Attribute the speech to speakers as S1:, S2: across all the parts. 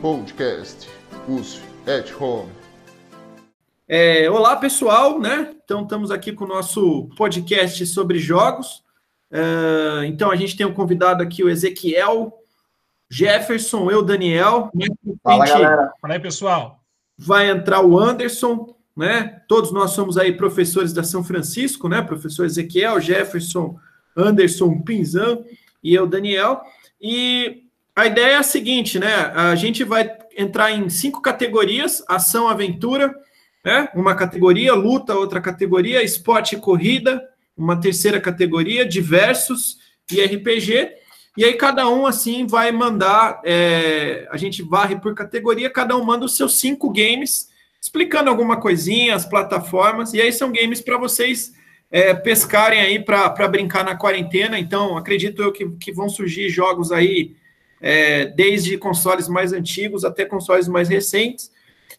S1: Podcast USF at Home.
S2: É, olá, pessoal, né? Então, estamos aqui com o nosso podcast sobre jogos. Uh, então, a gente tem um convidado aqui, o Ezequiel, Jefferson, eu, Daniel.
S3: Fala, galera. Fala aí, pessoal.
S2: Vai entrar o Anderson, né? Todos nós somos aí professores da São Francisco, né? Professor Ezequiel, Jefferson, Anderson, Pinzan e eu, Daniel. E a ideia é a seguinte, né? A gente vai entrar em cinco categorias: ação, aventura, né? Uma categoria, luta, outra categoria, esporte e corrida, uma terceira categoria, diversos e RPG. E aí cada um assim vai mandar, é, a gente varre por categoria, cada um manda os seus cinco games explicando alguma coisinha, as plataformas, e aí são games para vocês é, pescarem aí para brincar na quarentena. Então, acredito eu que, que vão surgir jogos aí é, desde consoles mais antigos até consoles mais recentes.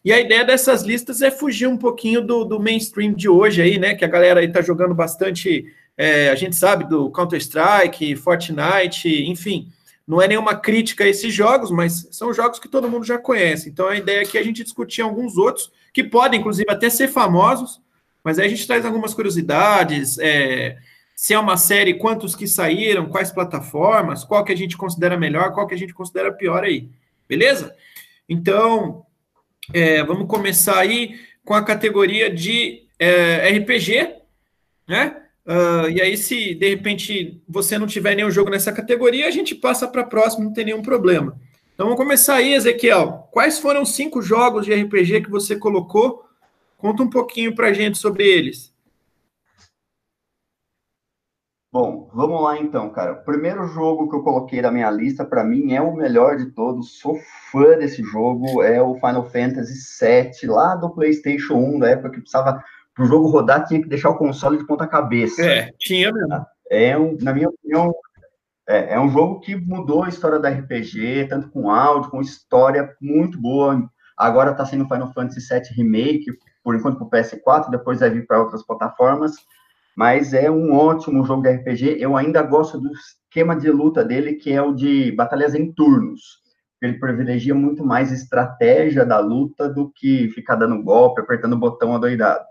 S2: E a ideia dessas listas é fugir um pouquinho do, do mainstream de hoje aí, né? Que a galera aí tá jogando bastante. É, a gente sabe do Counter-Strike, Fortnite, enfim não é nenhuma crítica a esses jogos, mas são jogos que todo mundo já conhece. Então a ideia aqui é a gente discutir alguns outros, que podem, inclusive, até ser famosos, mas aí a gente traz algumas curiosidades, é, se é uma série, quantos que saíram, quais plataformas, qual que a gente considera melhor, qual que a gente considera pior aí. Beleza? Então, é, vamos começar aí com a categoria de é, RPG, né? Uh, e aí, se de repente você não tiver nenhum jogo nessa categoria, a gente passa para a próxima, não tem nenhum problema. Então vamos começar aí, Ezequiel. Quais foram os cinco jogos de RPG que você colocou? Conta um pouquinho para a gente sobre eles.
S3: Bom, vamos lá então, cara. O primeiro jogo que eu coloquei na minha lista, para mim, é o melhor de todos. Sou fã desse jogo. É o Final Fantasy VII, lá do PlayStation 1, da época que precisava para o jogo rodar, tinha que deixar o console de ponta cabeça.
S2: É, tinha mesmo.
S3: É um, na minha opinião, é, é, um jogo que mudou a história da RPG, tanto com áudio, com história muito boa. Agora está sendo Final Fantasy VII Remake, por enquanto para o PS4, depois vai vir para outras plataformas. Mas é um ótimo jogo de RPG. Eu ainda gosto do esquema de luta dele, que é o de batalhas em turnos. Ele privilegia muito mais estratégia da luta do que ficar dando golpe, apertando o botão adoidado.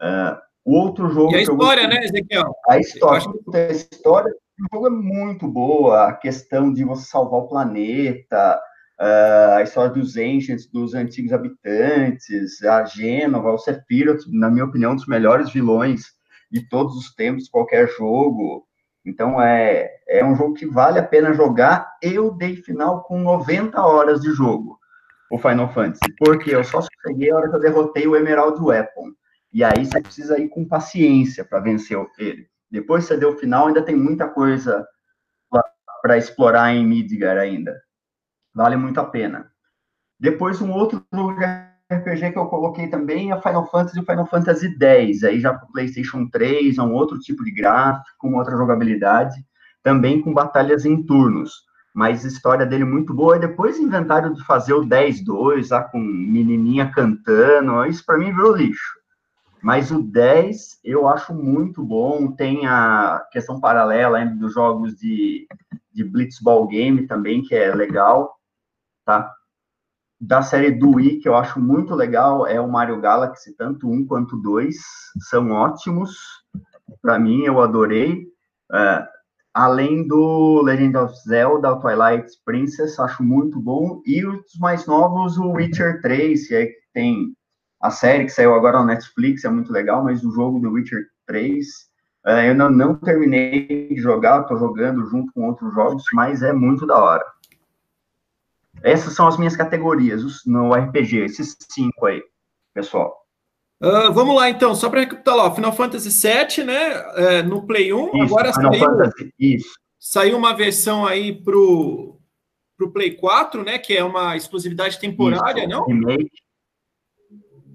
S3: Uh, o outro jogo.
S2: E a história, né, Ezequiel?
S3: A história. A história do jogo é muito boa. A questão de você salvar o planeta, uh, a história dos Ancients, dos antigos habitantes, a Gênova, o Sephiroth, na minha opinião, um dos melhores vilões de todos os tempos, qualquer jogo. Então, é, é um jogo que vale a pena jogar. Eu dei final com 90 horas de jogo, o Final Fantasy, porque eu só cheguei a hora que eu derrotei o Emerald Weapon. E aí você precisa ir com paciência para vencer ele. Depois você deu o final, ainda tem muita coisa para explorar em Midgar ainda. Vale muito a pena. Depois um outro RPG que eu coloquei também é Final Fantasy e Final Fantasy X. Aí já para PlayStation 3, é um outro tipo de gráfico, uma outra jogabilidade, também com batalhas em turnos. Mas história dele muito boa. E depois inventaram de fazer o 10-2, lá com menininha cantando. Isso para mim virou lixo. Mas o 10 eu acho muito bom. Tem a questão paralela ainda dos jogos de, de Blitzball Game também, que é legal, tá? Da série do Wii, que eu acho muito legal, é o Mario Galaxy, tanto um quanto dois, são ótimos. Para mim, eu adorei. É, além do Legend of Zelda, Twilight Princess, acho muito bom. E os mais novos, o Witcher 3, que é, tem a série que saiu agora na Netflix é muito legal, mas o jogo do Witcher 3 é, eu não, não terminei de jogar, estou jogando junto com outros jogos, mas é muito da hora. Essas são as minhas categorias no RPG, esses cinco aí, pessoal.
S2: Uh, vamos lá, então, só para recapitular, Final Fantasy VII, né, é, no Play 1,
S3: isso, agora Final saiu, Fantasy, isso.
S2: saiu uma versão aí pro, pro Play 4, né, que é uma exclusividade temporária,
S3: isso,
S2: não?
S3: Remake,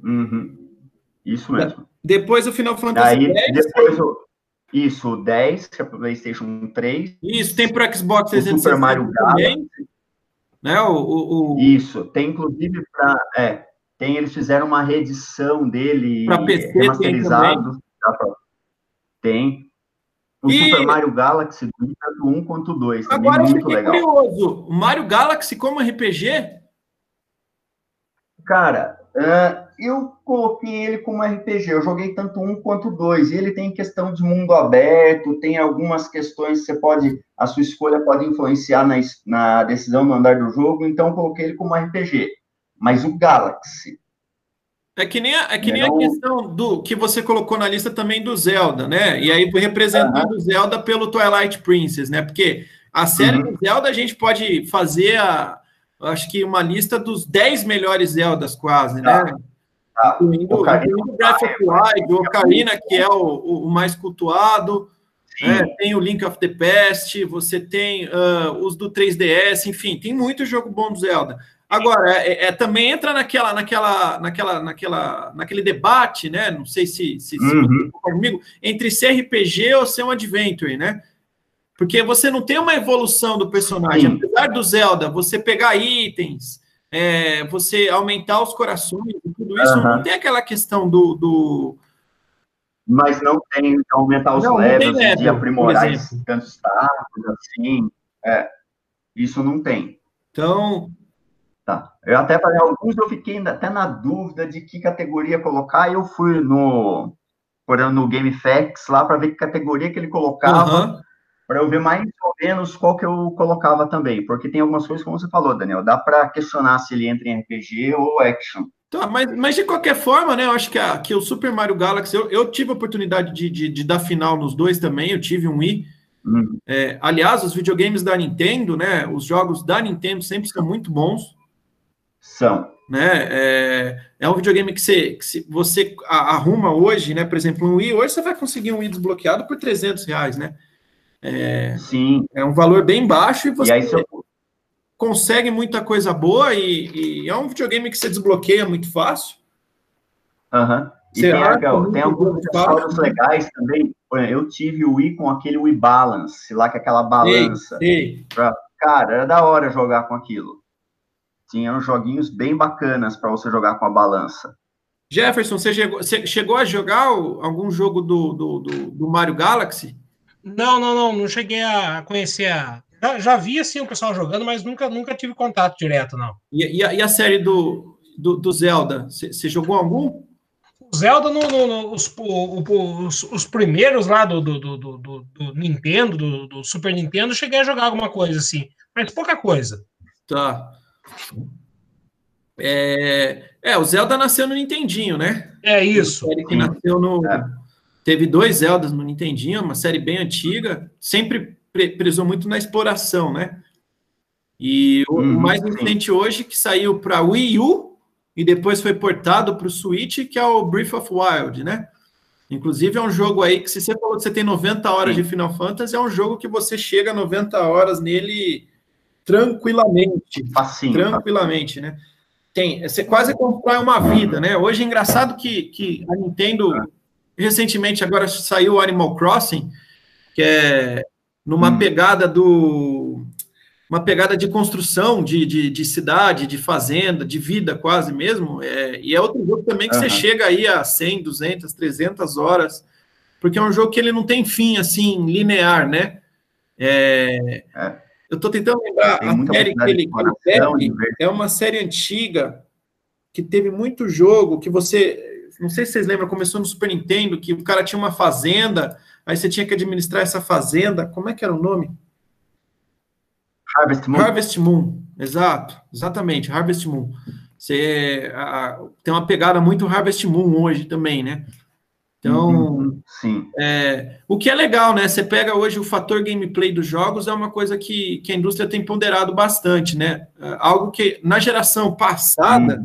S3: Uhum. Isso mesmo.
S2: Depois o Final Fantasy
S3: Aí, X. Depois o, isso, o 10, que é para o PlayStation 3.
S2: Isso, tem para Xbox
S3: 360 Super Mario Galaxy.
S2: Né? O, o,
S3: o... Isso, tem inclusive para. É, tem, eles fizeram uma reedição dele
S2: pra PC
S3: remasterizado. Tem. O e... Super Mario Galaxy, tanto um quanto dois.
S2: Agora eu legal. curioso. O Mario Galaxy como RPG?
S3: Cara, uh, eu coloquei ele como RPG. Eu joguei tanto um quanto dois. E ele tem questão de mundo aberto, tem algumas questões que você pode. A sua escolha pode influenciar na, na decisão do andar do jogo. Então, eu coloquei ele como RPG. Mas o Galaxy,
S2: é que nem, a, é que nem a questão do que você colocou na lista também do Zelda, né? E aí representando o Zelda pelo Twilight Princess, né? Porque a série uhum. do Zelda a gente pode fazer a, acho que uma lista dos 10 melhores Zeldas quase, né? Tá. Tá. Incluindo, o Breath of the Wild, o Ocarina, que é o, o mais cultuado, né? tem o Link of the Past, você tem uh, os do 3DS, enfim, tem muito jogo bom do Zelda. Agora, é, é, também entra naquela, naquela, naquela, naquela, naquele debate, né? Não sei se, se, uhum. se comigo, entre ser RPG ou ser um adventure, né? Porque você não tem uma evolução do personagem. Sim. Apesar do Zelda, você pegar itens, é, você aumentar os corações e tudo isso, uhum. não tem aquela questão do, do...
S3: Mas não tem aumentar os não, levels não de aprimorar tantos status, assim. É, isso não tem.
S2: Então,
S3: Tá. Eu até falei, alguns eu fiquei até na dúvida de que categoria colocar. Eu fui no, no GameFAQs lá para ver que categoria que ele colocava, uhum. Para eu ver mais ou menos qual que eu colocava também. Porque tem algumas coisas, como você falou, Daniel, dá para questionar se ele entra em RPG ou action.
S2: Tá, mas, mas de qualquer forma, né? Eu acho que, a, que o Super Mario Galaxy, eu, eu tive a oportunidade de, de, de dar final nos dois também, eu tive um Wii. Hum. É, aliás, os videogames da Nintendo, né? Os jogos da Nintendo sempre são muito bons.
S3: São.
S2: Né? É, é um videogame que você, que você arruma hoje, né? Por exemplo, um Wii, hoje você vai conseguir um Wii desbloqueado por 300 reais, né? É,
S3: Sim.
S2: É um valor bem baixo e você
S3: e aí, você...
S2: consegue muita coisa boa e, e, é um videogame que você desbloqueia muito fácil.
S3: Aham. Uhum. E tem, legal, tem alguns acessórios legais também. Eu tive o Wii com aquele Wii Balance, lá que é aquela balança. Sim, sim. Pra... Cara, era da hora jogar com aquilo tinham joguinhos bem bacanas para você jogar com a balança.
S2: Jefferson, você chegou, você chegou a jogar algum jogo do, do, do, do, Mario Galaxy?
S4: Não, não, não, não cheguei a conhecer a. Já, já vi assim o pessoal jogando, mas nunca, nunca tive contato direto, não.
S2: E, e, a, e a, série do, do, do Zelda? Você jogou algum?
S4: O Zelda, no, no, no os, os, os, primeiros lá do, do, do, do, do Nintendo, do, do Super Nintendo, cheguei a jogar alguma coisa assim, mas pouca coisa.
S2: Tá. É, é, o Zelda nasceu no Nintendinho, né?
S4: É isso.
S2: Ele que nasceu no. É. Teve dois Zeldas no Nintendinho, uma série bem antiga, sempre prezou muito na exploração, né? E o uhum, mais recente hoje, que saiu para Wii U e depois foi portado para o Switch, que é o Breath of Wild, né? Inclusive, é um jogo aí que, se você falou que você tem 90 horas sim. de Final Fantasy, é um jogo que você chega a 90 horas nele tranquilamente.
S3: Facinho,
S2: tranquilamente, né? Tem, você quase constrói uma vida, né? Hoje é engraçado que, que a Nintendo recentemente agora saiu o Animal Crossing, que é numa hum. pegada do uma pegada de construção de, de, de, cidade, de fazenda, de vida quase mesmo, é, e é outro jogo também que uhum. você chega aí a 100, 200, 300 horas, porque é um jogo que ele não tem fim, assim, linear, né? É, é. Eu estou tentando lembrar a série que ele, que ele é uma série antiga que teve muito jogo que você, não sei se vocês lembram, começou no Super Nintendo, que o cara tinha uma fazenda, aí você tinha que administrar essa fazenda. Como é que era o nome?
S3: Harvest Moon.
S2: Harvest Moon, exato, exatamente, Harvest Moon. Você a, tem uma pegada muito Harvest Moon hoje também, né? Então, uhum,
S3: sim.
S2: É, o que é legal, né? Você pega hoje o fator gameplay dos jogos, é uma coisa que, que a indústria tem ponderado bastante, né? É, algo que na geração passada.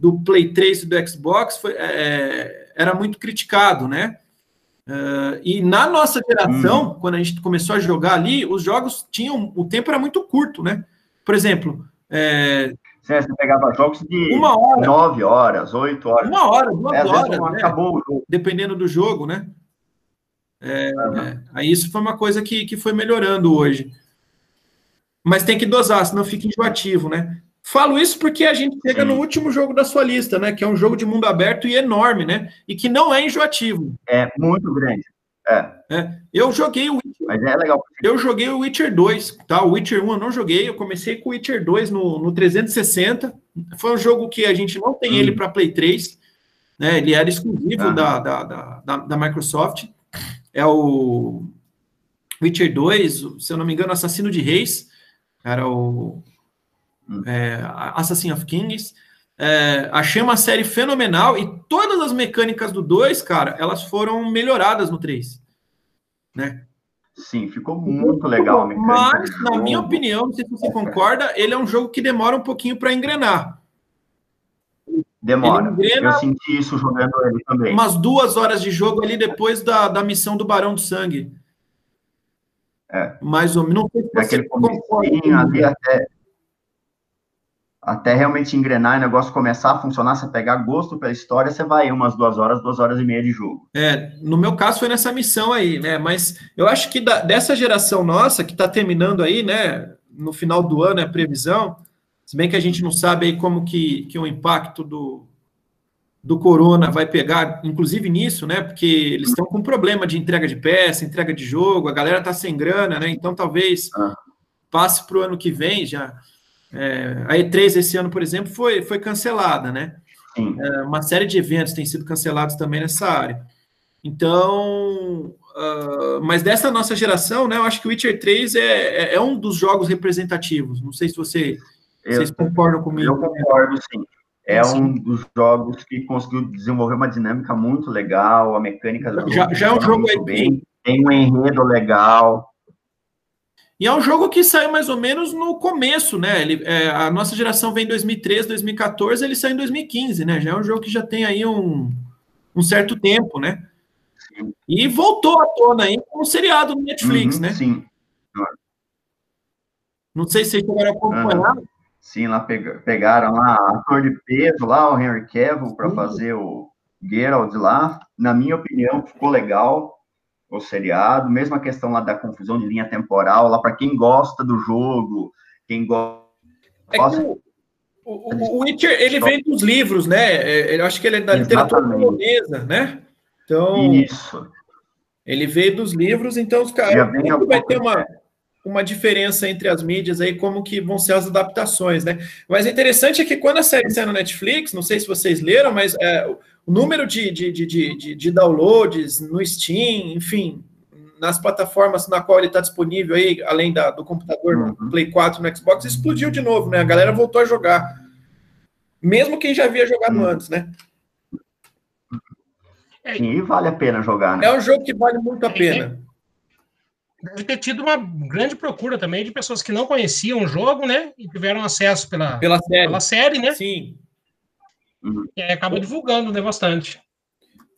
S2: Do Play 3 e do Xbox, foi, é, era muito criticado, né? Uh, e na nossa geração, uhum. quando a gente começou a jogar ali, os jogos tinham. O tempo era muito curto, né? Por exemplo, é,
S3: você pegava jogos de uma hora. nove horas, oito horas.
S2: Uma hora, duas é, horas. Né? Acabou o jogo. Dependendo do jogo, né? É, uhum. é, aí isso foi uma coisa que, que foi melhorando hoje. Mas tem que dosar, senão fica enjoativo, né? Falo isso porque a gente chega Sim. no último jogo da sua lista, né? Que é um jogo de mundo aberto e enorme, né? E que não é enjoativo.
S3: É muito grande. É.
S2: É, eu joguei o
S3: Mas é legal.
S2: eu joguei o Witcher 2, tá? O Witcher 1 eu não joguei, eu comecei com o Witcher 2 no, no 360. Foi um jogo que a gente não tem
S3: Hum.
S2: ele para Play 3, né? Ele era exclusivo
S3: Aham.
S2: da, da, da, da- Microsoft. É o Witcher 2, o- se eu não me engano, Assassino de Reis, era o. é, Assassin of Kings. É, achei uma série fenomenal e todas as mecânicas do 2, cara, elas foram melhoradas no 3. Né?
S3: Sim, ficou muito legal a mecânica.
S2: Mas, na minha opinião, não sei se você concorda, ele é um jogo que demora um pouquinho para engrenar.
S3: Demora.
S2: engrena-
S3: Eu senti isso jogando ele também.
S2: Umas duas horas de jogo ali depois da, da missão do Barão do Sangue.
S3: É.
S2: Mais ou menos. Não sei se você
S3: Aquele
S2: concorda
S3: ali até, até realmente engrenar e o negócio começar a funcionar, você pegar gosto pela história, você vai umas duas horas, duas horas e meia de jogo.
S2: É, no meu caso foi nessa missão aí, né? Mas eu acho que da- dessa geração nossa, que está terminando aí, né? No final do ano é a previsão, se bem que a gente não sabe aí como que, que o impacto do, do corona vai pegar, inclusive nisso, né? Porque eles estão com problema de entrega de peça, entrega de jogo, a galera tá sem grana, né? Então talvez
S3: Ah.
S2: passe para o ano que vem já. É, a E3 esse ano, por exemplo, foi, foi cancelada, né?
S3: Sim.
S2: uma série de eventos têm sido cancelados também nessa área. Então, ah, mas dessa nossa geração, né, eu acho que o Witcher 3 é, é, é um dos jogos representativos. Não sei se você,
S3: Eu,
S2: vocês concordam comigo.
S3: eu concordo, sim. É
S2: Sim.
S3: um dos jogos que conseguiu desenvolver uma dinâmica muito legal, a mecânica do
S2: Já-
S3: jogo
S2: já é um jogo
S3: bem, tem um enredo legal.
S2: E é um jogo que saiu mais ou menos no começo, né? Ele, é, a nossa geração vem em 2013, 2014, ele saiu em 2015, né? Já é um jogo que já tem aí um, um certo tempo, né?
S3: Sim.
S2: E voltou à tona aí com um seriado no Netflix,
S3: Uhum,
S2: né?
S3: Sim,
S2: Não sei se vocês chegaram a acompanhar.
S3: sim, lá pega- pegaram lá ator de peso lá, o Henry Cavill, para fazer o Geralt lá. Na minha opinião, ficou legal o seriado, mesmo a questão lá da confusão de linha temporal, lá para quem gosta do jogo, quem go-
S2: É que
S3: gosta
S2: o, o, o Witcher, ele vem dos livros, né? É, Eu acho que ele é da literatura polonesa, né? Então,
S3: Isso.
S2: ele veio dos livros, então os caras vai ter uma, uma diferença entre as mídias aí, como que vão ser as adaptações, né? Mas o interessante é que quando a série saiu no Netflix, não sei se vocês leram, mas é, o número de, de, de, de, de- de downloads no Steam, enfim, nas plataformas na qual ele está disponível aí, além da, do computador no
S3: Uhum.
S2: Play 4 no Xbox, explodiu de novo, né? A galera voltou a jogar. Mesmo quem já havia jogado
S3: Uhum.
S2: antes, né?
S3: Sim, e vale a pena jogar, né?
S2: É um jogo que vale muito a pena.
S4: Deve ter tido uma grande procura também de pessoas que não conheciam o jogo, né? E tiveram acesso pela,
S2: Pela série.
S4: pela série, né?
S2: Sim.
S4: E aí acaba divulgando, né? Bastante.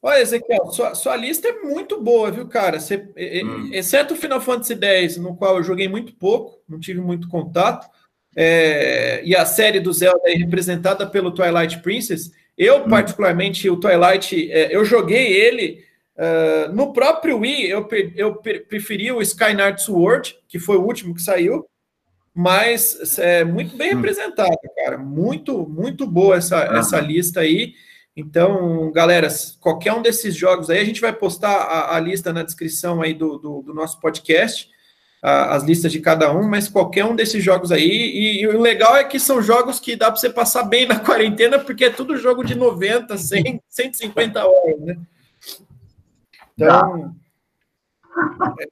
S2: Olha, Ezequiel, sua, sua lista é muito boa, viu, cara? Você, e- e-
S3: Hum.
S2: Exceto o Final Fantasy X, no qual eu joguei muito pouco, não tive muito contato, é, e a série do Zelda é representada pelo Twilight Princess, eu,
S3: Hum.
S2: particularmente, o Twilight, é, eu joguei ele ah, no próprio Wii, eu, eu preferi o Skynard Sword, que foi o último que saiu, mas é muito bem
S3: Hum.
S2: representado, cara. Muito, muito boa essa,
S3: Aham.
S2: essa lista aí. Então, galera, qualquer um desses jogos aí, a gente vai postar a, a lista na descrição aí do, do, do nosso podcast, a- as listas de cada um, mas qualquer um desses jogos aí, e, e o legal é que são jogos que dá para você passar bem na quarentena, porque é tudo jogo de 90, 100, 150 horas, né? Então,
S3: É,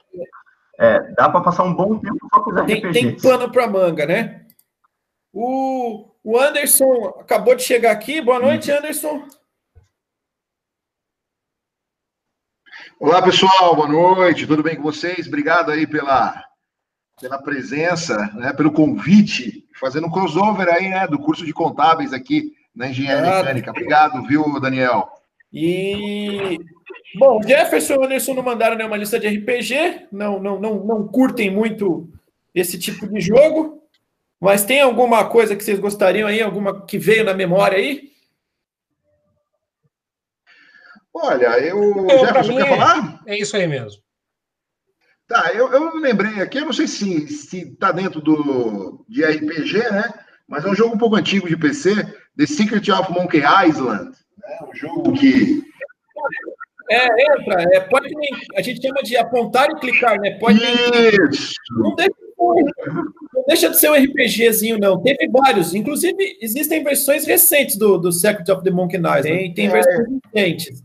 S3: dá para passar um bom tempo só com os
S2: tem,
S3: RPGs.
S2: tem pano para manga, né? O, o Anderson acabou de chegar aqui. Boa noite, Anderson.
S1: Olá, pessoal, boa noite, tudo bem com vocês? Obrigado aí pela, pela presença, né, pelo convite, fazendo um crossover aí, né, do curso de contábeis aqui na Engenharia. Mecânica. Obrigado, viu, Daniel?
S2: E bom, Jefferson e Anderson não mandaram nenhuma lista de RPG, não, não, não, não curtem muito esse tipo de jogo, mas tem alguma coisa que vocês gostariam aí, alguma que veio na memória aí?
S1: Olha, eu...
S4: pra
S1: Jefferson, quer
S4: é-
S1: falar?
S4: É isso aí mesmo.
S1: Tá, eu, eu lembrei aqui, eu não sei se, se tá dentro do, de RPG, né, mas é um jogo um pouco antigo de PC, The Secret of Monkey Island, né, um jogo que
S2: É, entra. É, pode a gente chama de apontar e clicar, né? Pode
S1: Isso!
S2: não, deixa, não deixa de ser um RPGzinho, não. Teve vários. Inclusive, existem versões recentes do, do Secret of the Monkey Knight. Tem, tem
S1: É.
S2: versões recentes.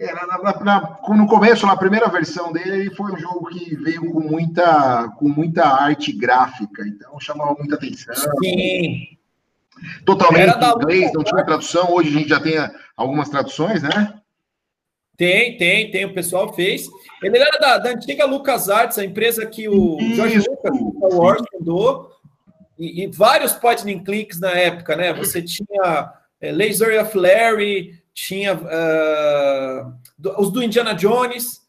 S1: É, na- na- na- no começo, na primeira versão dele, ele foi um jogo que veio com muita, com muita arte gráfica, então chamava muita atenção.
S2: Sim.
S1: Totalmente em inglês, não tinha tradução. Hoje a gente já tem algumas traduções, né?
S2: Tem, tem, tem. O pessoal fez. Ele era da, da antiga LucasArts, a empresa que o George
S1: Isso,
S2: Lucas, Star Wars, fundou. E, e vários and clicks na época, né? Você tinha é, Laser of Larry, tinha ah, do- os do Indiana Jones.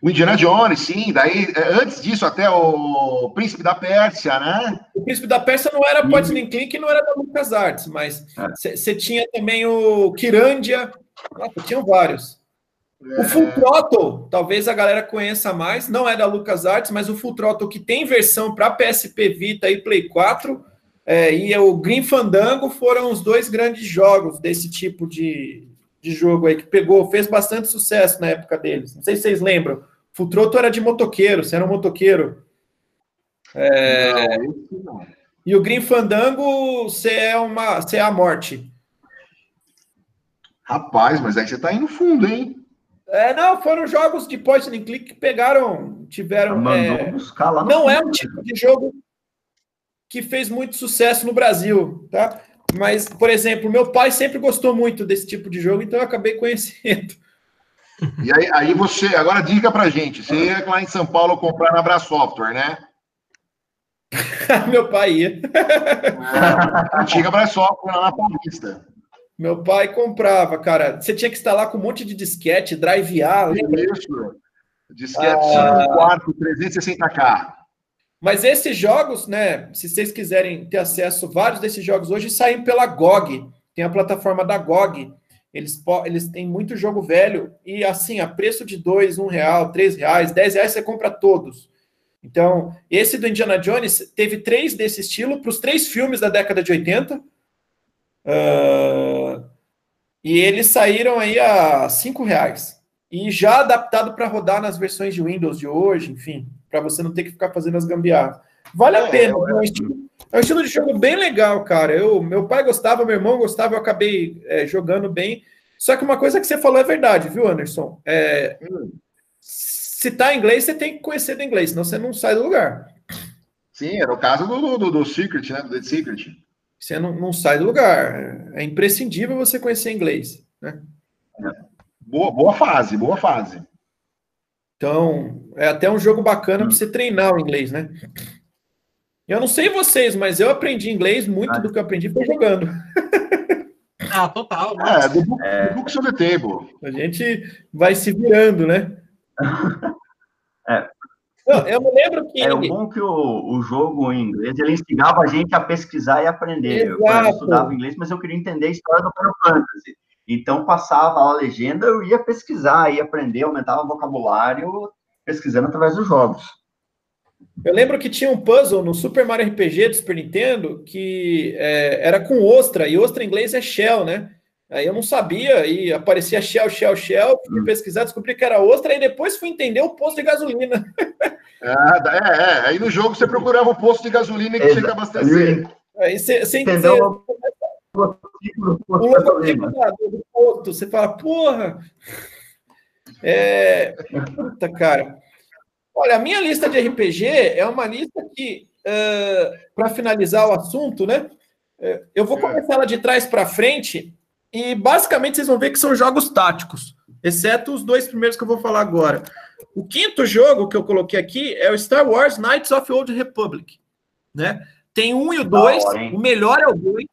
S1: O Indiana Jones, sim. Daí, é, antes disso, até o Príncipe da Pérsia, né?
S2: O Príncipe da Pérsia não era and click e não era da LucasArts, mas
S3: É.
S2: você tinha também o Kirandia. Nossa, tinham vários.
S1: É.
S2: O Full Throttle, talvez a galera conheça mais, não é da LucasArts, mas o Full Throttle que tem versão para PSP Vita e Play 4, é, e o Green Fandango foram os dois grandes jogos desse tipo de, de jogo aí, que pegou, fez bastante sucesso na época deles. Não sei se vocês lembram. Full Throttle era de motoqueiro, você era um motoqueiro.
S1: Não, esse não.
S2: E o Green Fandango, você é, uma, você é a morte.
S1: Rapaz, mas aí você tá indo fundo, hein?
S2: É, não, foram jogos de point and click que pegaram, tiveram...
S3: Mandou
S2: é,
S3: buscar lá no
S2: Não é
S3: fundo,
S2: um
S3: né?
S2: tipo de jogo que fez muito sucesso no Brasil, tá? Mas, por exemplo, meu pai sempre gostou muito desse tipo de jogo, então eu acabei conhecendo.
S1: E aí, aí você, agora diga pra gente, você ia lá em São Paulo comprar na Bra Software, né?
S2: meu pai ia.
S1: É, antiga Bra Software lá na Paulista.
S2: Meu pai comprava, cara. Você tinha que instalar com um monte de disquete, drive A?
S1: Isso. Disquete
S2: Ah.
S1: 5 quarto, 360K.
S2: Mas esses jogos, né? Se vocês quiserem ter acesso, vários desses jogos hoje saem pela GOG. Tem a plataforma da GOG. Eles, eles têm muito jogo velho e assim, a preço de dois, um real, três reais, dez reais você compra todos. Então, esse do Indiana Jones teve três desse estilo para os três filmes da década de 80. Ah, e eles saíram aí a cinco reais. E já adaptado para rodar nas versões de Windows de hoje, enfim, para você não ter que ficar fazendo as gambiarras. Vale a
S1: É,
S2: pena.
S1: eu-
S2: É um, estilo, é um estilo de jogo bem legal, cara. Eu, meu pai gostava, meu irmão gostava, eu acabei é, jogando bem. Só que uma coisa que você falou é verdade, viu, Anderson? É, se tá em inglês, você tem que conhecer do inglês, senão você não sai do lugar.
S1: Sim, era o caso do, do, do Secret, né? Do The Secret.
S2: Você não, não sai do lugar. É imprescindível você conhecer inglês. Né?
S1: Boa, boa fase, boa fase.
S2: Então, é até um jogo bacana para você treinar o inglês, né? Eu não sei vocês, mas eu aprendi inglês, muito do que eu aprendi foi jogando.
S4: Ah, total.
S1: É, the, book, the Books on the Table.
S2: A gente vai se virando, né?
S3: É.
S2: Não, eu me lembro que.
S3: É bom que o, o jogo em inglês ele instigava a gente a pesquisar e aprender. Eu,
S2: Exato.
S3: eu estudava inglês, mas eu queria entender a história do Final Fantasy. Então passava a legenda, eu ia pesquisar, ia aprender, aumentava o vocabulário pesquisando através dos jogos.
S2: Eu lembro que tinha um puzzle no Super Mario RPG do Super Nintendo que é, era com ostra, e ostra em inglês é shell, né? Aí eu não sabia, e aparecia shell, shell, shell, fui pesquisar, descobri que era ostra, e depois fui entender o posto de gasolina.
S1: É, é, é, aí no jogo você procurava o posto de gasolina que tinha que abastecer.
S2: Aí você, você,
S3: Entendeu?
S2: você, o logotipo do posto, você fala, porra! É, puta, cara. Olha, a minha lista de RPG é uma lista que, para finalizar o assunto, né? é, eu vou começar ela de trás para frente e basicamente vocês vão ver que são jogos táticos, exceto os dois primeiros que eu vou falar agora. O quinto jogo que eu coloquei aqui é o Star Wars Knights of the Old Republic, né? Tem um e o dois,
S3: hora,
S2: o melhor é o dois.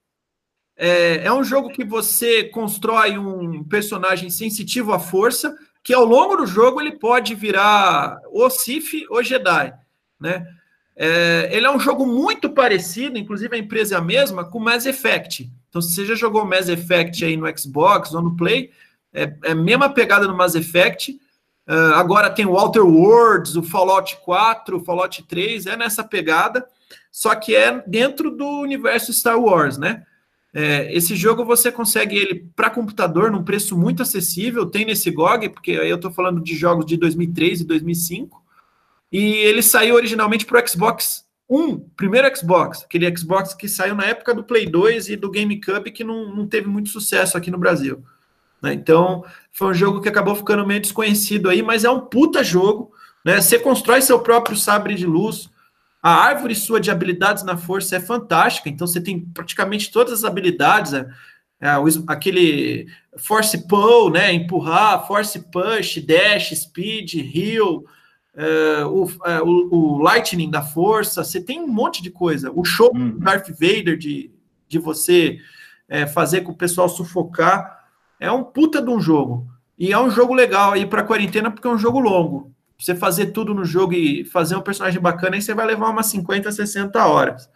S2: É, é um jogo que você constrói um personagem sensitivo à força, que ao longo do jogo ele pode virar ou Sith ou Jedi, né? É, ele é um jogo muito parecido, inclusive a empresa é a mesma, com Mass Effect. Então, se você já jogou Mass Effect aí no Xbox ou no Play, é, é a mesma pegada no Mass Effect. Ah, agora tem o Outer Worlds, o Fallout 4, o Fallout 3, é nessa pegada, só que é dentro do universo Star Wars, né? É, esse jogo você consegue ele para computador num preço muito acessível, tem nesse GOG, porque aí eu estou falando de jogos de 2003 e 2005, e ele saiu originalmente para o Xbox 1, primeiro Xbox, aquele Xbox que saiu na época do Play 2 e do GameCube, que não, não teve muito sucesso aqui no Brasil. Né? Então, foi um jogo que acabou ficando meio desconhecido aí, mas é um puta jogo. Né? Você constrói seu próprio sabre de luz, a árvore sua de habilidades na força é fantástica, então você tem praticamente todas as habilidades, é, é, aquele force pull, né, empurrar, force push, dash, speed, heal, é, o, é, o, lightning da força, você tem um monte de coisa. O show do uhum. Darth Vader de, de você é, fazer com o pessoal sufocar é um puta de um jogo. E é um jogo legal aí para quarentena porque é um jogo longo você fazer tudo no jogo e fazer um personagem bacana, aí você vai levar umas 50, 60 horas.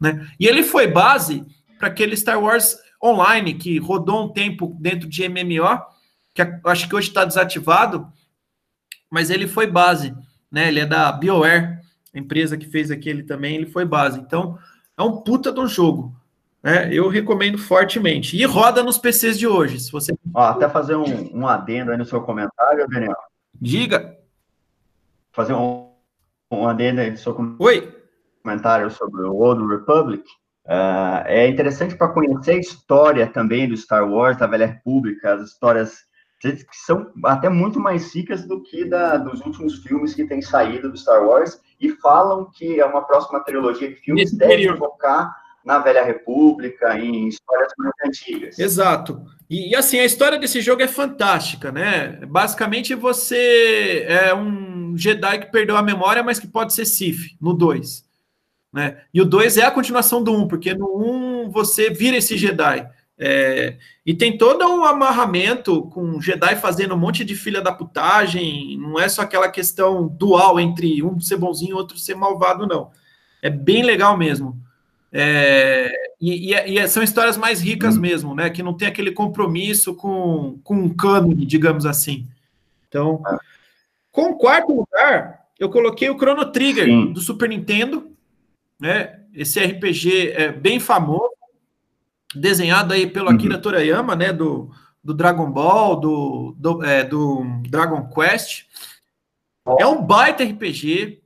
S2: Né? E ele foi base para aquele Star Wars Online, que rodou um tempo dentro de MMO, que acho que hoje está desativado, mas ele foi base. Né? Ele é da BioWare, a empresa que fez aquele também, ele foi base. Então, é um puta um jogo. Né? Eu recomendo fortemente. E roda nos PCs de hoje. Se você.
S3: Ó, até fazer um, um adendo aí no seu comentário, Daniel.
S2: Diga
S3: fazer um, um adendo aí do seu
S2: Oi.
S3: comentário sobre o Old Republic. Uh, é interessante para conhecer a história também do Star Wars, da Velha República, as histórias que são até muito mais ricas do que da, dos últimos filmes que têm saído do Star Wars e falam que é uma próxima trilogia de filmes deve focar na Velha República, em histórias muito antigas.
S2: Exato. E, e, assim, a história desse jogo é fantástica, né? Basicamente, você é um Jedi que perdeu a memória, mas que pode ser Sith, no 2. Né? E o 2 é a continuação do 1, um, porque no 1 um você vira esse Jedi. É, e tem todo um amarramento com Jedi fazendo um monte de filha da putagem, não é só aquela questão dual entre um ser bonzinho e outro ser malvado, não. É bem legal mesmo. É, e, e, e, são histórias mais ricas hum. mesmo, né? Que não tem aquele compromisso com, com um cânone, digamos assim. Então, é. com o quarto lugar, eu coloquei o Chrono Trigger Sim. do Super Nintendo, né? Esse RPG é bem famoso, desenhado aí pelo uhum. Akira Toriyama, né? Do, do Dragon Ball, do, do, é, do Dragon Quest. É um baita RPG,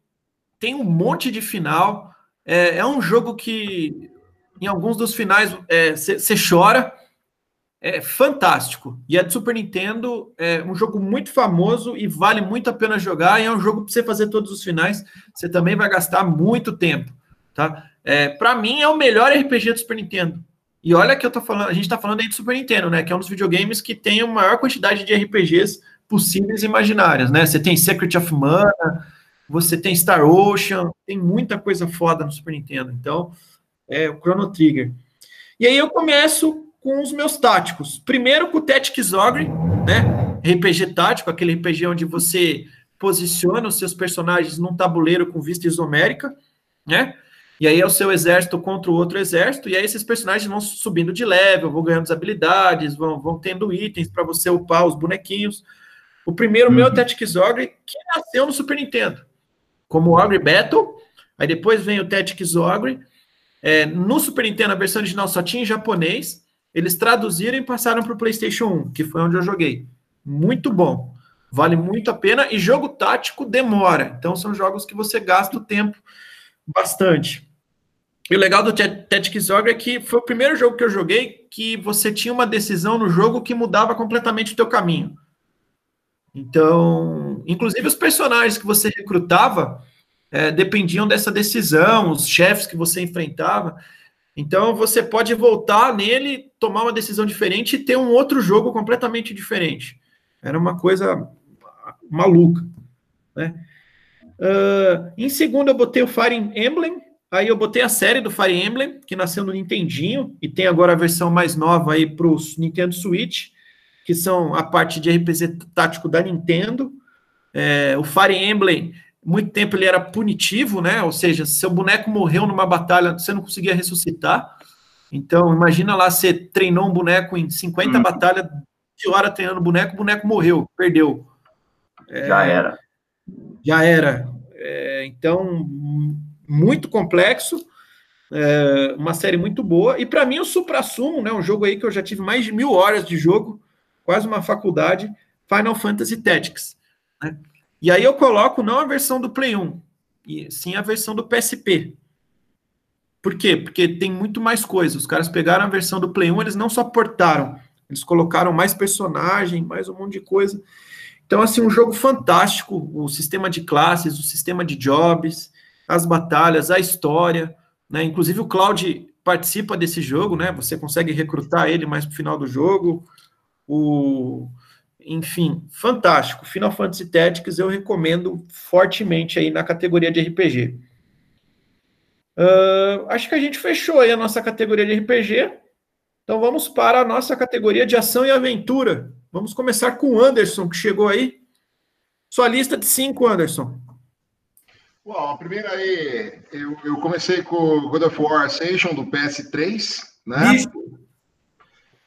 S2: tem um monte de final. É, é um jogo que, em alguns dos finais, você é, chora. É fantástico. E é de Super Nintendo, é um jogo muito famoso e vale muito a pena jogar. E é um jogo para você fazer todos os finais. Você também vai gastar muito tempo. Tá? É, para mim, é o melhor RPG do Super Nintendo. E olha que eu tô falando, a gente está falando aí do Super Nintendo, né? Que é um dos videogames que tem a maior quantidade de RPGs possíveis e imaginárias, né? Você tem Secret of Mana, você tem Star Ocean, tem muita coisa foda no Super Nintendo. Então, é o Chrono Trigger. E aí eu começo com os meus táticos. Primeiro com o Tactics Ogre, né? RPG tático, aquele RPG onde você posiciona os seus personagens num tabuleiro com vista isomérica, né? E aí é o seu exército contra o outro exército, e aí esses personagens vão subindo de level, vão ganhando habilidades, vão, vão tendo itens para você upar os bonequinhos. O primeiro uhum. meu é o Tactics Ogre, que nasceu no Super Nintendo como Ogre Battle, aí depois vem o Tactics Ogre. É, no Super Nintendo, a versão original só tinha em japonês, eles traduziram e passaram para o PlayStation 1, que foi onde eu joguei. Muito bom, vale muito a pena, e jogo tático demora, então são jogos que você gasta o tempo bastante. E o legal do Tactics Ogre é que foi o primeiro jogo que eu joguei que você tinha uma decisão no jogo que mudava completamente o teu caminho. Então, inclusive os personagens que você recrutava é, dependiam dessa decisão, os chefes que você enfrentava. Então, você pode voltar nele, tomar uma decisão diferente e ter um outro jogo completamente diferente. Era uma coisa maluca. Né? Uh, em segundo, eu botei o Fire Emblem. Aí eu botei a série do Fire Emblem, que nasceu no Nintendinho, e tem agora a versão mais nova aí para o Nintendo Switch que são a parte de RPG tático da Nintendo. É, o Fire Emblem, muito tempo ele era punitivo, né? Ou seja, seu boneco morreu numa batalha, você não conseguia ressuscitar. Então, imagina lá, você treinou um boneco em 50 hum. batalhas, de hora treinando o boneco, o boneco morreu, perdeu.
S3: É, já era.
S2: Já era. É, então, muito complexo. É uma série muito boa. E para mim, o Supra-Sumo, né? Um jogo aí que eu já tive mais de mil horas de jogo, quase uma faculdade, Final Fantasy Tactics. Né? E aí eu coloco não a versão do Play 1, e sim a versão do PSP. Por quê? Porque tem muito mais coisa. Os caras pegaram a versão do Play 1, eles não só portaram, eles colocaram mais personagem, mais um monte de coisa. Então, assim, um jogo fantástico, o sistema de classes, o sistema de jobs, as batalhas, a história, né? Inclusive o Cloud participa desse jogo, né? Você consegue recrutar ele mais pro final do jogo. O enfim, fantástico. Final Fantasy Tactics eu recomendo fortemente aí na categoria de RPG. Uh, acho que a gente fechou aí a nossa categoria de RPG. Então vamos para a nossa categoria de ação e aventura. Vamos começar com o Anderson, que chegou aí. Sua lista de cinco, Anderson.
S1: Bom, a primeira aí, eu, eu comecei com o God of War Ascension do PS3, né? Isso.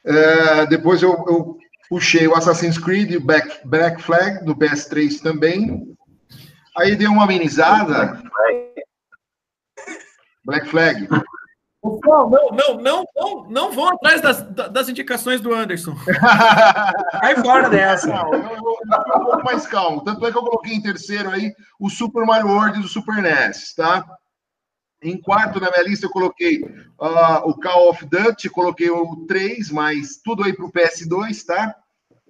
S1: É, depois eu, eu, puxei o Assassin's Creed Black, Black Flag do PS3 também. Aí dei uma amenizada. Black Flag.
S2: Não, não, não, não, não, não vão atrás das, das indicações do Anderson.
S1: Vai fora dessa. Não, eu, eu, eu, um pouco mais calmo. Tanto é que eu coloquei em terceiro aí o Super Mario World do Super NES, tá? Em quarto na minha lista eu coloquei uh, o Call of Duty, coloquei o 3, mas tudo aí para o PS2, tá?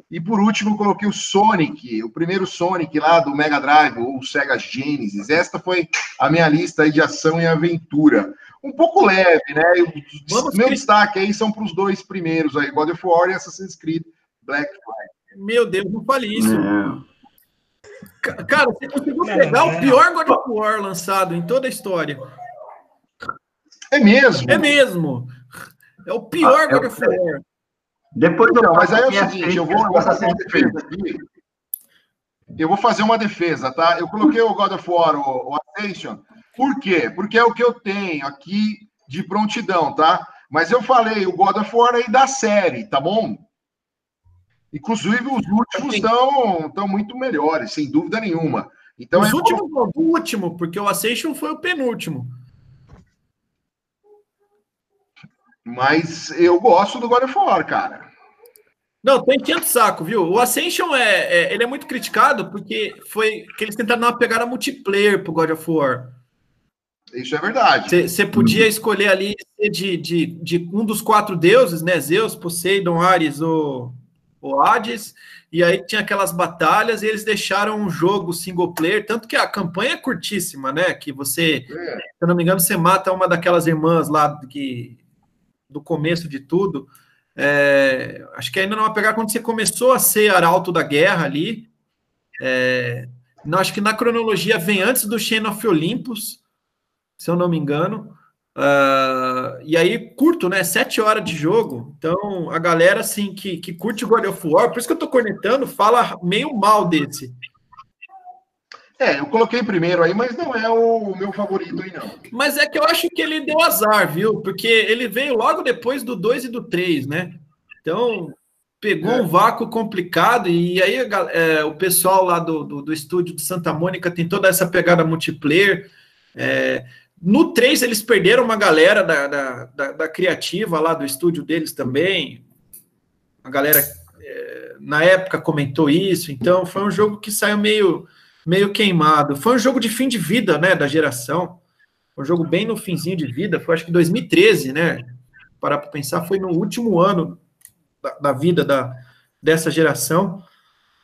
S1: E por último eu coloquei o Sonic, o primeiro Sonic lá do Mega Drive, ou Sega Genesis. Esta foi a minha lista aí de ação e aventura um pouco leve, né? Vamos Meu destaque aí são para os dois primeiros aí, God of War e Assassin's Creed Black Flag.
S2: Meu Deus, não fale isso. Cara, você conseguiu pegar o pior God of War lançado em toda a história.
S1: É mesmo?
S2: É mesmo. É o pior ah, God of War.
S1: Depois não, mas aí é o seguinte, eu vou, eu vou fazer uma defesa aqui. Eu vou fazer uma defesa, tá? Eu coloquei o God of War, o, o Ascension, por quê? Porque é o que eu tenho aqui de prontidão, tá? Mas eu falei o God of War aí da série, tá bom? Inclusive, os últimos estão tão muito melhores, sem dúvida nenhuma. Então,
S2: os é últimos o último, porque o Ascension foi o penúltimo.
S1: Mas eu gosto do God of War, cara.
S2: Não, tô enchendo saco, viu? O Ascension é, é, ele é muito criticado porque foi que eles tentaram dar uma pegada multiplayer pro God of War.
S1: Isso é verdade.
S2: Você podia escolher ali de, de, de, um dos quatro deuses, né? Zeus, Poseidon, Ares ou, ou Hades. E aí tinha aquelas batalhas e eles deixaram um jogo single player, tanto que a campanha é curtíssima, né? Que você, é. se eu não me engano, você mata uma daquelas irmãs lá que, do começo de tudo. É, acho que ainda não vai pegar quando você começou a ser arauto da guerra ali. É, não, acho que na cronologia vem antes do Chain of Olympus se eu não me engano. Uh, e aí, curto, né? Sete horas de jogo. Então, a galera, assim, que, que curte o God of War, por isso que eu tô cornetando, fala meio mal desse.
S1: É, eu coloquei primeiro aí, mas não é o meu favorito aí, não.
S2: Mas é que eu acho que ele deu azar, viu? Porque ele veio logo depois do 2 e do 3, né? Então, pegou é. um vácuo complicado, e aí é, o pessoal lá do, do, do, estúdio de Santa Mônica tem toda essa pegada multiplayer. É, no 3, eles perderam uma galera da, da, da, da criativa lá do estúdio deles também. A galera, é, na época, comentou isso. Então, foi um jogo que saiu meio, meio queimado. Foi um jogo de fim de vida, né, da geração. Foi um jogo bem no finzinho de vida. Foi, acho que 2013, né? Parar para pensar, foi no último ano da, da vida da, dessa geração.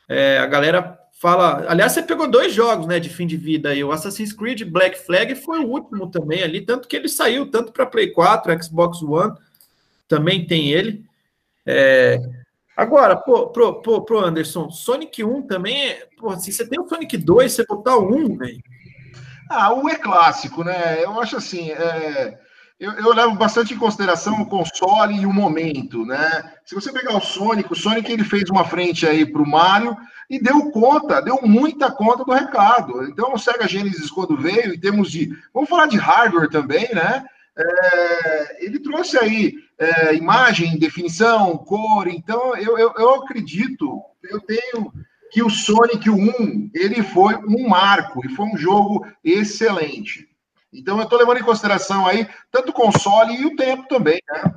S2: É, a galera fala. Aliás, você pegou dois jogos, né, de fim de vida aí. O Assassin's Creed Black Flag foi o último também ali, tanto que ele saiu tanto para Play 4, Xbox One, também tem ele. É... Agora, pô, pro, pro, pro Anderson, Sonic 1 também é. Pô, se você tem o Sonic 2, você botar o 1, velho.
S1: Ah, o é clássico, né? Eu acho assim. É... Eu, eu, levo bastante em consideração o console e o momento, né? Se você pegar o Sonic, o Sonic ele fez uma frente aí para o Mario e deu conta, deu muita conta do recado. Então, o Sega Genesis, quando veio, em termos de. Vamos falar de hardware também, né? É, ele trouxe aí é, imagem, definição, cor. Então, eu, eu, eu acredito, eu tenho que o Sonic 1 ele foi um marco e foi um jogo excelente. Então eu estou levando em consideração aí tanto o console e o tempo também, né?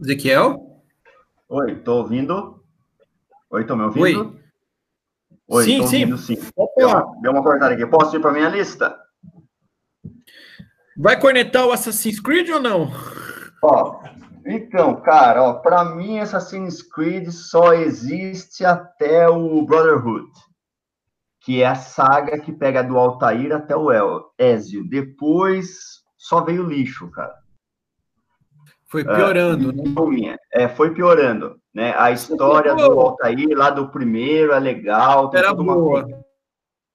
S2: Ezequiel?
S3: Oi, tô ouvindo? Oi, tô me ouvindo?
S2: Oi.
S3: Oi,
S2: sim,
S3: tô
S2: sim.
S3: ouvindo sim. Deu, deu uma cortada aqui. Posso ir para minha lista?
S2: Vai conectar o Assassin's Creed ou não?
S3: Ó, então, cara, ó, para mim Assassin's Creed só existe até o Brotherhood, que é a saga que pega do Altair até o El, Ezio. Depois só veio lixo, cara.
S2: Foi piorando,
S3: é,
S2: né?
S3: É, foi piorando, né? A história do Altair lá do primeiro é legal,
S2: Era boa.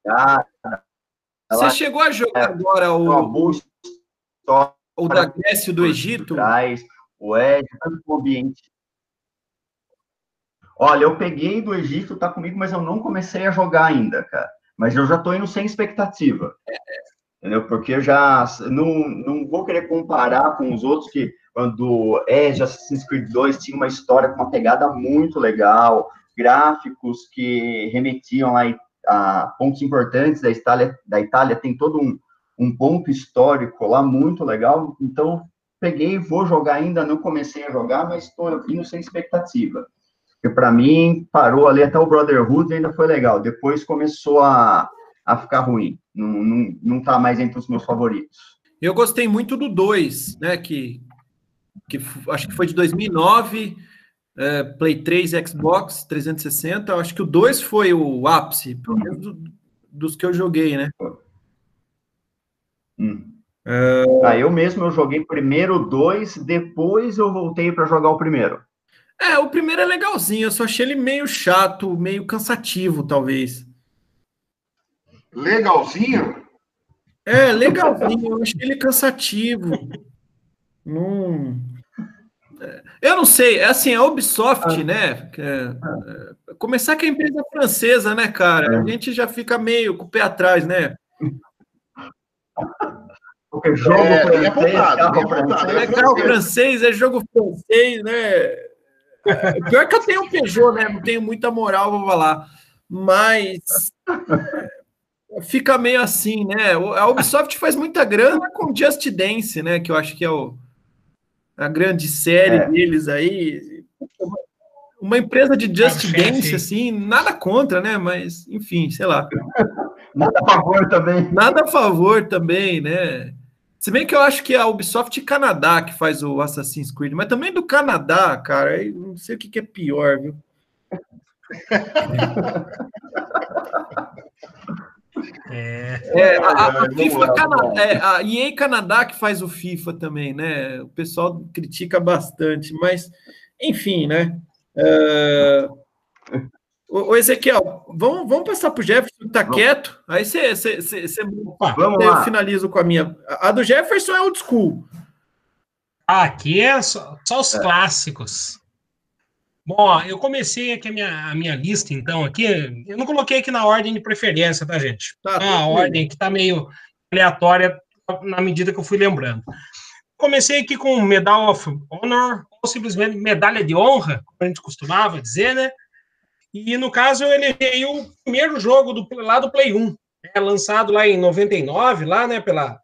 S3: Uma...
S2: Você chegou a jogar é, agora o,
S3: história,
S2: o da Grécia do Egito?
S3: Traz, o Ed, tanto o ambiente. Olha, eu peguei do Egito, tá comigo, mas eu não comecei a jogar ainda, cara. Mas eu já tô indo sem expectativa. Entendeu? Porque eu já não, não vou querer comparar com os outros que quando Edge Assassin's Creed 2 tinha uma história com uma pegada muito legal, gráficos que remetiam lá a pontos importantes da Itália, da Itália tem todo um, um ponto histórico lá muito legal, então peguei, vou jogar ainda, não comecei a jogar, mas estou indo sem expectativa. Porque para mim, parou ali até o Brotherhood ainda foi legal, depois começou a, a ficar ruim, não, não, não tá mais entre os meus favoritos.
S2: Eu gostei muito do 2, né, que, que acho que foi de 2009, é, Play 3, Xbox 360, acho que o 2 foi o ápice, pelo menos do, dos que eu joguei, né?
S3: Hum. Uh... Ah, eu mesmo eu joguei primeiro dois, depois eu voltei para jogar o primeiro.
S2: É, o primeiro é legalzinho, eu só achei ele meio chato, meio cansativo, talvez.
S1: Legalzinho?
S2: É, legalzinho, eu achei ele cansativo. Não. Eu não sei, é assim, a Ubisoft, ah. né? É, é, começar que é empresa francesa, né, cara? É. A gente já fica meio com o pé atrás, né?
S3: Porque jogo é, francês, é carro, é
S2: francês, é carro francês, é jogo francês, né? Pior que eu tenho um Peugeot, né? Não tenho muita moral, vou falar. Mas fica meio assim, né? A Ubisoft faz muita grana com Just Dance, né? Que eu acho que é o, a grande série é. deles aí. Uma empresa de Just é Dance, assim, nada contra, né? Mas, enfim, sei lá.
S3: Nada a favor também.
S2: Nada a favor também, né? Se bem que eu acho que é a Ubisoft Canadá que faz o Assassin's Creed, mas também do Canadá, cara, eu não sei o que, que é pior, viu? É, é a, a, a FIFA Canadá, é, a EA Canadá que faz o FIFA também, né? O pessoal critica bastante, mas enfim, né? Uh, Ô, Ezequiel, vamos, vamos passar para o Jefferson, que está quieto. Aí você, você, você, você
S3: vamos eu lá.
S2: finalizo com a minha. A do Jefferson é old school.
S4: Aqui é só, só os é. clássicos. Bom, eu comecei aqui a minha, a minha lista, então, aqui. Eu não coloquei aqui na ordem de preferência, tá, gente? Tá, a ordem que está meio aleatória na medida que eu fui lembrando. Comecei aqui com Medal of Honor, ou simplesmente medalha de honra, como a gente costumava dizer, né? E no caso ele veio o primeiro jogo do, lá do Play 1, né, lançado lá em 99, lá, né, pela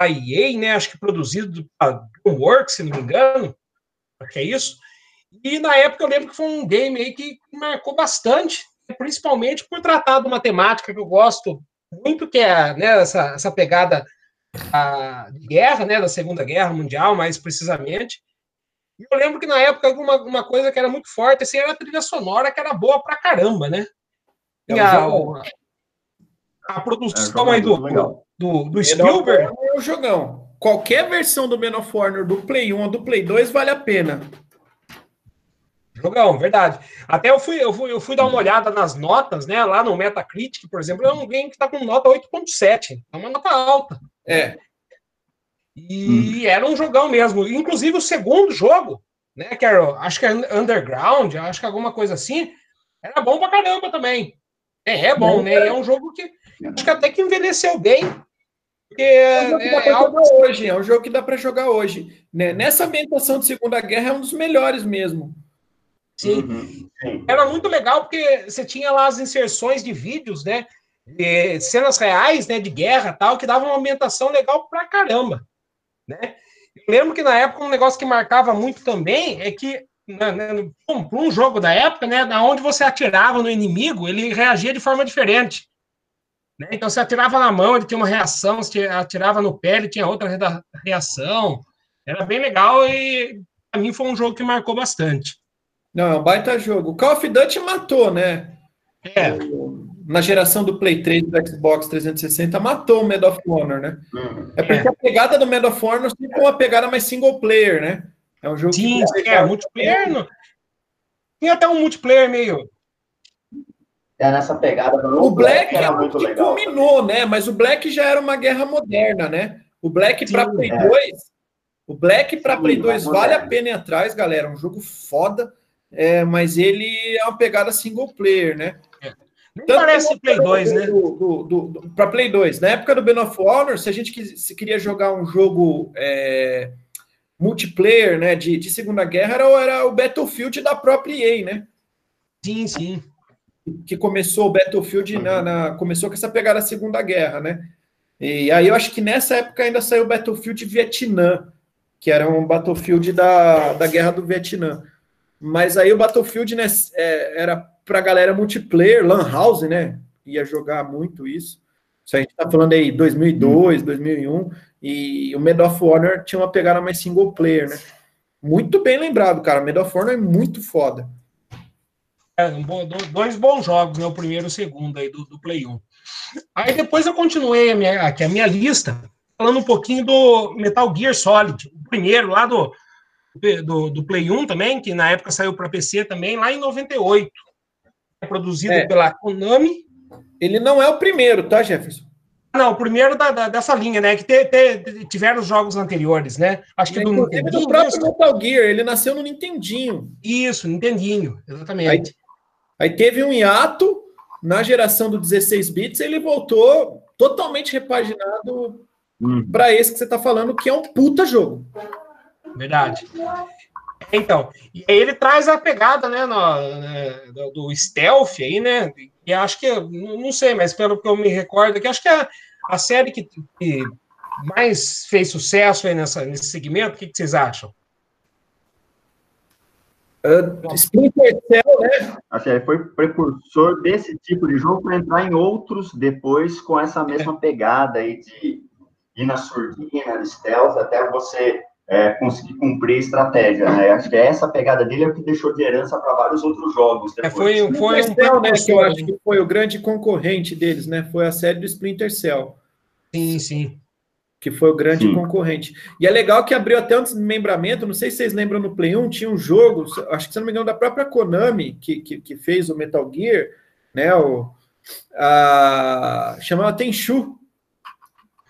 S4: a EA, né, acho que produzido pela Dreamworks, se não me engano, acho que é isso. E na época eu lembro que foi um game aí que marcou bastante, principalmente por tratar de uma temática que eu gosto muito, que é né, essa, essa pegada a, de guerra, né, da Segunda Guerra Mundial, mais precisamente. E eu lembro que na época uma, uma coisa que era muito forte assim, era a trilha sonora, que era boa pra caramba, né? E é a, a, produção é, aí do, do, do Spielberg.
S2: É o jogão. Qualquer versão do Men of Honor do Play 1 ou do Play 2 vale a pena.
S4: Jogão, verdade. Até eu fui, eu fui, eu fui dar uma olhada nas notas, né? Lá no Metacritic, por exemplo, é um game que está com nota 8.7. É uma nota alta.
S2: É.
S4: E hum. era um jogão mesmo. Inclusive o segundo jogo, né? Que era, acho que é Underground, acho que alguma coisa assim, era bom pra caramba também. É, é bom, né? É um jogo que acho que até que envelheceu bem. Porque é, um
S2: é, é algo... hoje, é um jogo que dá para jogar hoje. Né? Nessa ambientação de Segunda Guerra é um dos melhores mesmo.
S4: Sim. Uhum. Era muito legal porque você tinha lá as inserções de vídeos, né? E cenas reais, né, de guerra tal, que davam uma ambientação legal pra caramba, né? Eu lembro que na época um negócio que marcava muito também é que né, né para um jogo da época, né, da onde você atirava no inimigo, ele reagia de forma diferente. Né? Então, você atirava na mão, ele tinha uma reação, se atirava no pé, ele tinha outra reação. Era bem legal e para mim foi um jogo que marcou bastante.
S2: Não, é um baita jogo. O Call of Duty matou, né? É. Na geração do Play 3 do Xbox 360, matou o Medal of Honor, né? Uhum. É porque é. a pegada do Medal of Honor sempre é uma pegada mais single player, né?
S4: É um jogo Sim, que é, multiplayer. Não... Tinha até um multiplayer meio.
S3: É nessa pegada.
S2: O Black, era muito que legal. culminou, né? Mas o Black já era uma guerra moderna, né? O Black para Play é. 2. O Black para Play 2 vale a pena ir atrás, galera. É um jogo foda, é, mas ele é uma pegada single player, né?
S4: Nem Tanto parece Play 2, né?
S2: Para Play 2. Na época do Ben of Honor, se a gente quis, se queria jogar um jogo é, multiplayer, né, de, de Segunda Guerra, era, era o Battlefield da própria EA, né?
S4: Sim, sim.
S2: Que começou o Battlefield na, na, começou com essa pegada da Segunda Guerra, né? E aí eu acho que nessa época ainda saiu o Battlefield Vietnã, que era um Battlefield da, da Guerra do Vietnã. Mas aí o Battlefield né, é, era para galera multiplayer, Lan House, né? Ia jogar muito isso. Isso a gente tá falando aí 2002, 2001. E o Medal of Honor tinha uma pegada mais single player, né? Muito bem lembrado, cara. Medal of Honor é muito foda.
S4: É, um bom, dois bons jogos, né? O primeiro e o segundo aí do, do Play 1. Aí depois eu continuei a minha, aqui a minha lista, falando um pouquinho do Metal Gear Solid, o primeiro lá do, do, do Play 1 também, que na época saiu para PC também, lá em 98. É produzido é. pela Konami.
S2: Ele não é o primeiro, tá, Jefferson?
S4: Não, o primeiro da, da, dessa linha, né? Que te, te, tiveram os jogos anteriores, né?
S2: Acho que do Nintendinho. do próprio isso. Metal Gear, ele nasceu no Nintendinho.
S4: Isso, Nintendinho, exatamente.
S2: Aí, aí teve um hiato na geração do 16 bits, ele voltou totalmente repaginado hum. para esse que você tá falando, que é um puta jogo.
S4: Verdade. Então, e aí ele traz a pegada, né, no, né, do, stealth aí, né, e acho que, não sei, mas pelo que eu me recordo aqui, acho que a, a série que, que mais fez sucesso aí nessa, nesse segmento, o que, que vocês acham?
S3: Uh, Splinter Cell, né? Acho que foi precursor desse tipo de jogo para entrar em outros depois com essa mesma é. pegada aí de ir na surdina, de stealth, até você é, conseguir cumprir a estratégia, né? Acho que essa pegada dele é o que deixou de herança para vários outros jogos.
S2: É, foi, foi um Cell, né, que eu acho que foi o grande concorrente deles, né? Foi a série do Splinter Cell.
S4: Sim, sim.
S2: Que foi o grande sim. concorrente. E é legal que abriu até um desmembramento, não sei se vocês lembram no Play 1, tinha um jogo, acho que se não me engano, da própria Konami, que, que, que fez o Metal Gear, né? O, a, chamava Tenchu,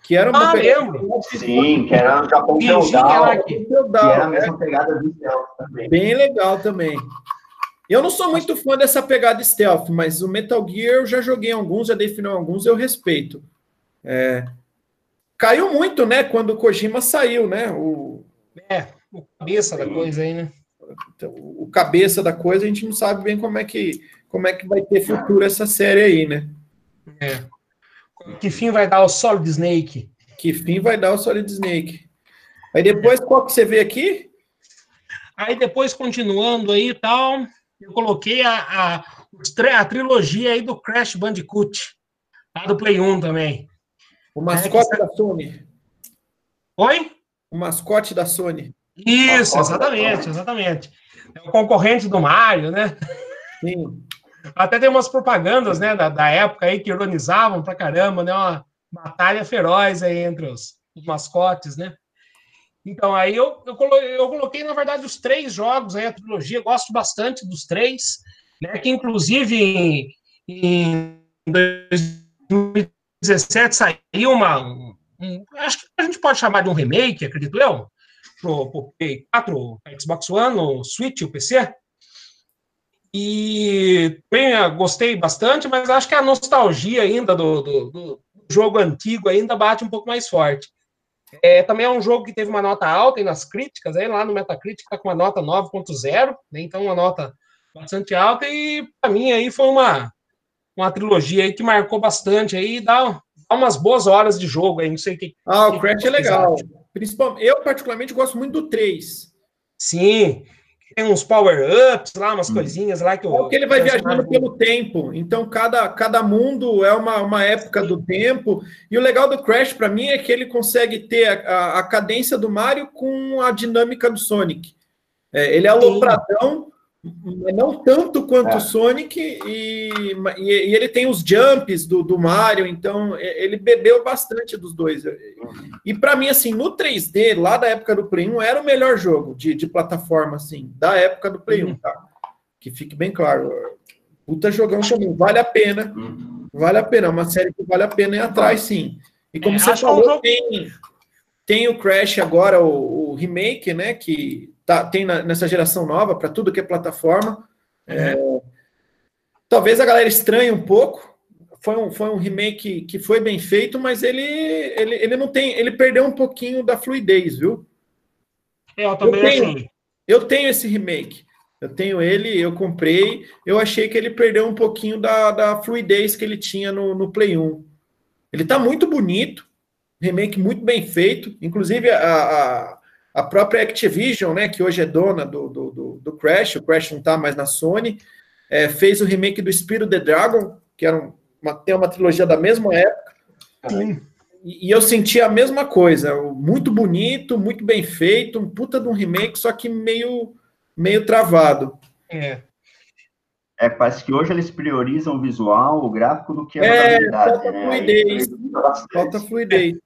S2: que era uma
S3: ah, lembro. Sim, que era no Japão feudal, que, era a mesma pegada do stealth também.
S2: Bem legal também. Eu não sou muito fã dessa pegada stealth, mas o Metal Gear eu já joguei alguns, já defini alguns, eu respeito. É... Caiu muito, né, quando o Kojima saiu, né? O...
S4: É, o cabeça da coisa aí, né?
S2: Então, o cabeça da coisa, a gente não sabe bem como é que, como é que vai ter futuro essa série aí, né?
S4: É. Que fim vai dar o Solid Snake?
S2: Que fim vai dar o Solid Snake? Aí depois, qual que você vê aqui?
S4: Aí depois, continuando aí e tal, eu coloquei a, a, a, trilogia aí do Crash Bandicoot, lá do Play 1 também.
S2: O mascote é, da Sony.
S4: Oi?
S2: O mascote da Sony.
S4: Isso, exatamente, exatamente. É o concorrente do Mario, né? Sim. Até tem umas propagandas, né, da, da época aí que ironizavam pra caramba, né, uma batalha feroz aí entre os, os mascotes, né. Então, aí eu, eu, coloquei, eu coloquei, na verdade, os três jogos aí, a trilogia, gosto bastante dos três, né, que inclusive em, em 2017 saiu uma, um, acho que a gente pode chamar de um remake, acredito eu, pro, pro Play 4, Xbox One, o Switch, o PC, e bem, gostei bastante, mas acho que a nostalgia ainda do, do, do, jogo antigo ainda bate um pouco mais forte. É, também é um jogo que teve uma nota alta e nas críticas, aí lá no Metacritic está com uma nota 9.0, né, então uma nota bastante alta, e para mim aí foi uma, uma trilogia aí que marcou bastante aí, dá, dá umas boas horas de jogo aí, não sei o que.
S2: Ah, o Crash é legal. Principalmente, eu particularmente gosto muito do 3.
S4: Sim, tem uns power-ups lá, umas hum. coisinhas lá que
S2: eu. Porque ele vai viajando pelo tempo. Então, cada, cada mundo é uma, uma época do tempo. E o legal do Crash, para mim, é que ele consegue ter a, a, cadência do Mario com a dinâmica do Sonic. É, ele é alopradão, não tanto quanto é. o Sonic, e, e, ele tem os jumps do, do Mario, então ele bebeu bastante dos dois. E para mim, assim, no 3D, lá da época do Play 1, era o melhor jogo de, de plataforma, assim, da época do Play 1, tá? Que fique bem claro. Puta jogão também, vale a pena. Vale a pena, é uma série que vale a pena ir atrás, sim. E como é, você falou, tem, tem o Crash agora, o, o remake, né? Que tá, tem na, nessa geração nova, para tudo que é plataforma. É, talvez a galera estranhe um pouco. Foi um, foi um remake que foi bem feito, mas ele, ele, ele não tem. Ele perdeu um pouquinho da fluidez, viu?
S4: É, eu também
S2: eu tenho, eu tenho esse remake. Eu tenho ele, eu comprei. Eu achei que ele perdeu um pouquinho da, da fluidez que ele tinha no, no Play 1. Ele tá muito bonito, remake muito bem feito. Inclusive, a, a, a própria Activision, né, que hoje é dona do, do, do, do Crash, o Crash não está mais na Sony, é, fez o remake do Spiro the Dragon, que era uma, tem uma trilogia da mesma época. E, e, eu senti a mesma coisa, muito bonito, muito bem feito, um puta de um remake, só que meio, meio travado.
S3: É. É, parece que hoje eles priorizam o visual, o gráfico, do que a é,
S2: falta né? Fluidez, falta fluidez.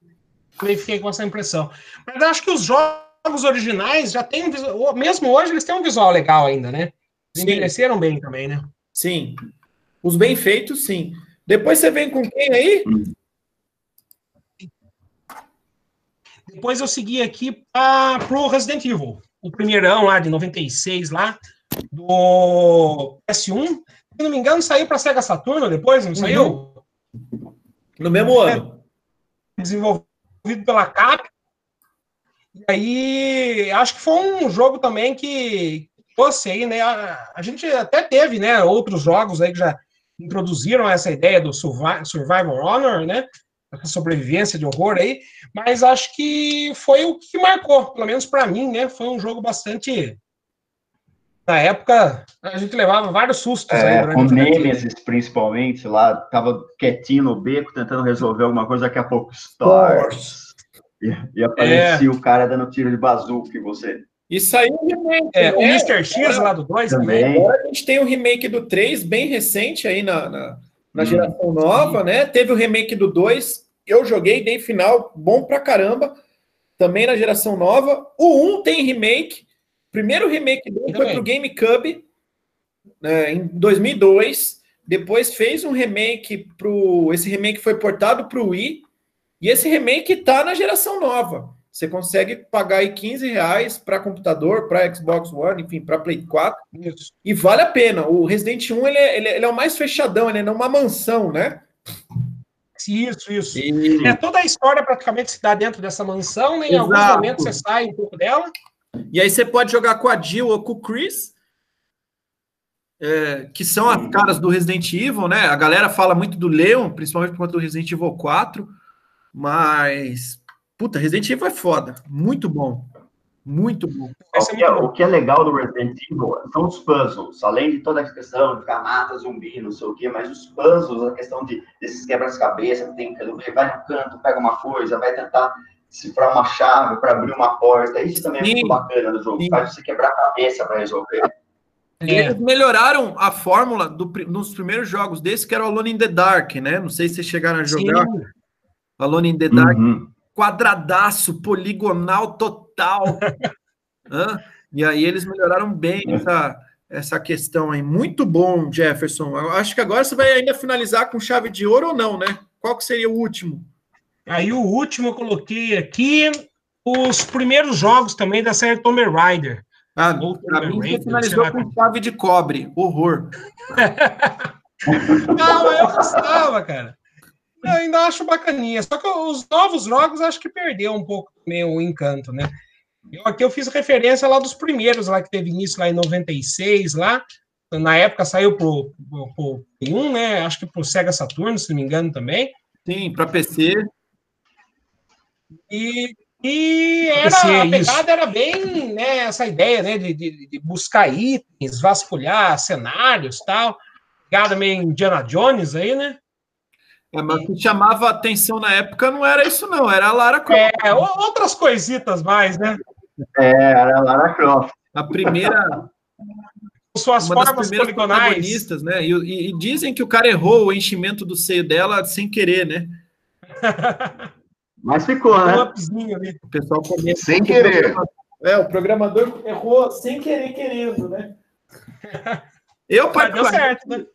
S4: Também fiquei com essa impressão. Mas acho que os jogos jogos originais já tem um visual, mesmo hoje eles têm um visual legal ainda, né? Eles envelheceram bem também, né?
S2: Sim. Os bem feitos, sim. Depois você vem com quem aí?
S4: Depois eu segui aqui para o Resident Evil, o primeirão lá de 96 lá do PS1. Se não me engano, saiu para Sega Saturno depois, não uhum. saiu?
S2: No mesmo ano.
S4: É, desenvolvido pela Cap e aí, acho que foi um jogo também que trouxe aí, né? A, a, gente até teve, né, outros jogos aí que já introduziram essa ideia do Survival Honor, né? A sobrevivência de horror aí, mas acho que foi o que marcou, pelo menos para mim, né? Foi um jogo bastante. Na época, a gente levava vários sustos.
S3: É, aí, com Nemesis, principalmente, lá, tava quietinho no beco, tentando resolver alguma coisa, daqui a pouco, Stars. E, e aparecia é. o cara dando tiro de bazuca em você.
S2: E saiu
S4: o remake. É, o né? Mr. X lá do 2
S2: também. Agora a gente tem o remake do 3, bem recente aí na, na, na hum. geração nova, né? Teve o remake do 2, eu joguei, dei final, bom pra caramba. Também na geração nova. O 1 tem remake. Primeiro remake dele foi pro GameCube né, em 2002. Depois fez um remake pro. Esse remake foi portado pro Wii e esse remake está na geração nova. Você consegue pagar aí 15 reais para computador, para Xbox One, enfim, para Play 4. Isso. E vale a pena. O Resident 1 ele é, ele, é, ele é o mais fechadão, ele é uma mansão, né?
S4: Isso, isso. E... É toda a história praticamente se dá dentro dessa mansão, né? Em alguns momentos você sai um pouco dela.
S2: E aí você pode jogar com a Jill ou com o Chris, é, que são as caras do Resident Evil, né? A galera fala muito do Leon, principalmente por conta do Resident Evil 4. Mas, puta, Resident Evil é foda. Muito bom. Muito bom.
S3: O que, é, o que, é, legal do Resident Evil são os puzzles, além de toda a questão de ficar mata zumbi, não sei o quê, mas os puzzles, a questão de desses quebras-cabeça, que tem que vai no canto, pega uma coisa, vai tentar cifrar uma chave para abrir uma porta. Isso também é sim, muito bacana do jogo, sim. faz você quebrar a cabeça para resolver.
S2: É. Eles melhoraram a fórmula do, nos primeiros jogos desse, que era o Alone in the Dark, né? Não sei se vocês chegaram a jogar. Sim. Alone in the Dark, uhum. quadradaço, poligonal total. e aí eles melhoraram bem é. essa, essa questão aí. Muito bom, Jefferson. Eu acho que agora você vai ainda finalizar com chave de ouro ou não, né? Qual que seria o último?
S4: Aí o último eu coloquei aqui os primeiros jogos também da série Tomb Raider.
S2: Ah, pra mim você finalizou com chave de cobre. Horror.
S4: não, eu gostava, cara. Eu ainda acho bacaninha. Só que os novos jogos acho que perdeu um pouco também o encanto, né? Eu, aqui eu fiz referência lá dos primeiros, lá que teve início lá em 96, lá. na época saiu pro, pro, pro 1, né? Acho que pro Sega Saturn, se não me engano, também.
S2: Sim, para PC.
S4: E, e era, PC, a pegada isso. era bem, né, essa ideia, né, de, de, de, buscar itens, vasculhar cenários tal. Pegada meio Indiana Jones aí, né?
S2: É, mas o que chamava atenção na época não era isso, não, era a Lara Croft.
S4: É, outras coisitas mais, né?
S3: É, era a Lara Croft.
S2: A primeira.
S4: Suas uma formas das poligonais.
S2: né? E, e, dizem que o cara errou o enchimento do seio dela sem querer, né?
S3: Mas ficou, né?
S2: O pessoal começa.
S3: Sem querer.
S2: É, o programador errou sem querer querendo, né? Eu, particularmente, certo, né?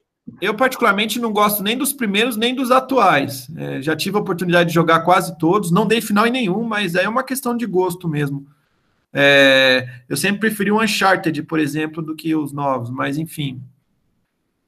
S2: Eu, particularmente, não gosto nem dos primeiros nem dos atuais. É, já tive a oportunidade de jogar quase todos, não dei final em nenhum, mas é uma questão de gosto mesmo. É, eu sempre preferi o Uncharted, por exemplo, do que os novos, mas enfim.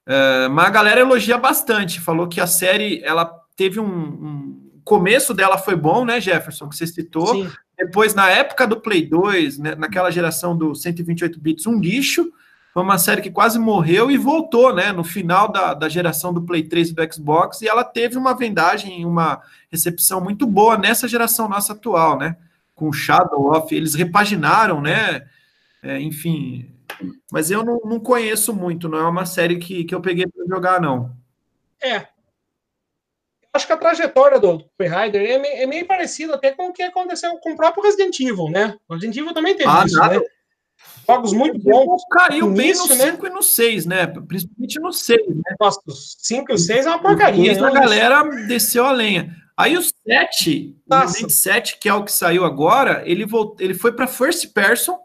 S2: É, mas a galera elogia bastante, falou que a série ela teve um, um começo dela foi bom, né, Jefferson, que você citou. Sim. Depois, na época do Play 2, né, naquela geração do 128 bits, um lixo. Foi uma série que quase morreu e voltou, né? No final da, da geração do Play 3 e do Xbox, e ela teve uma vendagem, uma recepção muito boa nessa geração nossa atual, né? Com Shadow of, eles repaginaram, né? É, enfim. Mas eu não, não, conheço muito, não é uma série que, que eu peguei para jogar, não.
S4: É. Acho que a trajetória do Tomb Raider é, é meio parecida até com o que aconteceu com o próprio Resident Evil, né? O Resident Evil também teve ah, isso, nada. né? Jogos muito bons.
S2: Caiu bem no 5 né? e no 6, né? Principalmente no 6, né?
S4: Nossa, o 5 e o 6 é uma porcaria.
S2: Né? A galera desceu a lenha. Aí o 7, o 7, que é o que saiu agora, ele, voltou, ele foi para first person,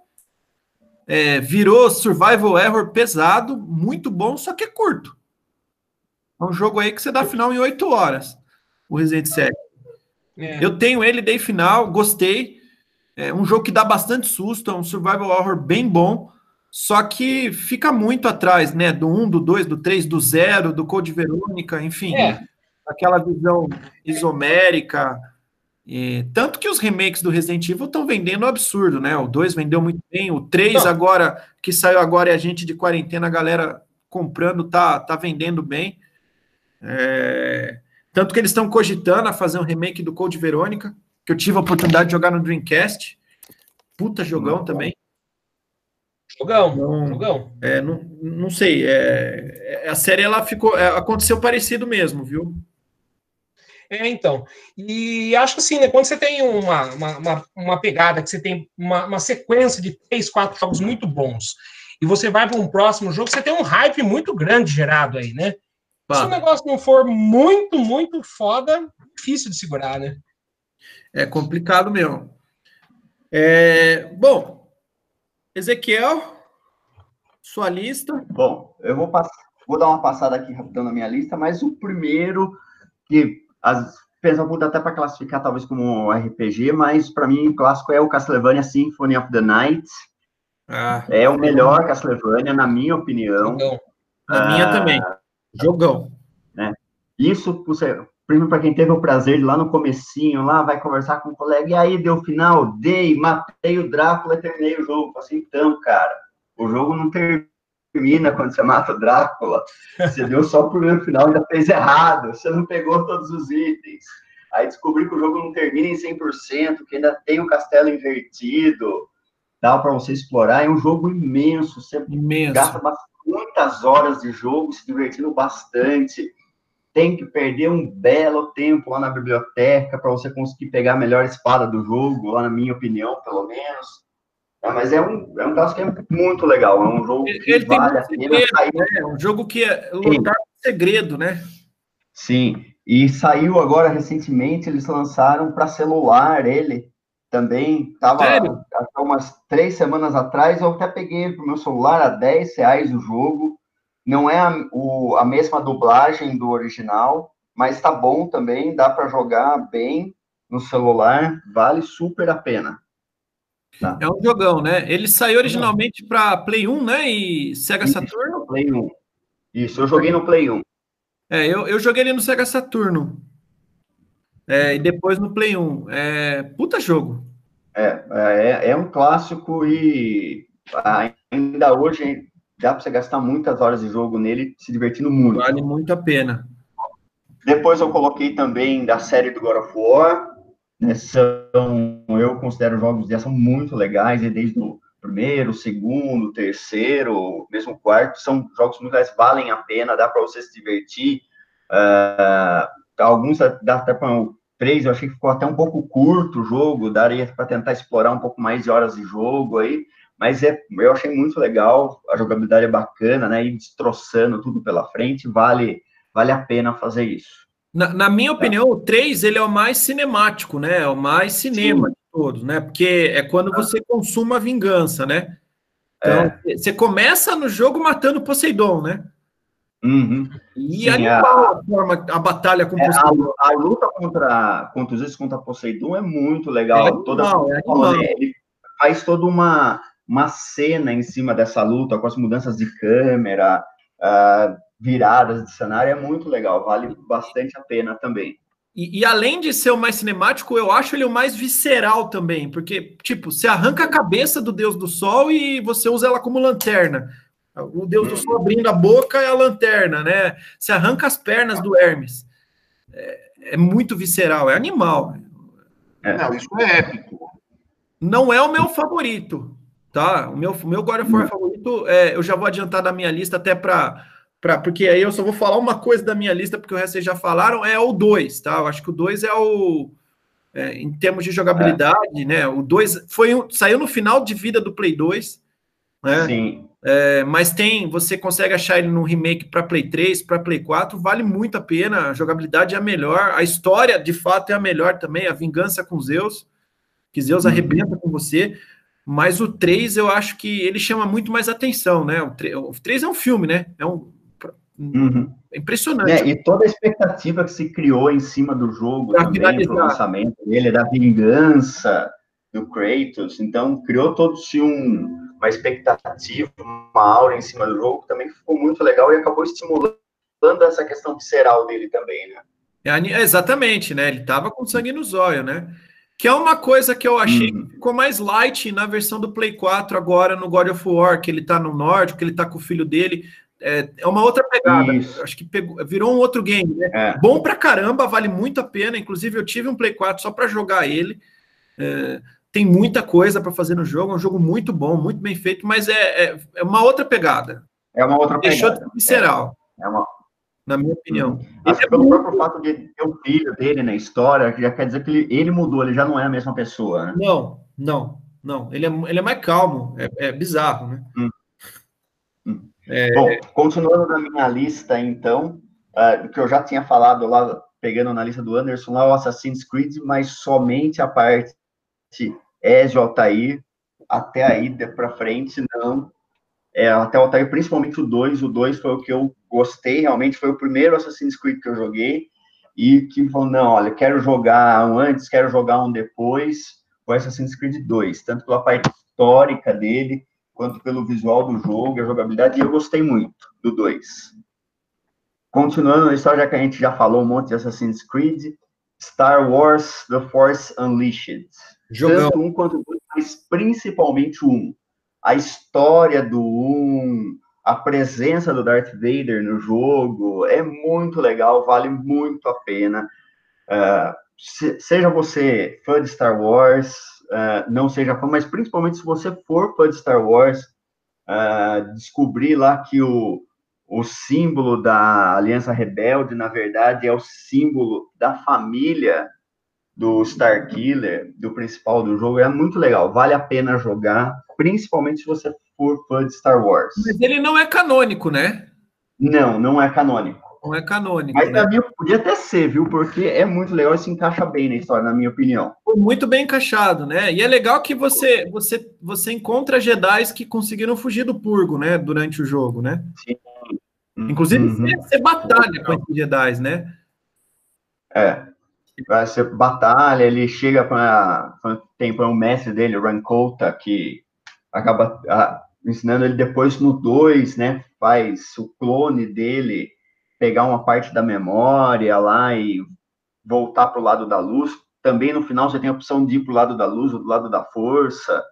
S2: é, virou survival error pesado, muito bom, só que é curto. É um jogo aí que você dá final em 8 horas, o Resident 7. É. Eu tenho ele, dei final, gostei. É um jogo que dá bastante susto, é um survival horror bem bom, só que fica muito atrás, né? Do 1, do 2, do 3, do 0, do Code Verônica, enfim. É. Aquela visão isomérica. E, tanto que os remakes do Resident Evil estão vendendo absurdo, né? O 2 vendeu muito bem, o 3 Não. agora, que saiu agora, é a gente de quarentena, a galera comprando, tá, tá vendendo bem. É... Tanto que eles estão cogitando a fazer um remake do Code Verônica que eu tive a oportunidade de jogar no Dreamcast. Puta jogão também.
S4: Jogão, então, jogão.
S2: É, não, não sei. É, é, a série ela ficou. É, aconteceu parecido mesmo, viu?
S4: É, então. E acho assim, né? Quando você tem uma, uma, uma, pegada, que você tem uma, uma sequência de três, quatro jogos muito bons, e você vai para um próximo jogo, você tem um hype muito grande gerado aí, né? Se o negócio não for muito, muito foda, difícil de segurar, né?
S2: É complicado mesmo. É, bom, Ezequiel, sua lista.
S3: Bom, eu vou, vou dar uma passada aqui rapidão na minha lista, mas o primeiro que as pessoas mudam até para classificar talvez como RPG, mas para mim o clássico é o Castlevania Symphony of the Night. Ah, é o melhor Castlevania, na minha opinião.
S2: Jogão. Na ah, minha também. Jogão.
S3: Né? Isso, Primeiro, para quem teve o prazer de lá no comecinho, lá, vai conversar com o colega, e aí deu final, dei, matei o Drácula e terminei o jogo. Assim, então, cara, o jogo não termina quando você mata o Drácula. Você deu só o primeiro final e ainda fez errado, você não pegou todos os itens. Aí descobri que o jogo não termina em 100%, que ainda tem o castelo invertido, dá para você explorar. É um jogo imenso, você imenso. gasta muitas horas de jogo se divertindo bastante tem que perder um belo tempo lá na biblioteca para você conseguir pegar a melhor espada do jogo, lá na minha opinião, pelo menos. É, mas é um, é um caso que é muito legal, é um jogo que
S2: Ele vale a pena sair. Né? É um jogo que é lutar com segredo, né?
S3: Sim, e saiu agora recentemente, eles lançaram para celular ele também, estava há umas três semanas atrás, eu até peguei para o meu celular a 10 reais o jogo, não é a, o, a mesma dublagem do original, mas tá bom também, dá para jogar bem no celular, vale super a pena.
S2: Tá. É um jogão, né? Ele saiu originalmente para Play 1, né? E Sega Isso, Saturno?
S3: Play 1. Isso, eu joguei no Play 1.
S2: É, eu, eu joguei ele no Sega Saturno. É, e depois no Play 1. É, puta jogo.
S3: É, é, é um clássico e ainda hoje dá para você gastar muitas horas de jogo nele, se divertindo muito.
S2: Vale muito a pena.
S3: Depois eu coloquei também da série do God of War. Né, são, eu considero jogos dessa muito legais, e desde o primeiro, segundo, terceiro, mesmo quarto, são jogos muito legais, valem a pena, dá para você se divertir. Uh, alguns dá até para o 3, eu achei que ficou até um pouco curto o jogo, daria para tentar explorar um pouco mais de horas de jogo aí, mas é, eu achei muito legal, a jogabilidade é bacana, né, e destroçando tudo pela frente, vale, vale a pena fazer isso.
S2: Na, na minha opinião, o 3, ele é o mais cinemático, né, é o mais cinema Sim. de todos, né, porque é quando você consuma a vingança, né, então, é. você começa no jogo matando Poseidon, né,
S3: Uhum.
S2: E Sim, animal a, forma, a batalha com
S3: é, Poseidon. A, a, luta contra, contra os contra Poseidon é muito legal. É animal, Toda, é animal. Ele faz toda uma, uma cena em cima dessa luta, com as mudanças de câmera, uh, viradas de cenário, é muito legal, vale bastante a pena também.
S2: E, e, além de ser o mais cinemático, eu acho ele o mais visceral também, porque, tipo, você arranca a cabeça do Deus do Sol e você usa ela como lanterna. O Deus do Sol abrindo a boca é a lanterna, né? Você arranca as pernas do Hermes. É, é muito visceral, é animal.
S1: É. Não, isso é épico.
S2: Não é o meu favorito, tá? O meu, meu God of War hum. favorito, é, eu já vou adiantar da minha lista até para Pra, porque aí eu só vou falar uma coisa da minha lista, porque o resto vocês já falaram, é o 2, tá? Eu acho que o 2 é o. É, em termos de jogabilidade, é. né? O 2 foi saiu no final de vida do Play 2, né? Sim. É, mas tem, você consegue achar ele no remake para Play 3, para Play 4, vale muito a pena. A jogabilidade é a melhor, a história de fato é a melhor também. A vingança com Zeus, que Zeus uhum. arrebenta com você. Mas o 3 eu acho que ele chama muito mais atenção, né? O 3, o 3 é um filme, né? É um. Uhum. É impressionante. É,
S3: e toda a expectativa que se criou em cima do jogo pra também, pro lançamento dele, da vingança do Kratos. Então, criou todo-se um uma expectativa, uma aura em cima do jogo, que também ficou muito legal e acabou estimulando essa questão visceral dele também, né?
S2: É, exatamente, né? Ele tava com sangue no zóio, né? Que é uma coisa que eu achei uhum. que ficou mais light na versão do Play 4 agora no God of War, que ele tá no norte, que ele tá com o filho dele. É, é uma outra pegada. Isso. Acho que pegou, virou um outro game, né? É. Bom pra caramba, vale muito a pena. Inclusive, eu tive um Play 4 só para jogar ele. É, tem muita coisa para fazer no jogo, é um jogo muito bom, muito bem feito, mas é, é, é uma outra pegada.
S3: É uma outra
S2: Deixou pegada. Deixou de visceral. É, é uma... Na minha opinião.
S3: Acho que pelo muito... próprio fato de ter o filho dele na história, já quer dizer que ele, ele mudou, ele já não é a mesma pessoa, né?
S2: Não, não, não. Ele é, ele é mais calmo, é, é bizarro, né? Hum.
S3: Hum. É... Bom, continuando na minha lista, então, uh, que eu já tinha falado lá, pegando na lista do Anderson, lá o Assassin's Creed, mas somente a parte Ezio Altair, até aí para frente, não. É, até o Altair, principalmente o 2, o 2 foi o que eu gostei, realmente foi o primeiro Assassin's Creed que eu joguei, e que me falou, não, olha, quero jogar um antes, quero jogar um depois, foi Assassin's Creed 2, tanto pela parte histórica dele, quanto pelo visual do jogo, a jogabilidade, e eu gostei muito do 2. Continuando na história, já que a gente já falou um monte de Assassin's Creed, Star Wars The Force Unleashed. Jogão. Tanto um quanto dois, mas principalmente o um. A história do um, a presença do Darth Vader no jogo é muito legal, vale muito a pena. Uh, se, seja você fã de Star Wars, uh, não seja fã, mas principalmente se você for fã de Star Wars, uh, descobrir lá que o, o símbolo da Aliança Rebelde, na verdade, é o símbolo da família do Star Killer, do principal do jogo, é muito legal. Vale a pena jogar, principalmente se você for fã de Star Wars.
S2: Mas ele não é canônico, né?
S3: Não, não é canônico.
S2: Não é canônico.
S3: Mas né? minha, podia até ser, viu? Porque é muito legal e se encaixa bem na história, na minha opinião.
S2: Muito bem encaixado, né? E é legal que você você você encontra Jedi que conseguiram fugir do purgo, né? Durante o jogo, né? Sim. Inclusive, uhum. você, você batalha com esses Jedi, né?
S3: É vai ser batalha, ele chega para tem para um mestre dele, o Rankota, que acaba a, ensinando ele depois no 2, né? Faz o clone dele pegar uma parte da memória lá e voltar para o lado da luz. Também no final você tem a opção de ir para o lado da luz ou do lado da força.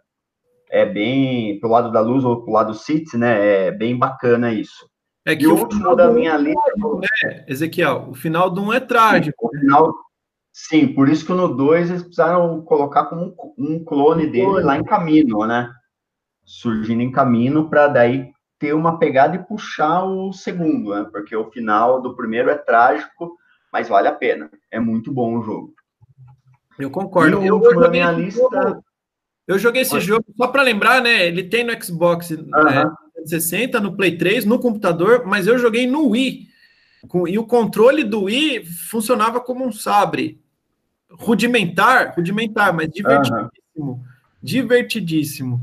S3: é bem, pro lado da luz ou pro lado City, né? É bem bacana isso.
S2: É que e o último da minha é lista. Né, Ezequiel, o final do um é trágico.
S3: O final, sim, por isso que no 2 eles precisaram colocar como um, clone dele lá em caminho, né? Surgindo em caminho para daí ter uma pegada e puxar o segundo, né? Porque o final do primeiro é trágico, mas vale a pena. É muito bom o jogo.
S2: Eu concordo.
S3: E o último da minha lista.
S2: Eu joguei esse Pode. jogo, só para lembrar, né? Ele tem no Xbox uh -huh. né, 360, no Play 3, no computador, mas eu joguei no Wii. Com, e o controle do Wii funcionava como um sabre. Rudimentar, rudimentar, mas divertidíssimo. Divertidíssimo.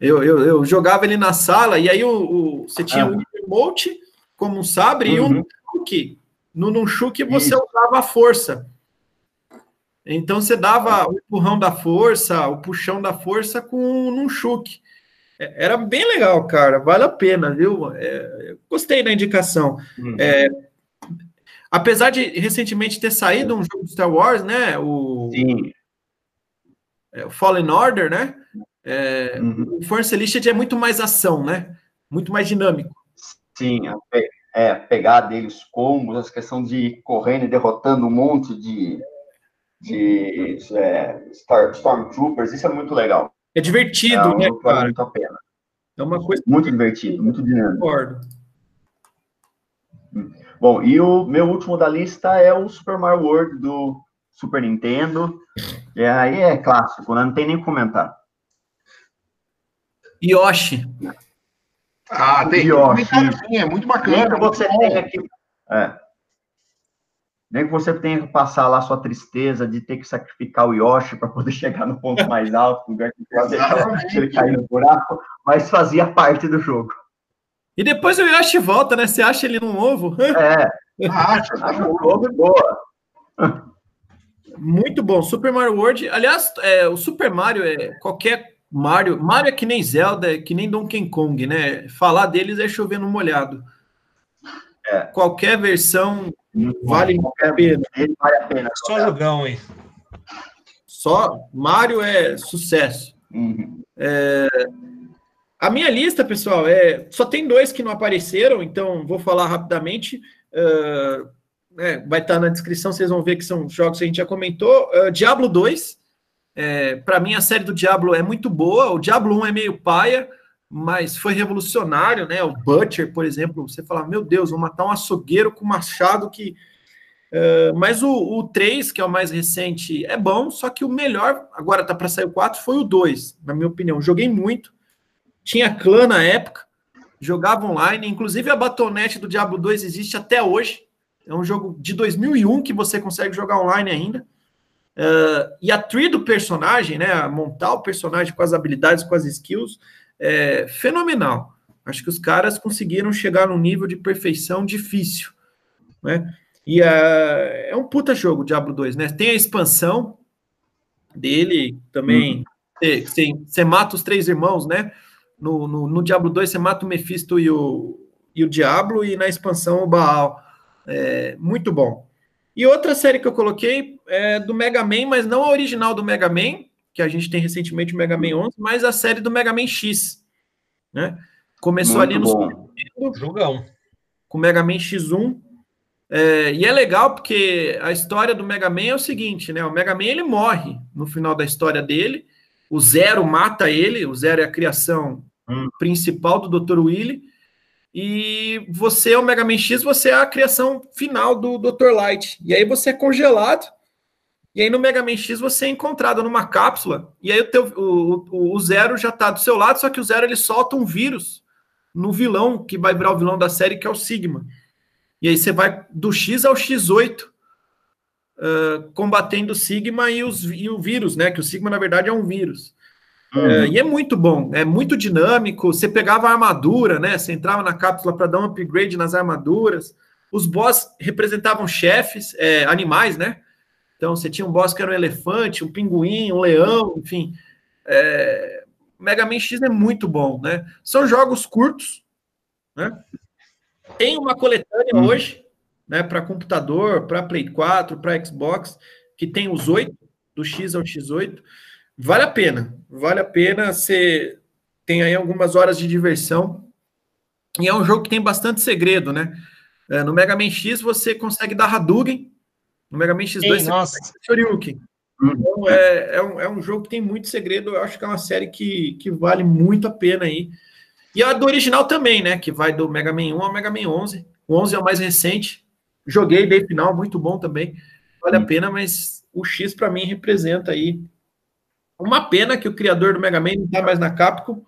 S2: Eu, eu, eu, jogava ele na sala, e aí o, o você tinha -huh. um remote como um sabre e um uhum. Nunchuk. No Nunchuk você Isso. usava a força. Então você dava o empurrão da força, o puxão da força com um chute. É, era bem legal, cara. Vale a pena, viu? É, gostei da indicação. Uhum. É, apesar de recentemente ter saído um jogo de Star Wars, né? O,
S3: Sim.
S2: É, o Fallen Order, né? É, uhum. O Force Elite é muito mais ação, né? Muito mais dinâmico.
S3: Sim, é, pegar deles combos, essa questão de ir correndo e derrotando um monte de de é, Star, Stormtroopers, isso é muito legal.
S2: É divertido, é, né,
S3: cara? muito a pena.
S2: É uma coisa
S3: muito divertido, muito dinâmico.
S2: Concordo.
S3: Bom, e o meu último da lista é o Super Mario World do Super Nintendo. E aí é clássico, né? não tem nem comentar.
S2: Yoshi.
S1: Ah, tem
S3: Yoshi.
S1: É muito bacana.
S3: Você tem aqui. É. Nem que você tenha que passar lá sua tristeza de ter que sacrificar o Yoshi para poder chegar no ponto mais alto, lugar que ele cair no buraco, mas fazia parte do jogo.
S2: E depois o Yoshi volta, né? Você acha ele num ovo?
S3: É. Acha, acha um ovo boa.
S2: Muito bom. Super Mario World. Aliás, é, o Super Mario é qualquer Mario. Mario é que nem Zelda, é que nem Donkey Kong, né? Falar deles é chover no molhado. É. Qualquer versão Vale a pena.
S3: Vale a pena.
S4: Só jogão, hein?
S2: Só Mario é sucesso. Uhum. É... A minha lista, pessoal, é só tem dois que não apareceram, então vou falar rapidamente. Uh, é, vai estar na descrição, vocês vão ver que são jogos que a gente já comentou. Uh, Diablo 2, é, para mim a série do Diablo é muito boa. O Diablo 1 é meio paia, mas foi revolucionário, né? O Butcher, por exemplo, você fala, meu Deus, vou matar um açougueiro com machado que. Uh, mas o, o 3, que é o mais recente, é bom, só que o melhor, agora tá para sair o 4, foi o 2, na minha opinião. Joguei muito, tinha clã na época, jogava online, inclusive a batonete do Diablo 2 existe até hoje. É um jogo de 2001 que você consegue jogar online ainda. Uh, e a tree do personagem, né? Montar o personagem com as habilidades, com as skills, é, fenomenal. Acho que os caras conseguiram chegar num nível de perfeição difícil, né? E é, é um puta jogo, Diablo 2, né? Tem a expansão dele também. Você uhum. mata os três irmãos, né? No, no, no, Diablo 2 você mata o Mephisto e o, e o Diablo, e na expansão o Baal. É, muito bom. E outra série que eu coloquei é do Mega Man, mas não a original do Mega Man, que a gente tem recentemente o Mega Man 11, mas a série do Mega Man X, né? Começou Muito ali no
S4: bom. Jogão.
S2: com o Mega Man X1. É, e é legal porque a história do Mega Man é o seguinte, né? O Mega Man ele morre no final da história dele. O Zero mata ele. O Zero é a criação hum. principal do Dr. Willy. E você é o Mega Man X, você é a criação final do Dr. Light. E aí você é congelado e aí no Mega Man X você é encontrado numa cápsula, e aí o, teu, o, o, Zero já tá do seu lado, só que o Zero ele solta um vírus no vilão, que vai virar o vilão da série, que é o Sigma. E aí você vai do X ao X8, uh, combatendo o Sigma e, os, e o vírus, né? Que o Sigma, na verdade, é um vírus. Uhum. Uh, e é muito bom, é muito dinâmico. Você pegava a armadura, né? Você entrava na cápsula para dar um upgrade nas armaduras. Os boss representavam chefes, é, animais, né? Então, você tinha um boss que era um elefante, um pinguim, um leão, enfim. É... Mega Man X é muito bom, né? São jogos curtos, né? Tem uma coletânea hum. hoje, né, para computador, para Play 4, para Xbox, que tem os oito, do X ao X8. Vale a pena. Vale a pena. Você tem aí algumas horas de diversão. E é um jogo que tem bastante segredo, né? É, no Mega Man X você consegue dar Hadouken. No Mega Man X2 Ei, você
S4: nossa.
S2: consegue Shoryuken. Então é, é, um, é um jogo que tem muito segredo. Eu acho que é uma série que, que vale muito a pena aí. E a do original também, né? Que vai do Mega Man 1 ao Mega Man 11. O 11 é o mais recente. Joguei, dei final, muito bom também. Vale a pena, mas o X para mim representa aí. Uma pena que o criador do Mega Man não tá mais na Capcom.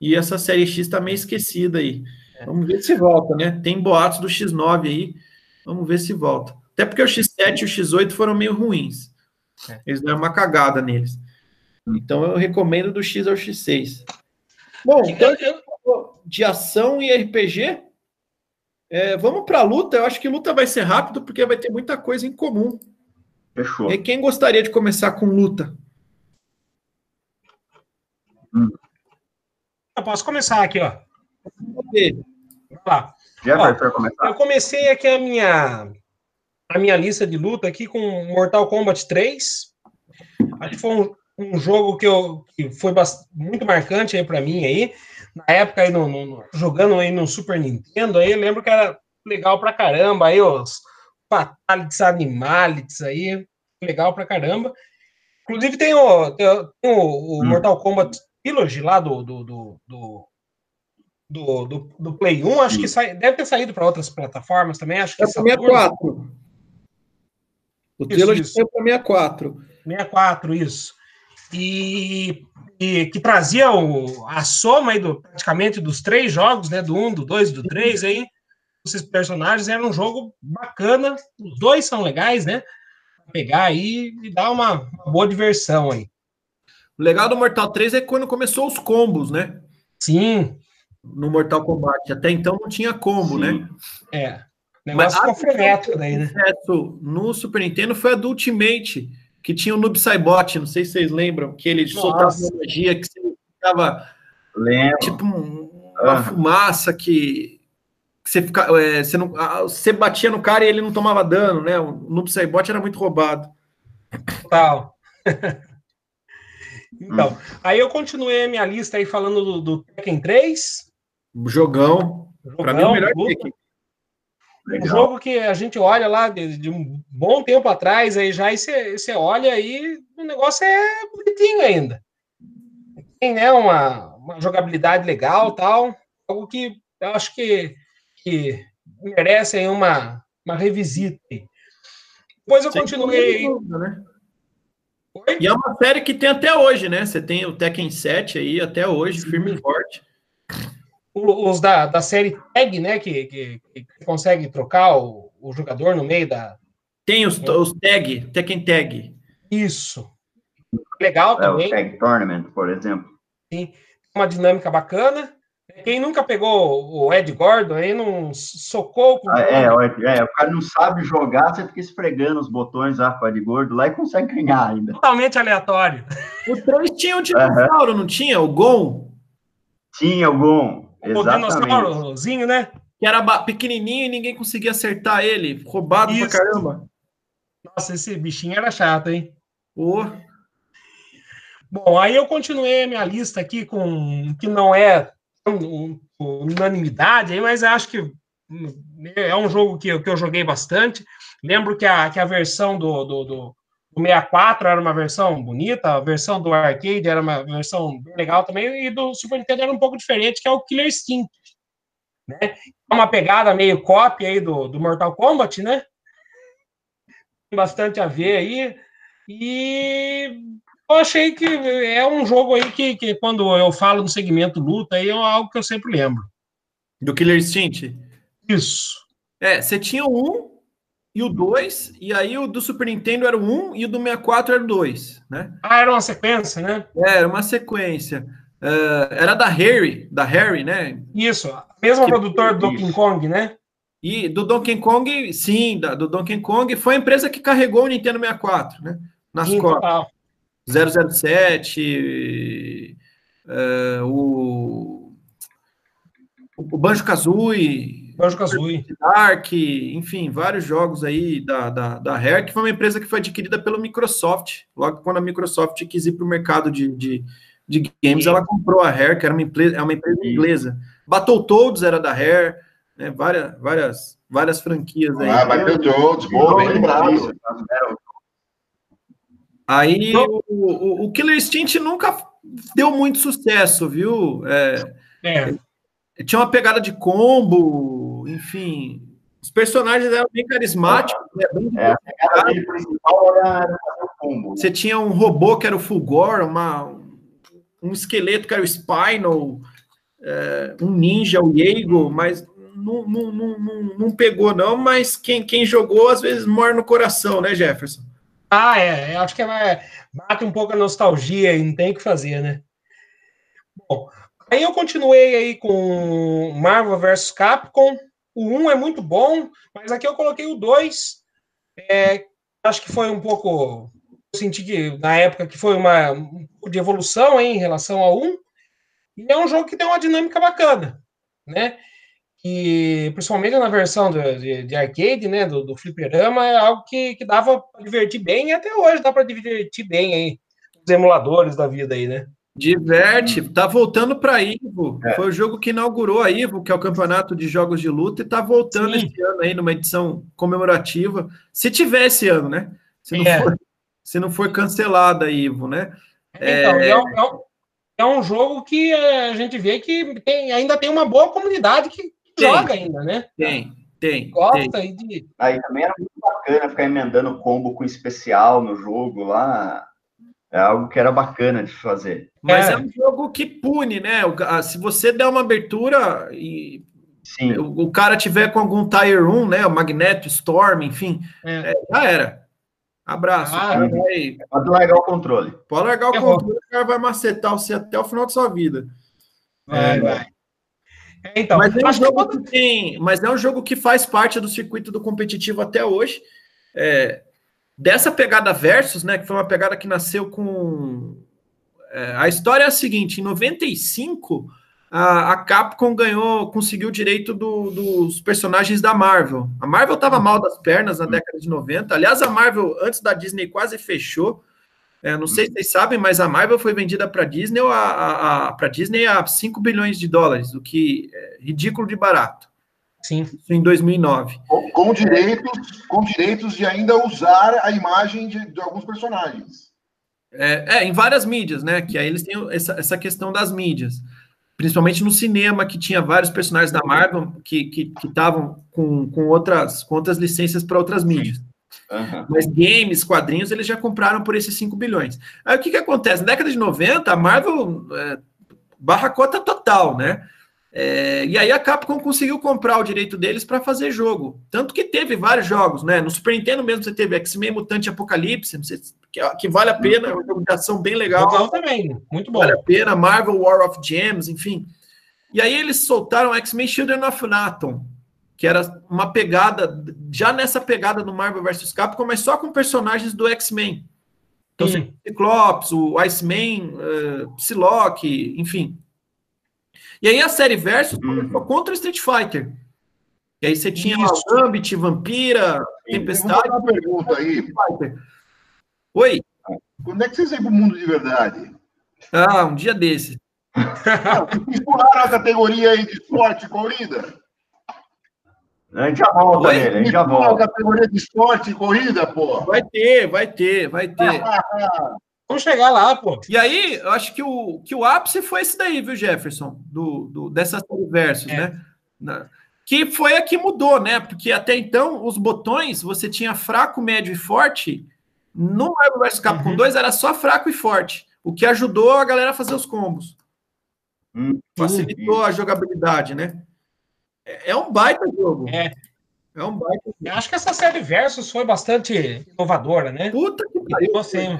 S2: E essa série X tá meio esquecida aí. Vamos ver se volta, né? Tem boatos do X9 aí. Vamos ver se volta. Até porque o X7 e o X8 foram meio ruins. É. Eles deram uma cagada neles. Então eu recomendo do X ao X6. Bom, então de ação e RPG, é, vamos para luta. Eu acho que luta vai ser rápido porque vai ter muita coisa em comum.
S3: Fechou.
S2: E quem gostaria de começar com luta?
S4: Hum. Eu posso começar aqui, ó.
S3: Para começar.
S4: Eu comecei aqui a minha a minha lista de luta aqui com Mortal Kombat 3. Acho que foi um, um jogo que, eu, que foi muito marcante aí para mim aí. Na época aí no, no, jogando aí no Super Nintendo aí, eu lembro que era legal pra caramba aí os Fatalities Animalities aí, legal pra caramba. Inclusive tem o, tem o, o hum. Mortal Kombat Trilogy lá do, do, do, do do, do, do, Play 1, acho que sai, deve ter saído para outras plataformas também, acho que
S2: é 64. O Trilogy saiu para 64.
S4: 64, isso. E, e que trazia o, a soma aí do, praticamente dos três jogos, né? Do 1, do 2 do 3 aí. Esses personagens era um jogo bacana. Os dois são legais, né? Pegar aí e dar uma, uma boa diversão aí.
S2: O legal do Mortal 3 é quando começou os combos, né?
S4: Sim.
S2: No Mortal Kombat. Até então não tinha combo, Sim. né?
S4: É. Negócio Mas frenético daí, né?
S2: No Super Nintendo foi a do Ultimate, que tinha o Noob Saibot, não sei se vocês lembram, que ele Nossa. soltava uma magia que você ficava
S3: Lembro.
S2: tipo um, uma fumaça que, que você, fica, é, você, não, você batia no cara e ele não tomava dano, né? O Noob Saibot era muito roubado.
S4: Total. então, hum. aí eu continuei a minha lista aí falando do, do Tekken 3.
S2: Jogão. Jogão Para mim, o melhor Tekken.
S4: Legal. Um jogo que a gente olha lá de, de, um bom tempo atrás, aí já você olha aí, o negócio é bonitinho ainda. Tem né, uma, uma jogabilidade legal tal, algo que eu acho que, que merece aí uma, uma revisita. Depois eu Sem continuei. Dúvida, né?
S2: E é uma série que tem até hoje, né? Você tem o Tekken 7 aí até hoje, Sim. firme e forte
S4: os da, da série tag, né? Que, que, que consegue trocar o, o, jogador no meio da.
S2: Tem os, é. os tag, Tekken Tag.
S4: Isso. Legal também.
S3: É, o Tag Tournament, por exemplo.
S4: Sim. Uma dinâmica bacana. Quem nunca pegou o Ed Gordon aí não socou com
S3: ah, é, é, o cara não sabe jogar, você fica esfregando os botões lá com o Ed Gordo lá e consegue ganhar ainda.
S4: Totalmente aleatório.
S2: O 3 tinha o dinossauro, uhum. não tinha? O Gon?
S3: Tinha o Gon.
S4: O dinossaurozinho, né?
S2: Que era pequenininho e ninguém conseguia acertar ele. Roubado Isso. pra caramba.
S4: Nossa, esse bichinho era chato, hein?
S2: Oh.
S4: Bom, aí eu continuei a minha lista aqui com que não é unanimidade, mas acho que é um jogo que, que eu joguei bastante. Lembro que a, que a versão do, do, do, do 64 era uma versão bonita, a versão do arcade era uma versão legal também, e do Super Nintendo era um pouco diferente, que é o Killer Instinct. Né? É uma pegada meio cópia aí do, do Mortal Kombat, né? Tem bastante a ver aí. E eu achei que é um jogo aí que, que quando eu falo no segmento luta, aí é algo que eu sempre lembro.
S2: Do Killer Instinct?
S4: Isso.
S2: É, você tinha um e o 2, e aí o do Super Nintendo era o 1 um, e o do 64 era o 2, né?
S4: Ah, era uma sequência, né?
S2: É, era uma sequência. Uh, era da Harry, da Harry, né?
S4: Isso, mesmo que, produtor do Donkey Kong, né?
S2: E do Donkey Kong, sim, da, do Donkey Kong, foi a empresa que carregou o Nintendo 64, né? Nas sim, costas. 007, uh, o, o Banjo Kazooie, Banjo-Kazooie. Dark, enfim, vários jogos aí da, da, da Rare, que foi uma empresa que foi adquirida pela Microsoft. Logo quando a Microsoft quis ir para o mercado de, de, de, games, ela comprou a Rare, que era uma empresa, é uma empresa inglesa. Battletoads era da Rare, né, várias, várias, várias franquias aí.
S1: Ah, Battletoads, boa, bem lembrado.
S2: Aí o, o, o, Killer Instinct nunca deu muito sucesso, viu? É, é. Tinha uma pegada de combo, enfim. Os personagens eram bem carismáticos. Né? Bem é, a pegada dele principal era o combo. Você tinha um robô que era o Fulgor, uma, um esqueleto que era o Spinal, é, um ninja, o Diego, mas não, não, não, não, pegou, não. Mas quem, quem jogou, às vezes, morre no coração, né, Jefferson?
S4: Ah, é. Acho que é, bate um pouco a nostalgia e não tem o que fazer, né? Bom, aí eu continuei aí com Marvel vs Capcom. O 1 é muito bom, mas aqui eu coloquei o 2. É, acho que foi um pouco. Eu senti que na época que foi uma um de evolução hein, em relação ao 1. E é um jogo que tem uma dinâmica bacana, né? Que, principalmente na versão do, de, de, arcade, né, do, do fliperama, é algo que, que dava para divertir bem, e até hoje dá para divertir bem aí, os emuladores da vida aí, né?
S2: Diverte, tá voltando para Ivo. É. Foi o jogo que inaugurou a Ivo, que é o campeonato de jogos de luta, e tá voltando Sim. esse ano aí numa edição comemorativa. Se tiver esse ano, né? Se não, é. for, se não for cancelada a Ivo, né?
S4: Então, é... É, um, é um jogo que a gente vê que tem, ainda tem uma boa comunidade que tem, joga ainda, né?
S2: Tem, tem.
S3: Gosta tem. de. Aí também era muito bacana ficar emendando combo com especial no jogo lá. É algo que era bacana de fazer.
S2: Mas é, é um jogo que pune, né? Se você der uma abertura e Sim. o cara tiver com algum Tire 1, né? O Magneto, Storm, enfim, é. É, já era. Abraço. Ah,
S3: vai... Pode largar o controle.
S2: Pode largar o controle, o cara vai macetar você até o final da sua vida.
S4: Vai, vai.
S2: É, então, mas é, um jogo que tem, mas é um jogo que faz parte do circuito do competitivo até hoje. É, dessa pegada versus, né, que foi uma pegada que nasceu com é, a história é a seguinte, em 95 a, a Capcom ganhou, conseguiu o direito do, dos personagens da Marvel. A Marvel estava mal das pernas na década de 90. Aliás, a Marvel antes da Disney quase fechou. É, não sei se vocês sabem, mas a Marvel foi vendida para Disney a, a, a para Disney a 5 bilhões de dólares, o que é ridículo de barato.
S4: Sim.
S2: Isso em 2009.
S1: Com, com, direitos, com direitos de ainda usar a imagem de, de alguns personagens.
S2: É, é, em várias mídias, né? Que aí eles têm essa, essa questão das mídias. Principalmente no cinema, que tinha vários personagens da Marvel que estavam que, com, com, outras, com outras licenças para outras mídias. Uhum. Mas games, quadrinhos, eles já compraram por esses 5 bilhões. Aí o que, que acontece? Na década de 90, a Marvel é, barra cota total, né? É, e aí a Capcom conseguiu comprar o direito deles para fazer jogo. Tanto que teve vários jogos, né? No Super Nintendo mesmo você teve X-Men Mutante Apocalipse, que, que, vale a pena, é uma jogo de ação bem legal.
S4: Legal também, muito bom.
S2: Vale a pena, Marvel War of Gems, enfim. E aí eles soltaram X-Men Children of Natom, que era uma pegada, já nessa pegada do Marvel vs Capcom, mas só com personagens do X-Men. Então, Sim. Cyclops, o Iceman, uh, Psylocke, enfim. E aí a série Versus uhum. começou contra o Street Fighter. E aí você tinha Isso. Gambit, Vampira, Tempestade.
S1: Uma pergunta aí.
S2: Oi.
S1: Quando é que vocês vêm para o mundo de verdade?
S2: Ah, um dia desse.
S1: Vocês pularam a categoria aí de esporte corrida?
S3: A gente já volta vai, nele, a gente já volta.
S1: categoria de esporte e corrida, pô.
S2: Vai ter, vai ter, vai ter.
S4: Vamos chegar lá, pô.
S2: E aí, eu acho que o, que o ápice foi esse daí, viu, Jefferson? Do, do, dessas versos, é. né? Na, que foi a que mudou, né? Porque até então, os botões, você tinha fraco, médio e forte. No Marvel vs Capcom uhum. 2 era só fraco e forte. O que ajudou a galera a fazer os combos. Hum, Facilitou a jogabilidade, né? É, é um baita jogo.
S4: É. É um baita jogo. Eu acho que essa série Versus foi bastante inovadora, né?
S2: Puta que pariu. Você...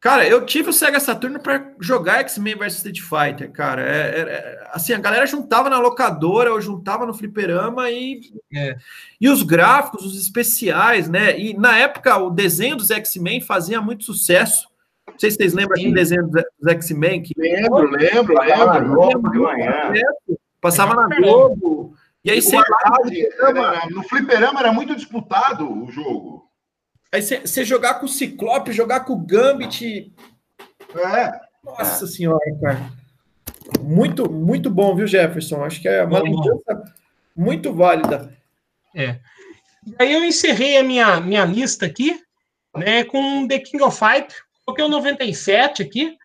S2: Cara, eu tive o Sega Saturno para jogar X-Men vs Street Fighter, cara. É, é, é, assim, a galera juntava na locadora ou juntava no fliperama e. É. E os gráficos, os especiais, né? E na época o desenho dos X-Men fazia muito sucesso. Não sei se vocês lembram aquele desenho dos X-Men. Que...
S1: Lembro, lembro, lembro. lembro. Passava na Globo. E aí você. No fliperama era muito disputado o jogo.
S2: Aí você jogar com o Ciclope, jogar com o Gambit. É. Nossa senhora, cara. Muito, muito bom, viu, Jefferson? Acho que é uma lembrança muito válida.
S4: É. Aí eu encerrei a minha, minha lista aqui, né, com The King of Fight. Coloquei o 97 aqui,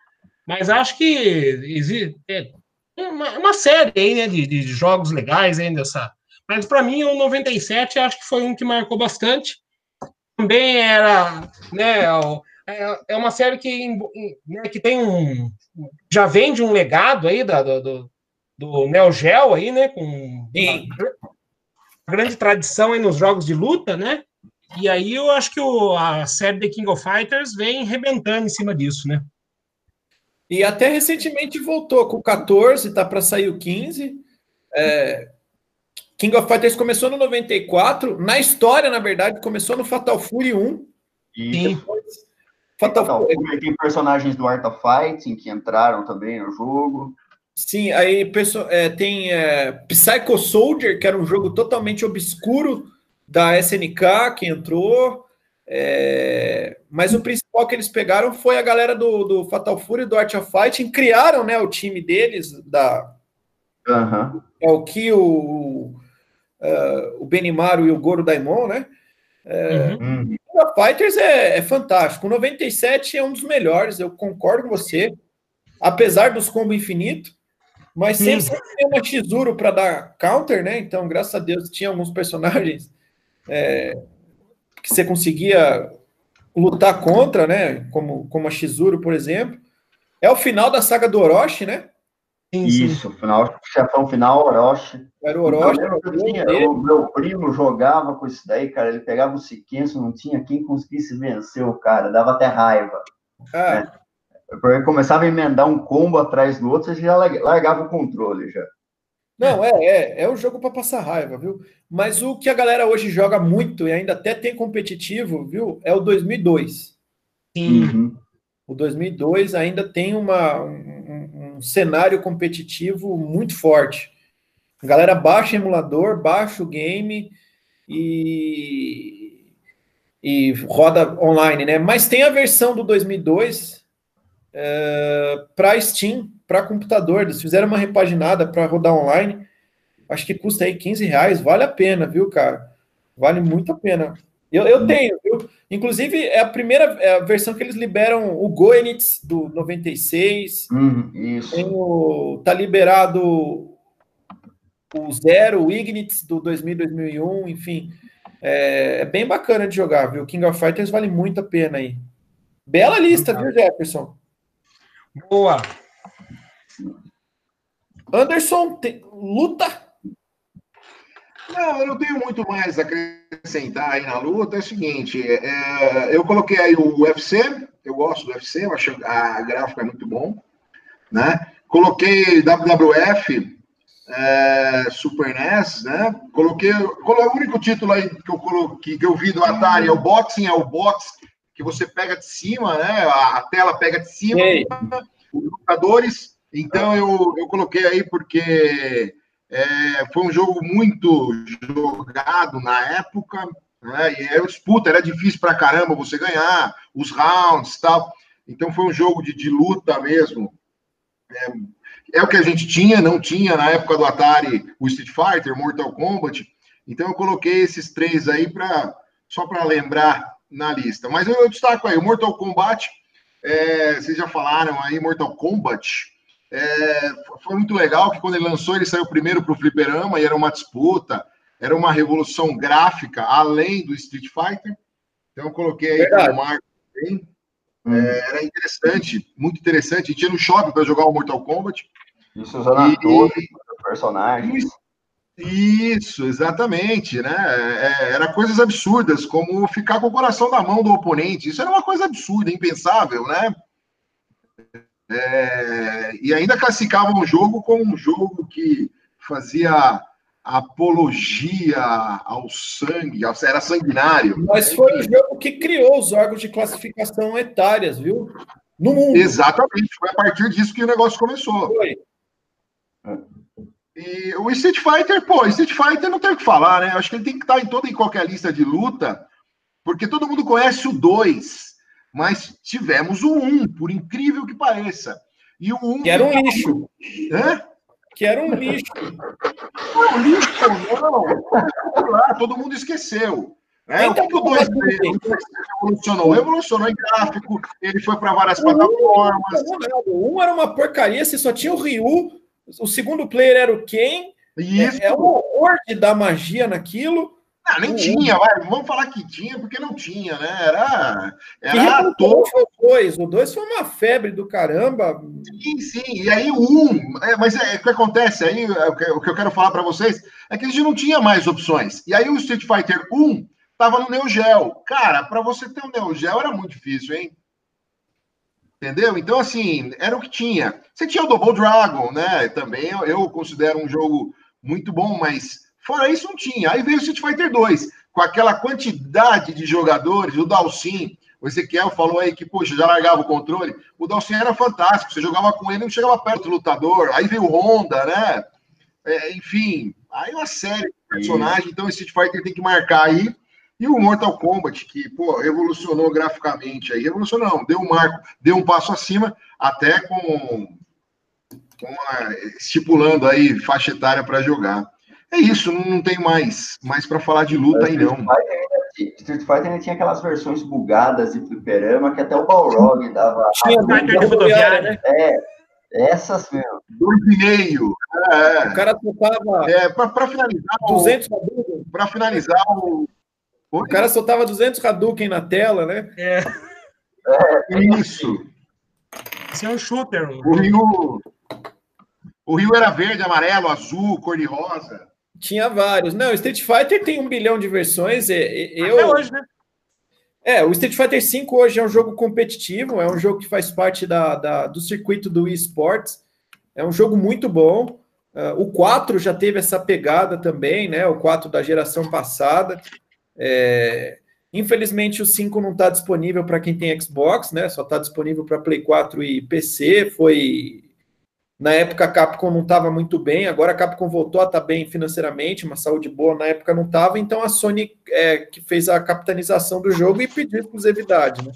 S4: mas acho que existe é, uma, uma série aí, né, de, de jogos legais ainda dessa. Mas para mim o 97 acho que foi um que marcou bastante. Também era, né, é, é uma série que, né, que tem um já vem de um legado aí da, do, do Neo Geo aí, né, com grande tradição aí nos jogos de luta, né? E aí eu acho que o, a série The King of Fighters vem rebentando em cima disso, né?
S2: E até recentemente voltou com o 14, tá para sair o 15. É, King of Fighters começou no 94. Na história, na verdade, começou no Fatal Fury 1.
S3: E depois. Fatal, Fatal Fury tem personagens do Art of Fighting que entraram também no jogo.
S2: Sim, aí é, tem é, Psycho Soldier, que era um jogo totalmente obscuro da SNK, que entrou. É, mas o principal que eles pegaram foi a galera do, do Fatal Fury, do Art of Fighting, criaram né, o time deles, da,
S3: uhum.
S2: é o que o, uh, o Benimaru e o Goro Daimon, né? É, uhum. O Fighters é, é fantástico. O 97 é um dos melhores, eu concordo com você. Apesar dos combos infinitos, mas sempre, sempre tem uma Chizuru para dar counter, né? Então, graças a Deus, tinha alguns personagens é, que você conseguia lutar contra, né? Como, como a Chizuru, por exemplo. É o final da saga do Orochi, né?
S3: Isso, final, chefão final, Orochi.
S2: Era o Orochi.
S3: tinha, o meu primo jogava com isso daí, cara. Ele pegava o Siquenço, não tinha quem conseguisse vencer o cara, dava até raiva. Ah. Né? Porque começava a emendar um combo atrás do outro, você já largava o controle já.
S2: Não, é, é, é um jogo para passar raiva, viu? Mas o que a galera hoje joga muito e ainda até tem competitivo, viu? É o 2002. Sim. Uhum. O 2002 ainda tem uma, um, um, cenário competitivo muito forte. A galera baixa emulador, baixa o game e, e roda online, né? Mas tem a versão do 2002 é, para Steam, para computador. Eles fizeram uma repaginada para rodar online. Acho que custa aí 15 reais. Vale a pena, viu, cara? Vale muito a pena. Eu, eu tenho, viu? Inclusive, é a primeira é a versão que eles liberam o Goenitz do 96.
S3: Hum, isso.
S2: Tem o, tá liberado o Zero, o Ignitz do 2000, 2001, enfim. É, é, bem bacana de jogar, viu? King of Fighters vale muito a pena aí. Bela lista, viu, Jefferson?
S4: Boa.
S2: Anderson, tem... luta?
S1: Não, eu não tenho muito mais a acrescentar aí na luta. É o seguinte, é, eu coloquei aí o UFC, eu gosto do UFC, eu acho a gráfica é muito bom, né? Coloquei WWF, é, Super NES, né? Coloquei, coloquei o único título aí que eu coloquei, que eu vi do Atari é o boxing, é o box que você pega de cima, né? A tela pega de cima, Ei. os lutadores. Então eu, eu coloquei aí porque é, foi um jogo muito jogado na época, né? E era disputa, era difícil para caramba você ganhar os rounds tal. Então foi um jogo de, de luta mesmo. É, é, o que a gente tinha, não tinha na época do Atari o Street Fighter, Mortal Kombat. Então eu coloquei esses três aí para só para lembrar na lista. Mas eu, eu destaco aí o Mortal Kombat. É, vocês já falaram aí, Mortal Kombat. É, foi muito legal que quando ele lançou, ele saiu primeiro para o Fliperama e era uma disputa, era uma revolução gráfica além do Street Fighter. Então eu coloquei aí para o Marco também. Hum. É, era interessante, muito interessante. A gente ia no shopping para jogar o Mortal Kombat.
S3: Isso usando e, personagens.
S1: Isso, exatamente, né? É, era coisas absurdas, como ficar com o coração na mão do oponente. Isso era uma coisa absurda, impensável, né? É, e ainda classificavam o jogo como um jogo que fazia apologia ao sangue, era sanguinário.
S2: Mas foi o jogo que criou os órgãos de classificação etárias, viu?
S1: No mundo. Exatamente, foi a partir disso que o negócio começou. Foi. E E o Street Fighter, pô, Street Fighter não tem o que falar, né? Acho que ele tem que estar em toda e qualquer lista de luta, porque todo mundo conhece o 2, mas tivemos o 1, um, por incrível que pareça. E o 1. Um
S2: que era um lixo. Hã? Que era um lixo.
S1: Não, lixo, não. todo mundo esqueceu. É, o que o 2 revolucionou? Revolucionou em gráfico, ele foi para várias o plataformas.
S2: O 1 um era uma porcaria, você só tinha o Ryu, o segundo player era o Ken. Isso. É, é um horror de dar magia naquilo.
S1: Não, nem tinha, vai. Vamos falar que tinha, porque não tinha, né? Era. Era todo.
S2: O 2. O 2 foi uma febre do caramba.
S1: Sim, sim. E aí o 1. Um, é, mas é, o que acontece aí, é, o que, eu quero falar para vocês, é que a gente não tinha mais opções. E aí o Street Fighter 1 estava no Neo Geo. Cara, para você ter um Neo Geo era muito difícil, hein? Entendeu? Então, assim, era o que tinha. Você tinha o Double Dragon, né? Também eu, eu considero um jogo muito bom, mas fora isso não tinha. Aí veio o Street Fighter 2, com aquela quantidade de jogadores, o Dalsin, o Ezequiel falou aí que, poxa, já largava o controle. O Dalsin era fantástico, você jogava com ele, não chegava perto do lutador. Aí veio o Honda, né? É, enfim, aí uma série de personagens. Então, o Street Fighter tem que marcar aí. E o Mortal Kombat, que, pô, revolucionou graficamente aí, revolucionou, não, deu um marco, deu um passo acima, até com, com a, estipulando aí faixa etária para jogar. É isso, não, tem mais, mais para falar de luta aí, não.
S3: Street Fighter ainda tinha aquelas versões bugadas de fliperama que até o Balrog dava.
S2: Tinha rodoviária, né?
S3: É, essas mesmo.
S1: Dois e meio.
S2: É. O cara tocava.
S1: É, para finalizar.
S2: 200
S1: Para finalizar, o,
S2: o cara soltava 200 Hadouken na tela, né?
S4: É.
S1: é isso.
S4: Isso é um shooter.
S1: O Rio, o Rio era verde, amarelo, azul, cor de rosa.
S2: Tinha vários. Não, Street Fighter tem um bilhão de versões. Eu... Até hoje, né? É, o Street Fighter V hoje é um jogo competitivo, é um jogo que faz parte da, da do circuito do eSports. É um jogo muito bom. Uh, o 4 já teve essa pegada também, né? O 4 da geração passada. É, infelizmente, o 5 não está disponível para quem tem Xbox, né? Só está disponível para Play 4 e PC. Foi. Na época a Capcom não estava muito bem, agora a Capcom voltou a estar tá bem financeiramente, uma saúde boa, na época não estava, então a Sony é, que fez a capitanização do jogo e pediu exclusividade, né?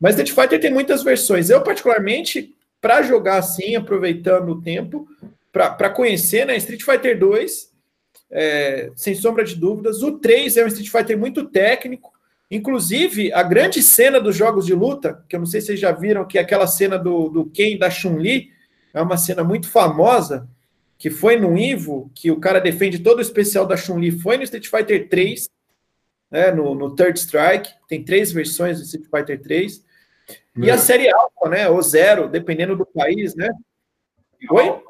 S2: Mas Street Fighter tem muitas versões. Eu, particularmente, para jogar assim, aproveitando o tempo, para conhecer, né? Street Fighter 2 é, sem sombra de dúvidas. O 3 é um Street Fighter muito técnico. Inclusive, a grande cena dos jogos de luta, que eu não sei se vocês já viram, que é aquela cena do, do Ken da Chun-Li, é uma cena muito famosa, que foi no Ivo, que o cara defende todo o especial da Chun-Li, foi no Street Fighter 3, né, no, no Third Strike, tem três versões do Street Fighter 3, e a série Alpha, né, ou Zero, dependendo do país, né?
S3: Oi? Alpha,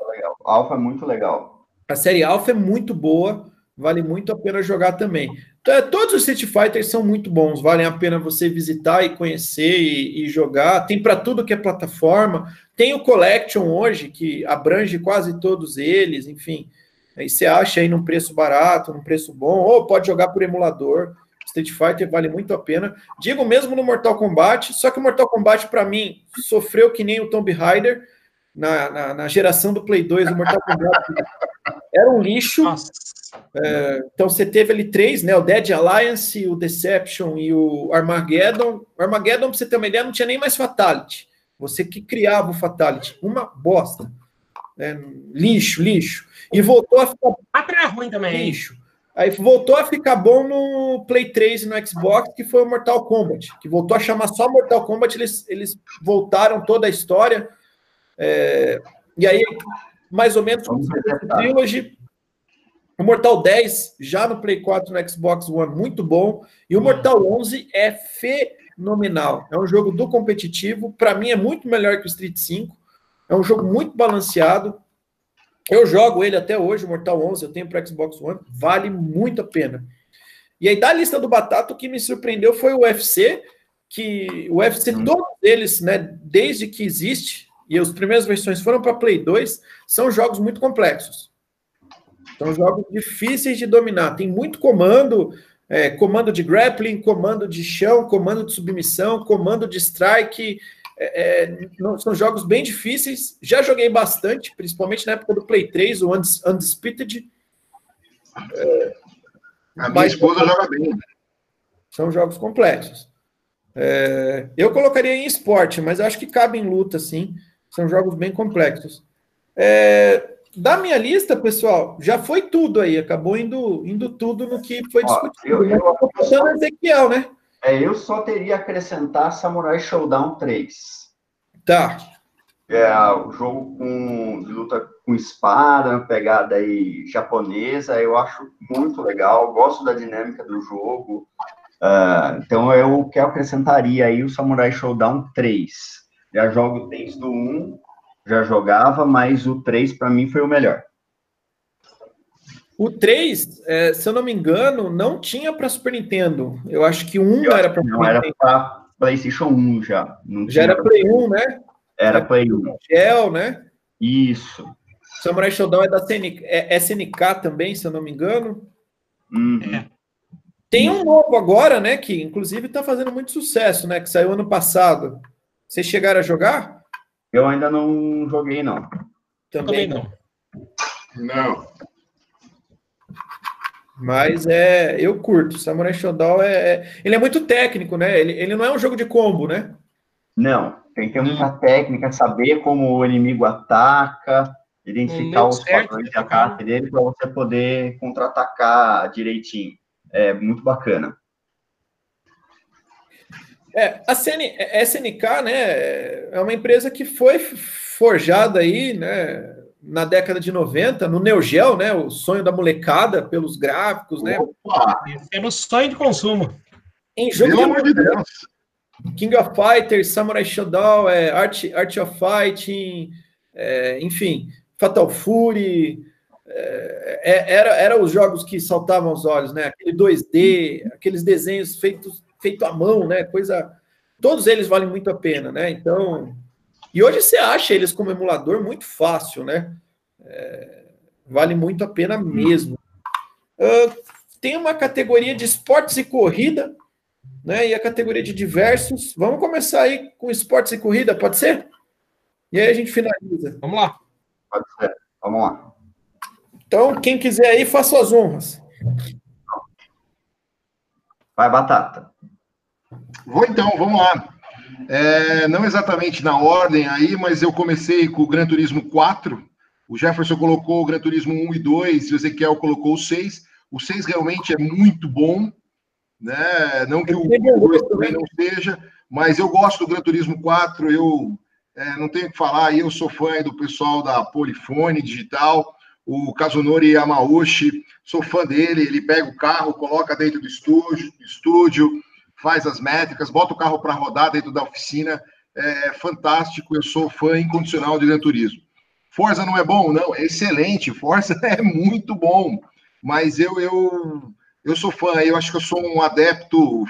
S3: Alpha é muito legal.
S2: A série Alpha é muito boa, vale muito a pena jogar também. Então, é, todos os Street Fighters são muito bons, valem a pena você visitar e conhecer e, e jogar. Tem para tudo que é plataforma. Tem o Collection hoje, que abrange quase todos eles, enfim. Aí você acha aí num preço barato, num preço bom, ou pode jogar por emulador. Street Fighter vale muito a pena. Digo mesmo no Mortal Kombat, só que o Mortal Kombat, para mim, sofreu que nem o Tomb Raider na, na, na, geração do Play 2, o Mortal Kombat era um lixo. É, então você teve ali três, né? O Dead Alliance, o Deception e o Armageddon. O Armageddon, pra você ter uma ideia, não tinha nem mais Fatality. Você que criava o Fatality. Uma bosta. É, lixo, lixo. E voltou a ficar.
S4: Ah, ruim também.
S2: Lixo. Aí voltou a ficar bom no Play 3 e no Xbox, que foi o Mortal Kombat. Que voltou a chamar só Mortal Kombat. Eles, eles voltaram toda a história é, e aí, mais ou menos, como Trilogy, o Mortal 10, já no Play 4 no Xbox One, muito bom. E o Mortal 11 é fenomenal. É um jogo do competitivo. Para mim, é muito melhor que o Street 5. É um jogo muito balanceado. Eu jogo ele até hoje, o Mortal 11, eu tenho para Xbox One. Vale muito a pena. E aí, da lista do Batata, o que me surpreendeu foi o UFC, que o UFC, hum. todos eles, né, desde que existe, e as primeiras versões foram para Play 2, são jogos muito complexos. São jogos difíceis de dominar. Tem muito comando, é, comando de grappling, comando de chão, comando de submissão, comando de strike. É, é, não, são jogos bem difíceis. Já joguei bastante, principalmente na época do Play 3, o Undisputed.
S1: É, a minha esposa joga bem.
S2: São jogos complexos. É, eu colocaria em esporte, mas acho que cabe em luta, sim. São jogos bem complexos. É, da minha lista, pessoal, já foi tudo aí. Acabou indo, indo tudo no que foi discutido. Ó, eu, eu, eu, Ezequiel, né?
S3: É, eu só teria acrescentar Samurai Showdown 3.
S2: Tá.
S3: É o jogo com, de luta com espada, pegada aí japonesa, eu acho muito legal, gosto da dinâmica do jogo. Uh, então eu que acrescentaria aí o Samurai Showdown 3. Já jogo desde o 1, já jogava, mas o 3 para mim foi o melhor.
S2: O 3, é, se eu não me engano, não tinha para Super Nintendo. Eu acho que o 1
S3: eu
S2: era para
S3: Não, era para PlayStation 1 já.
S2: Não já era Play 1, né?
S3: Era, era Play 1.
S2: Gel, né?
S3: Isso.
S2: Samurai Showdown é da SNK, é SNK também, se eu não me engano.
S3: Uhum.
S2: É. Tem um novo agora, né? Que inclusive está fazendo muito sucesso, né? Que saiu ano passado. Vocês chegaram a jogar?
S3: Eu ainda não joguei, não.
S2: Também, Também não.
S1: Não.
S2: Mas é, eu curto. Samurai Shodown é, é, ele é muito técnico, né? Ele, ele não é um jogo de combo, né?
S3: Não, tem que ter muita hum. técnica, saber como o inimigo ataca, identificar os padrões de ataque dele para você poder contra-atacar direitinho. É muito bacana.
S2: É, a CN, SNK, né, é uma empresa que foi forjada aí, né, na década de 90, no Neo Geo, né? O sonho da molecada pelos gráficos, né?
S4: Opa. O sonho de consumo.
S2: Em jogo Pelo amor de Deus. King of Fighters, Samurai Shodown, é, Art, Art of Fighting, é, enfim, Fatal Fury, é, é era, era os jogos que saltavam aos olhos, né? Aquele 2D, aqueles desenhos feitos feito à mão, né? Coisa, todos eles valem muito a pena, né? Então, e hoje você acha eles como emulador muito fácil, né? É, vale muito a pena mesmo. Uh, tem uma categoria de esportes e corrida, né? E a categoria de diversos. Vamos começar aí com esportes e corrida, pode ser? E aí a gente finaliza.
S4: Vamos lá.
S3: Pode ser. Vamos lá.
S2: Então, quem quiser aí, faça as honras.
S3: Vai, Batata.
S1: Vou então, vamos lá. É, não exatamente na ordem aí, mas eu comecei com o Gran Turismo 4. O Jefferson colocou o Gran Turismo 1 e 2, e o Ezequiel colocou o 6. O 6 realmente é muito bom, né? Não que o 2 também não seja, mas eu gosto do Gran Turismo 4. Eu é, não tenho o que falar, eu sou fã do pessoal da Polifone Digital, o Kazunori Yamauchi, sou fã dele. Ele pega o carro, coloca dentro do estúdio, estúdio faz as métricas, bota o carro para rodar dentro da oficina. É fantástico, eu sou fã incondicional de Gran Turismo. Forza não é bom? Não, é excelente. Forza é muito bom. Mas eu, eu, eu sou fã, eu acho que eu sou um adepto,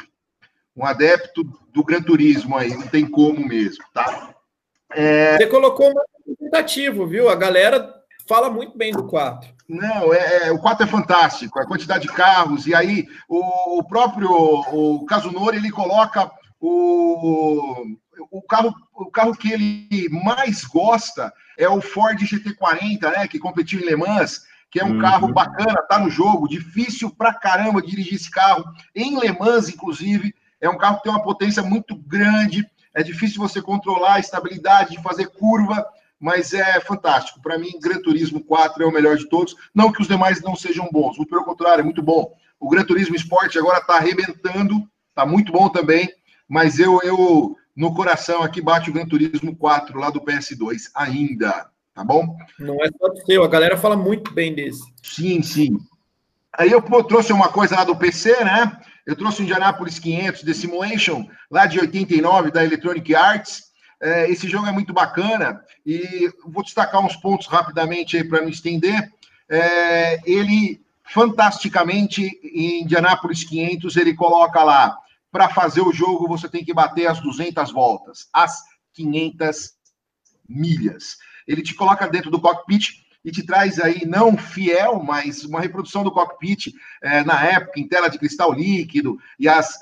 S1: um adepto do Gran Turismo aí, não tem como mesmo, tá?
S2: É... Você colocou um representativo, viu? A galera fala muito bem do 4.
S1: Não, é, é, o 4 é fantástico, a quantidade de carros, e aí o, o próprio o Kazunori, ele coloca o, o, carro, o carro que ele mais gosta é o Ford GT40, né, que competiu em Le Mans, que é um uhum. carro bacana, tá no jogo, difícil pra caramba dirigir esse carro, em Le Mans, inclusive, é um carro que tem uma potência muito grande, é difícil você controlar a estabilidade de fazer curva, mas é fantástico. Para mim, Gran Turismo 4 é o melhor de todos. Não que os demais não sejam bons, muito pelo contrário, é muito bom. O Gran Turismo Sport agora está arrebentando, está muito bom também, mas eu, eu, no coração aqui, bate o Gran Turismo 4 lá do PS2 ainda, tá bom?
S2: Não é só do seu, a galera fala muito bem desse.
S1: Sim, sim. Aí eu pô, trouxe uma coisa lá do PC, né? Eu trouxe o Indianapolis 500 The Simulation, lá de 89, da Electronic Arts. É, esse jogo é muito bacana e vou destacar uns pontos rapidamente aí para não estender. É, ele, fantasticamente, em Indianápolis 500, ele coloca lá, para fazer o jogo você tem que bater as 200 voltas, as 500 milhas. Ele te coloca dentro do cockpit e te traz aí, não fiel, mas uma reprodução do cockpit é, na época, em tela de cristal líquido, e as,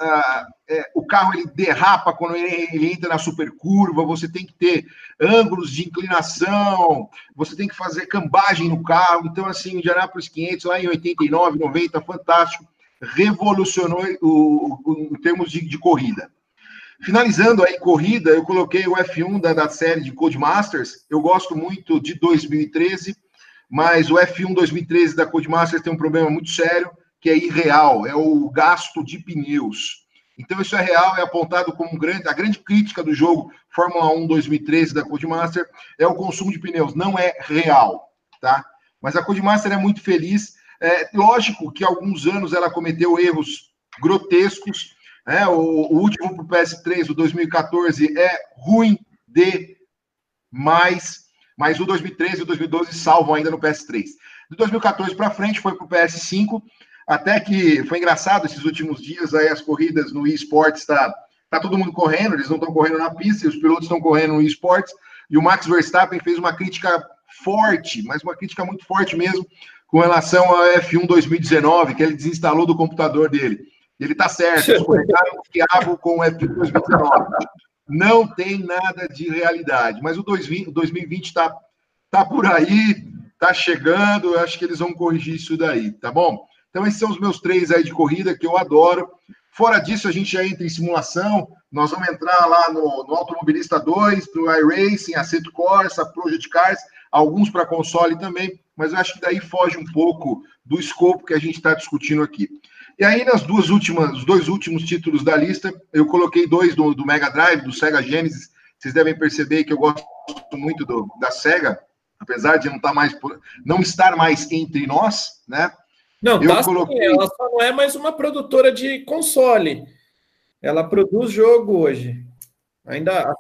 S1: é, o carro ele derrapa quando ele, ele, entra na supercurva, você tem que ter ângulos de inclinação, você tem que fazer cambagem no carro. Então, assim, o Indianapolis 500, lá em 89, 90, fantástico, revolucionou o, o, em termos de, de corrida. Finalizando aí corrida, eu coloquei o F1 da, da série de Codemasters. Eu gosto muito de 2013, mas o F1 2013 da Codemasters tem um problema muito sério, que é irreal, é o gasto de pneus. Então, isso é real, é apontado como um grande, a grande crítica do jogo Fórmula 1 2013 da Codemaster é o consumo de pneus. Não é real, tá? Mas a Codemaster é muito feliz. É lógico que há alguns anos ela cometeu erros grotescos, é, o, o último para o PS3, o 2014, é ruim demais, mas o 2013 e o 2012 salvam ainda no PS3. De 2014 para frente foi para o PS5, até que foi engraçado esses últimos dias aí as corridas no eSports, tá, tá todo mundo correndo, eles não estão correndo na pista, os pilotos estão correndo no eSports, e o Max Verstappen fez uma crítica forte, mas uma crítica muito forte mesmo, com relação ao F1 2019, que ele desinstalou do computador dele. Ele está certo, eles o diabo com o F1 2019. Não tem nada de realidade. Mas o 2020 está tá por aí, está chegando. Eu acho que eles vão corrigir isso daí, tá bom? Então, esses são os meus três aí de corrida que eu adoro. Fora disso, a gente já entra em simulação. Nós vamos entrar lá no, no Automobilista 2, para o iRacing, Assetto Corsa, Project Cars, alguns para console também, mas eu acho que daí foge um pouco do escopo que a gente está discutindo aqui. E aí, nas duas últimas, os dois últimos títulos da lista, eu coloquei dois do, do Mega Drive, do Sega Genesis. Vocês devem perceber que eu gosto muito do, da Sega, apesar de não estar tá mais não estar mais entre nós, né?
S2: Não, eu tá coloquei... ela só não é mais uma produtora de console. Ela produz jogo hoje. Ainda.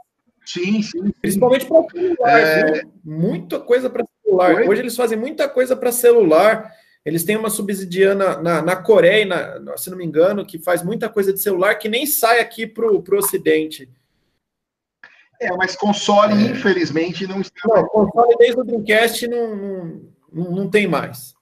S1: Sim, sim.
S2: Principalmente para celular. É... Muita coisa para celular. Hoje eles fazem muita coisa para celular. Eles têm uma subsidiana na, na Coreia, na, se não me engano, que faz muita coisa de celular que nem sai aqui para o Ocidente.
S1: É, mas console, é. infelizmente, não está.
S2: Não, console desde o Dreamcast não, não, não, não tem mais.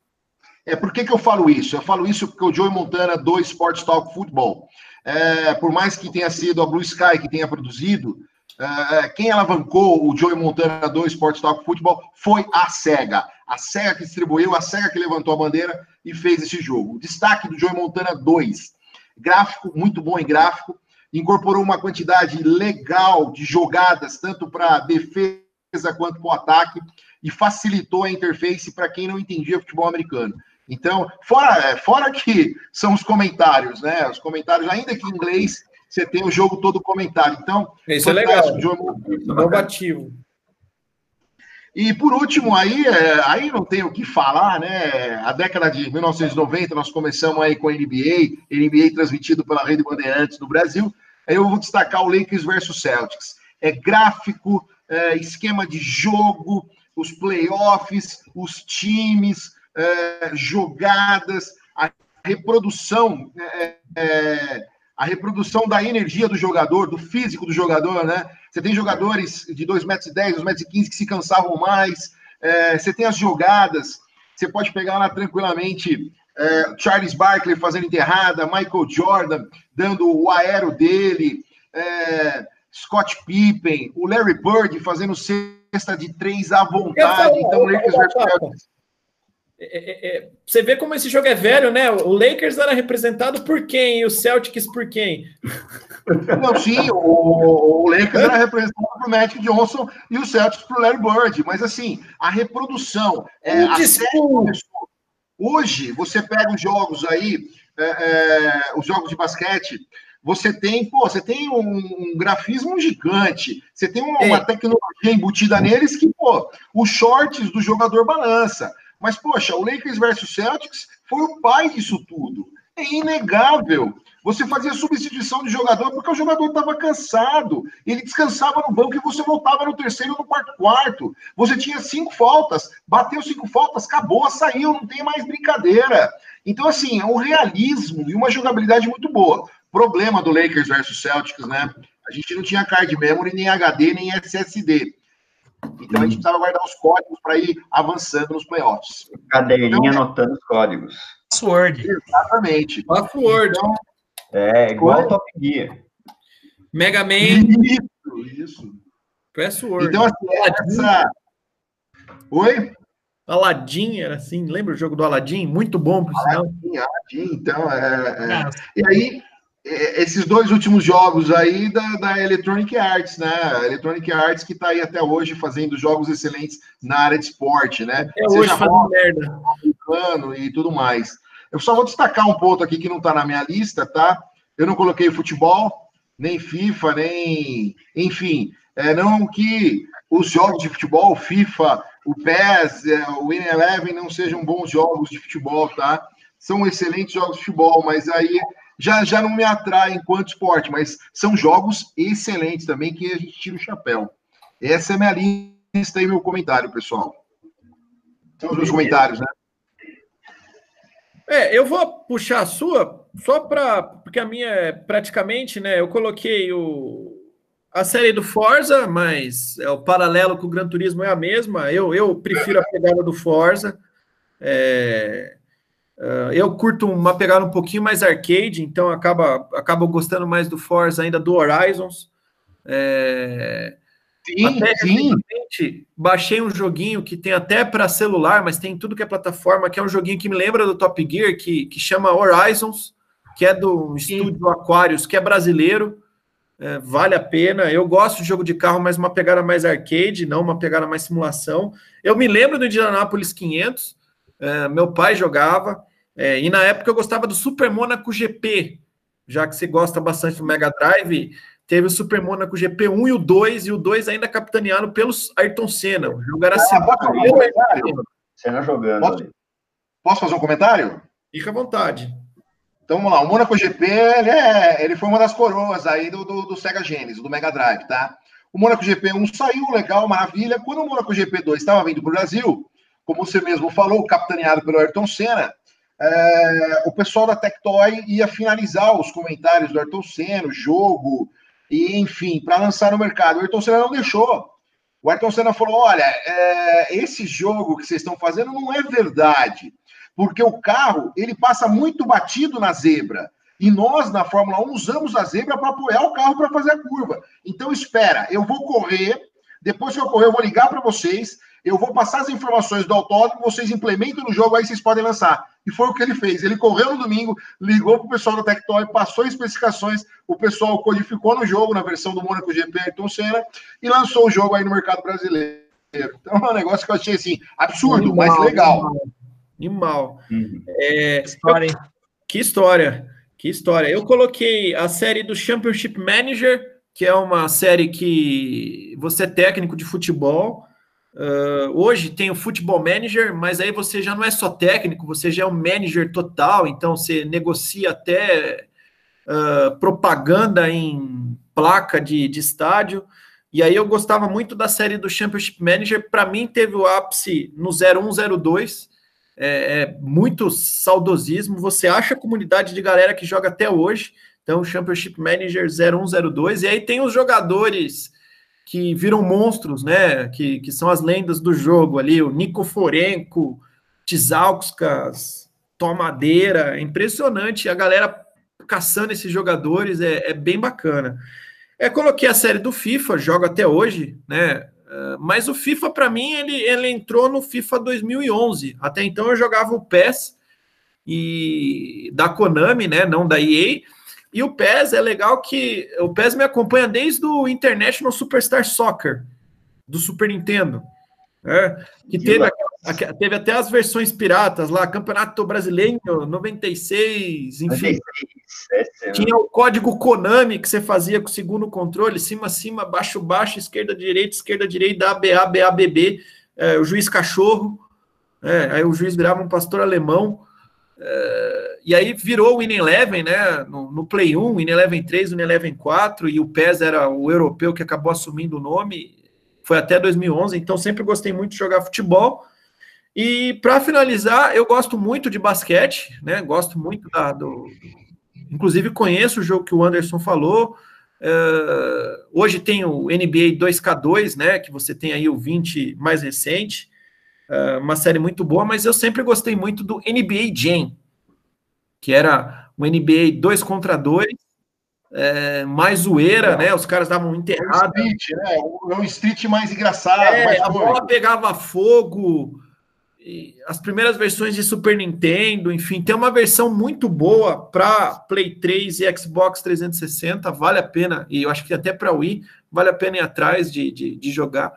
S1: É, por que, que eu falo isso? Eu falo isso porque o Joey Montana do Sports Talk Football, é, por mais que tenha sido a Blue Sky que tenha produzido, é, quem alavancou o Joey Montana do Sports Talk Football foi a SEGA a SEGA que distribuiu, a SEGA que levantou a bandeira e fez esse jogo. Destaque do Joy Montana 2. Gráfico, muito bom em gráfico. Incorporou uma quantidade legal de jogadas, tanto para defesa quanto para o ataque, e facilitou a interface para quem não entendia futebol americano. Então, fora, é, fora que são os comentários, né? Os comentários, ainda que em inglês, você tem o jogo todo comentário. Então,
S2: isso é legal. Inovativo.
S1: E por último, aí, é, aí não tem o que falar, né? A década de 1990 nós começamos aí com a NBA, NBA transmitido pela Rede Bandeirantes no Brasil. Aí eu vou destacar o Lakers versus Celtics. É gráfico, é, esquema de jogo, os playoffs, os times, é, jogadas, a reprodução é, é a reprodução da energia do jogador, do físico do jogador, né? Você tem jogadores de 2,10 metros, 2,15 metros que se cansavam mais, é, você tem as jogadas, você pode pegar lá tranquilamente é, Charles Barkley fazendo enterrada, Michael Jordan dando o aero dele, é, Scott Pippen, o Larry Bird fazendo cesta de três à vontade. Então, o Lakers
S2: é, é, você vê como esse jogo é velho, né? O Lakers era representado por quem e o Celtics por quem?
S1: Não, sim, o, o Lakers era representado por Magic Johnson e o Celtics por Larry Bird, mas assim, a reprodução. É, a hoje, você pega os jogos aí, é, é, os jogos de basquete, você tem, pô, você tem um, um grafismo gigante, você tem uma, uma tecnologia embutida neles que, pô, os shorts do jogador balança. Mas, poxa, o Lakers versus Celtics foi o pai disso tudo. É inegável. Você fazia substituição de jogador porque o jogador estava cansado. Ele descansava no banco e você voltava no terceiro ou no quarto quarto. Você tinha cinco faltas, bateu cinco faltas, acabou, saiu, não tem mais brincadeira. Então, assim, é um realismo e uma jogabilidade muito boa. Problema do Lakers versus Celtics, né? A gente não tinha card memory, nem HD, nem SSD. Então a gente precisava guardar os códigos para ir avançando nos playoffs.
S3: Cadeirinha então, anotando os códigos.
S1: Password. Exatamente.
S2: Password. Então,
S3: é, igual o Top Gear.
S2: Mega Man.
S1: Isso, isso.
S2: Password.
S1: Então, assim, essa... Oi?
S2: Aladdin era assim, lembra o jogo do Aladdin? Muito bom, por
S1: sinal. Aladdin, Aladdin, então, é, é... E aí, é, esses dois últimos jogos aí da, da Electronic Arts, né? Electronic Arts que está aí até hoje fazendo jogos excelentes na área de esporte, né?
S2: Até Seja hoje fazendo merda.
S1: e tudo mais. Eu só vou destacar um ponto aqui que não está na minha lista, tá? Eu não coloquei futebol, nem FIFA, nem. Enfim, é, não que os jogos de futebol, FIFA, o PES, é, o Win Eleven não sejam bons jogos de futebol, tá? São excelentes jogos de futebol, mas aí já, já não me atrai enquanto esporte, mas são jogos excelentes também que a gente tira o chapéu. Essa é minha lista e meu comentário, pessoal. São os meus comentários, né?
S2: É, eu vou puxar a sua só para porque a minha é praticamente, né? Eu coloquei o a série do Forza, mas é o paralelo com o Gran Turismo é a mesma. Eu, eu prefiro a pegada do Forza. É, Uh, eu curto uma pegada um pouquinho mais arcade, então acaba, acaba gostando mais do Forza ainda do Horizons. É... Sim, até sim. baixei um joguinho que tem até para celular, mas tem tudo que é plataforma, que é um joguinho que me lembra do Top Gear, que, que chama Horizons, que é do sim. estúdio Aquarius, que é brasileiro. É, vale a pena. Eu gosto de jogo de carro, mas uma pegada mais arcade, não uma pegada mais simulação. Eu me lembro do Indianapolis 500, é, meu pai jogava, é, e na época eu gostava do Super Monaco GP, já que você gosta bastante do Mega Drive, teve o Super Monaco GP 1 e o 2, e o 2 ainda capitaneado pelos Ayrton Senna. O jogo era assim.
S3: Um Senna jogando.
S1: Posso, posso, fazer um comentário?
S2: Fica à vontade.
S1: Então vamos lá, o Monaco GP ele, é, ele foi uma das coroas aí do, do, do Sega Genesis, do Mega Drive, tá? O Monaco GP 1 saiu legal, maravilha. Quando o Monaco GP 2 estava vindo para o Brasil, como você mesmo falou, capitaneado pelo Ayrton Senna, é, o pessoal da Tectoy ia finalizar os comentários do Ayrton Senna, o jogo, e enfim, para lançar no mercado. O Ayrton Senna não deixou. O Ayrton Senna falou: olha, é, esse jogo que vocês estão fazendo não é verdade, porque o carro ele passa muito batido na zebra. E nós, na Fórmula 1, usamos a zebra para apoiar o carro para fazer a curva. Então, espera, eu vou correr, depois que eu correr, eu vou ligar para vocês, eu vou passar as informações do autódromo, vocês implementam no jogo, aí vocês podem lançar. E foi o que ele fez. Ele correu no domingo, ligou para o pessoal da Tectoy, passou especificações, o pessoal codificou no jogo, na versão do Mônaco GP Ayrton Senna, e lançou o jogo aí no mercado brasileiro. Então é um negócio que eu achei assim, absurdo, animal, mas legal.
S2: Animal. Uhum. É, história, eu, que história, que história. Eu coloquei a série do Championship Manager, que é uma série que você é técnico de futebol Uh, hoje tem o Futebol Manager, mas aí você já não é só técnico, você já é um manager total, então você negocia até uh, propaganda em placa de, de estádio. E aí eu gostava muito da série do Championship Manager. Para mim, teve o ápice no 0102. É, é muito saudosismo. Você acha a comunidade de galera que joga até hoje. Então, Championship Manager 0102. E aí tem os jogadores que viram monstros, né? Que, que são as lendas do jogo ali, o Nico Forenko, Tzauskas, Tomadeira, é impressionante. A galera caçando esses jogadores é, é, bem bacana. É, coloquei a série do FIFA, jogo até hoje, né? É, mas o FIFA, para mim, ele, ele entrou no FIFA 2011. Até então eu jogava o PES e da Konami, né? Não da EA. E o PES é legal que o PES me acompanha desde o International Superstar Soccer do Super Nintendo. Né? Que teve, teve até as versões piratas lá, Campeonato Brasileiro 96, enfim. Tinha o código Konami que você fazia com o segundo controle, cima, cima, baixo, baixo, esquerda, direita, esquerda, direita, ABA, BA, BB, é, o juiz cachorro, é, aí o juiz virava um pastor alemão. Uh, e aí virou o Win Eleven, né? No, no, Play 1, Win Eleven 3, Win Eleven 4, e o PES era o europeu que acabou assumindo o nome, foi até 2011, então sempre gostei muito de jogar futebol. E para finalizar, eu gosto muito de basquete, né? Gosto muito da, do. Inclusive, conheço o jogo que o Anderson falou. Uh, hoje tem o NBA 2K2, né? Que você tem aí o 20 mais recente, uh, uma série muito boa, mas eu sempre gostei muito do NBA Jam, que era um NBA 2 contra 2, é, mais zoeira, é. né? Os caras davam enterrada.
S1: É um street, né? É um street mais engraçado. É,
S2: mais a bola pegava fogo. as primeiras versões de Super Nintendo, enfim, tem uma versão muito boa para Play 3 e Xbox 360, vale a pena, e eu acho que até para Wii, vale a pena ir atrás de, de, de, jogar.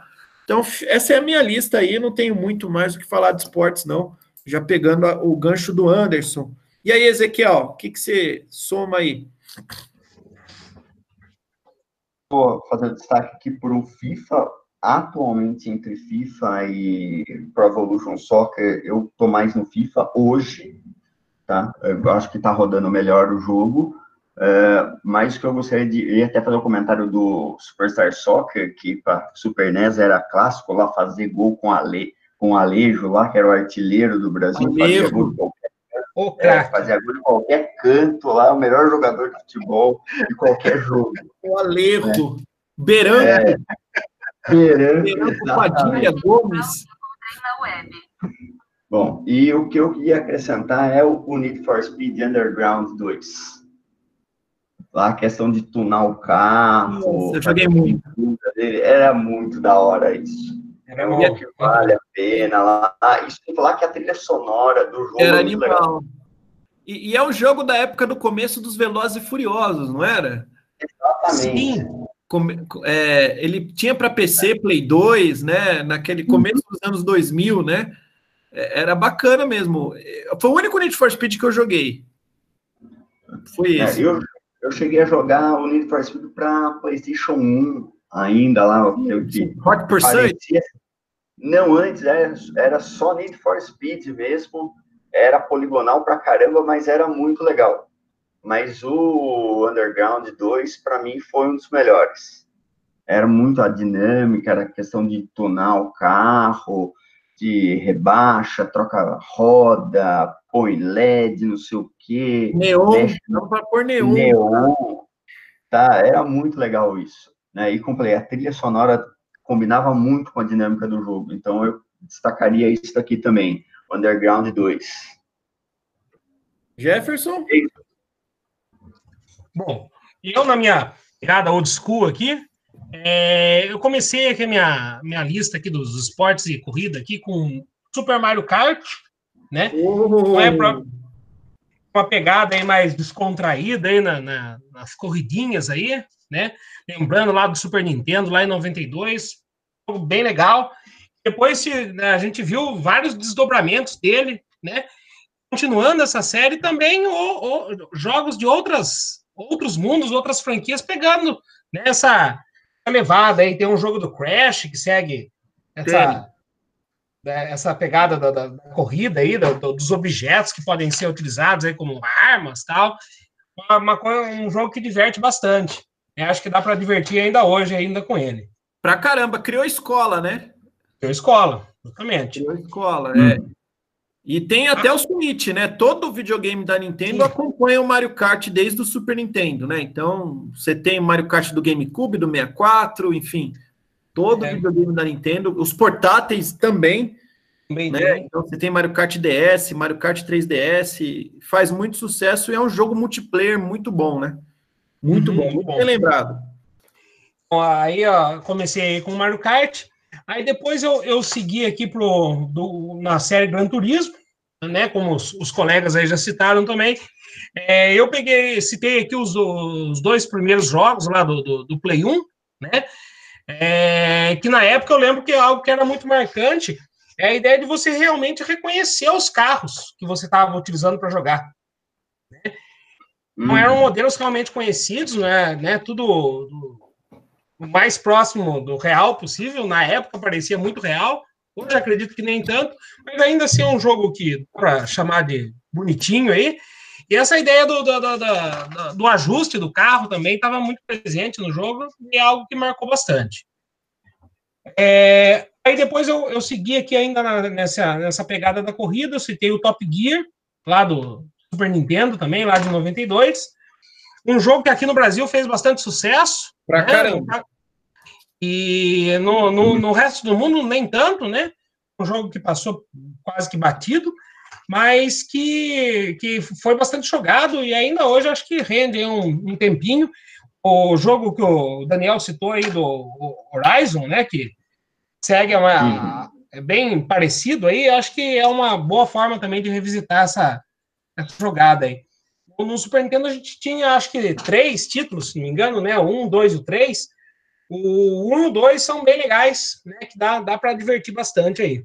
S2: Então, essa é a minha lista aí, não tenho muito mais o que falar de esportes, não. Já pegando o gancho do Anderson. E aí, Ezequiel, o que, que você soma aí?
S3: vou fazer destaque aqui para o FIFA. Atualmente, entre FIFA e Pro Evolution Soccer, eu tô mais no FIFA hoje, tá? Eu acho que está rodando melhor o jogo. Uh, mas que eu gostaria de ia até fazer um comentário do Superstar Soccer, que para Super NES era clássico lá fazer gol com Ale, com Alejo lá, que era o artilheiro do Brasil, Alejo. fazia gol o é, fazia gol de qualquer canto lá, o melhor jogador de futebol de qualquer jogo.
S2: O Alejo, é. Beranco. É.
S3: Beranco,
S2: Beranco Padilha Gomes.
S3: Bom, e o que eu ia acrescentar é o Need for Speed Underground 2. Lá a questão de tunar o carro.
S2: Nossa, eu joguei muito.
S3: Dele, era muito da hora isso. Era um que vale a pena lá. Isso tem que falar que a trilha sonora do jogo
S2: era é animal. E, e, é um jogo da época do começo dos Velozes e Furiosos, não era?
S3: Exatamente. Sim.
S2: É, ele tinha para PC, Play 2, né? Naquele começo uhum. dos anos 2000, né? É, era bacana mesmo. Foi o único Need for Speed que eu joguei. Foi é, esse.
S3: eu, eu cheguei a jogar o Need for Speed para PlayStation 1 ainda lá. Eu, que
S2: Hot Pursuit?
S3: Não, antes era, era só Need for Speed mesmo. Era poligonal pra caramba, mas era muito legal. Mas o Underground 2, para mim, foi um dos melhores. Era muito a dinâmica, era a questão de tunar o carro, de rebaixa, troca roda, põe LED, não sei o quê.
S2: Neon, mexe, não para pôr neon.
S3: Neon. Tá, era muito legal isso. Né? E comprei, a trilha sonora combinava muito com a dinâmica do jogo. Então eu destacaria isso aqui também, Underground 2.
S2: Jefferson?
S4: Bom, eu na minha pegada old school aqui, é, eu comecei aqui a minha, minha lista aqui dos esportes e corrida aqui com Super Mario Kart, né? Oh. é pra, uma pegada aí mais descontraída aí na, na, nas corridinhas aí, né? Lembrando lá do Super Nintendo, lá em 92, bem legal. Depois né, a gente viu vários desdobramentos dele, né? Continuando essa série também o, o, jogos de outras, outros mundos, outras franquias pegando nessa levada aí. Tem um jogo do Crash que segue essa, né, essa pegada da, da, da corrida aí, da, dos objetos que podem ser utilizados aí como armas tal. Uma, uma, um jogo que diverte bastante. Eu acho que dá para divertir ainda hoje, ainda com ele.
S2: Pra caramba, criou escola, né?
S4: Criou escola, exatamente.
S2: Criou escola, hum. é. E tem até o Switch, né? Todo videogame da Nintendo Sim. acompanha o Mario Kart desde o Super Nintendo, né? Então, você tem o Mario Kart do GameCube, do 64, enfim. Todo é. videogame da Nintendo. Os portáteis também. Também né? Então, você tem Mario Kart DS, Mario Kart 3DS. Faz muito sucesso e é um jogo multiplayer muito bom, né? Muito uhum, bom, muito bem lembrado.
S4: Aí, ó, comecei com o Mario Kart. Aí depois eu, eu segui aqui pro, do, na série Gran Turismo, né? Como os, os colegas aí já citaram também. É, eu peguei, citei aqui os, os dois primeiros jogos lá do, do, do Play 1, né? É, que na época eu lembro que algo que era muito marcante é a ideia de você realmente reconhecer os carros que você estava utilizando para jogar. Né? Não eram uhum. modelos realmente conhecidos, né? né tudo o mais próximo do real possível. Na época parecia muito real. Hoje acredito que nem tanto, mas ainda assim é um jogo que para chamar de bonitinho aí. E essa ideia do, do, do, do, ajuste do carro também estava muito presente no jogo e é algo que marcou bastante. É, aí depois eu, eu segui aqui ainda na, nessa, nessa pegada da corrida, eu citei o Top Gear, lá do Super Nintendo também, lá de 92. Um jogo que aqui no Brasil fez bastante sucesso.
S2: Pra né? caramba.
S4: E no, no, no, resto do mundo, nem tanto, né? Um jogo que passou quase que batido, mas que, que foi bastante jogado e ainda hoje acho que rende um, um tempinho. O jogo que o Daniel citou aí do Horizon, né? Que segue uma, uhum. é bem parecido aí, acho que é uma boa forma também de revisitar essa, essa jogada aí. No Super Nintendo a gente tinha, acho que, três títulos, se não me engano, né? O 1, 2 e o 3. O 1 e o 2 são bem legais, né? Que dá, dá para divertir bastante aí.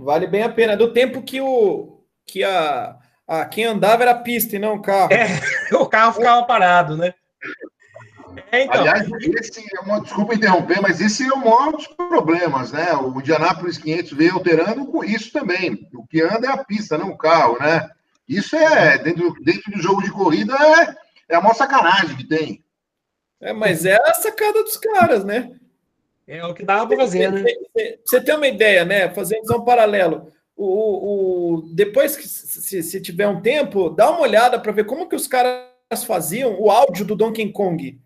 S2: Vale bem a pena. Do tempo que o que a, a quem andava era a pista e não o carro.
S4: É, o carro ficava parado, né?
S1: É, então. Aliás, esse é uma, desculpa interromper, mas esse é o maior dos problemas, né? O Indianapolis 500 veio alterando com isso também. O que anda é a pista, não o carro, né? Isso é, dentro, dentro do jogo de corrida, é, é a maior sacanagem que tem.
S2: É, mas é a sacada dos caras, né?
S4: É o que dava para fazer, né?
S2: Você tem uma ideia, né? Fazendo um paralelo. O, o, depois que se, se tiver um tempo, dá uma olhada para ver como que os caras faziam o áudio do Donkey Kong.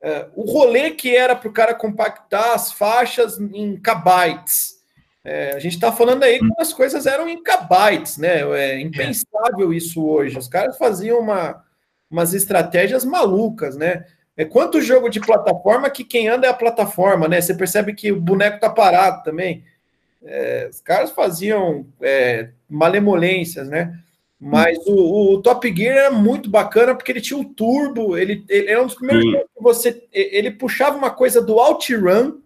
S2: É, o rolê que era para o cara compactar as faixas em kbytes. É, a gente está falando aí que as coisas eram em kbytes, né? É impensável isso hoje. Os caras faziam uma, umas estratégias malucas, né? É quanto jogo de plataforma que quem anda é a plataforma, né? Você percebe que o boneco tá parado também. É, os caras faziam é, malemolências, né? Mas o, o, Top Gear era muito bacana porque ele tinha o turbo, ele, ele era um dos primeiros jogos que você. Ele puxava uma coisa do OutRun,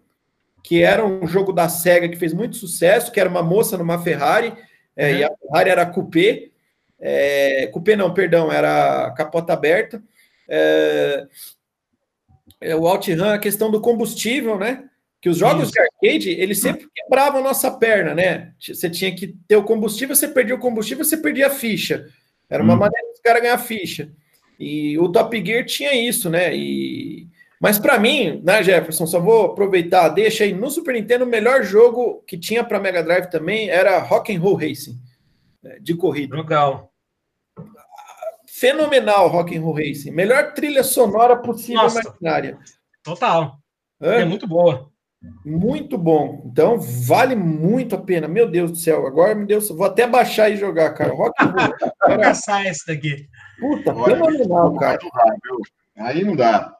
S2: que era um jogo da SEGA que fez muito sucesso, que era uma moça numa Ferrari, é, uhum. e a Ferrari era coupé. É, coupé não, perdão, era capota aberta. É, o OutRun, a questão do combustível, né? Que os jogos Isso. de arcade, eles sempre quebravam a nossa perna, né? Você tinha que ter o combustível, você perdia o combustível, você perdia a ficha. Era uma hum. maneira dos caras ganhar ficha. E o Top Gear tinha isso, né? E... Mas para mim, né, Jefferson, só vou aproveitar, deixa aí no Super Nintendo o melhor jogo que tinha para Mega Drive também era Rock and Roll Racing, né, de corrida.
S4: Legal.
S2: Fenomenal Rock and Roll Racing, melhor trilha sonora possível Nossa. imaginária.
S4: Total. É? é muito boa.
S2: Muito bom. Então, vale muito a pena. Meu Deus do céu. Agora me deu. Vou até baixar e jogar, cara. Rock and roll.
S4: Vou caçar esse daqui.
S2: Puta, fenomenal, cara.
S1: Aí não dá.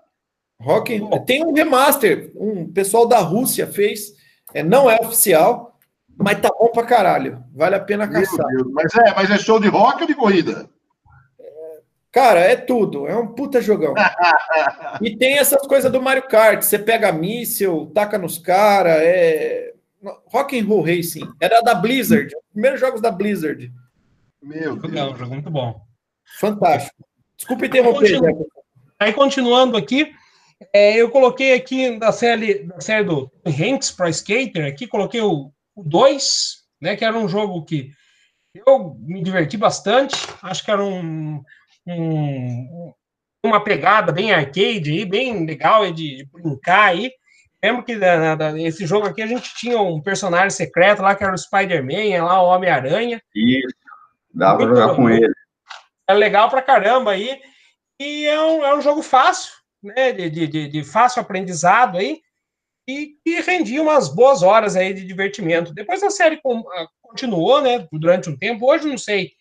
S2: Rock and... Tem um remaster. Um pessoal da Rússia fez. É, não é oficial, mas tá bom pra caralho. Vale a pena caçar.
S1: Mas é, mas é show de rock ou de corrida?
S2: Cara, é tudo. É um puta jogão. e tem essas coisas do Mario Kart. Você pega míssil, taca nos caras. É... Rock and Roll Racing. Era da Blizzard. Primeiros jogos da Blizzard.
S4: Meu Deus. É um jogo muito bom.
S2: Fantástico. Desculpe interromper.
S4: Continu... Aí, continuando aqui, é, eu coloquei aqui da série, da série do Hanks Pro Skater, aqui coloquei o 2, né, que era um jogo que eu me diverti bastante. Acho que era um um, uma pegada bem arcade, aí, bem legal de, de brincar aí. Lembro que nesse jogo aqui a gente tinha um personagem secreto lá que era o Spider-Man, lá o Homem-Aranha.
S3: Isso, dá para jogar com ele.
S4: É legal pra caramba aí. E é um, é um jogo fácil, né? De, de, de fácil aprendizado aí. E que rendia umas boas horas aí de divertimento. Depois a série continuou, né? Durante um tempo. Hoje não sei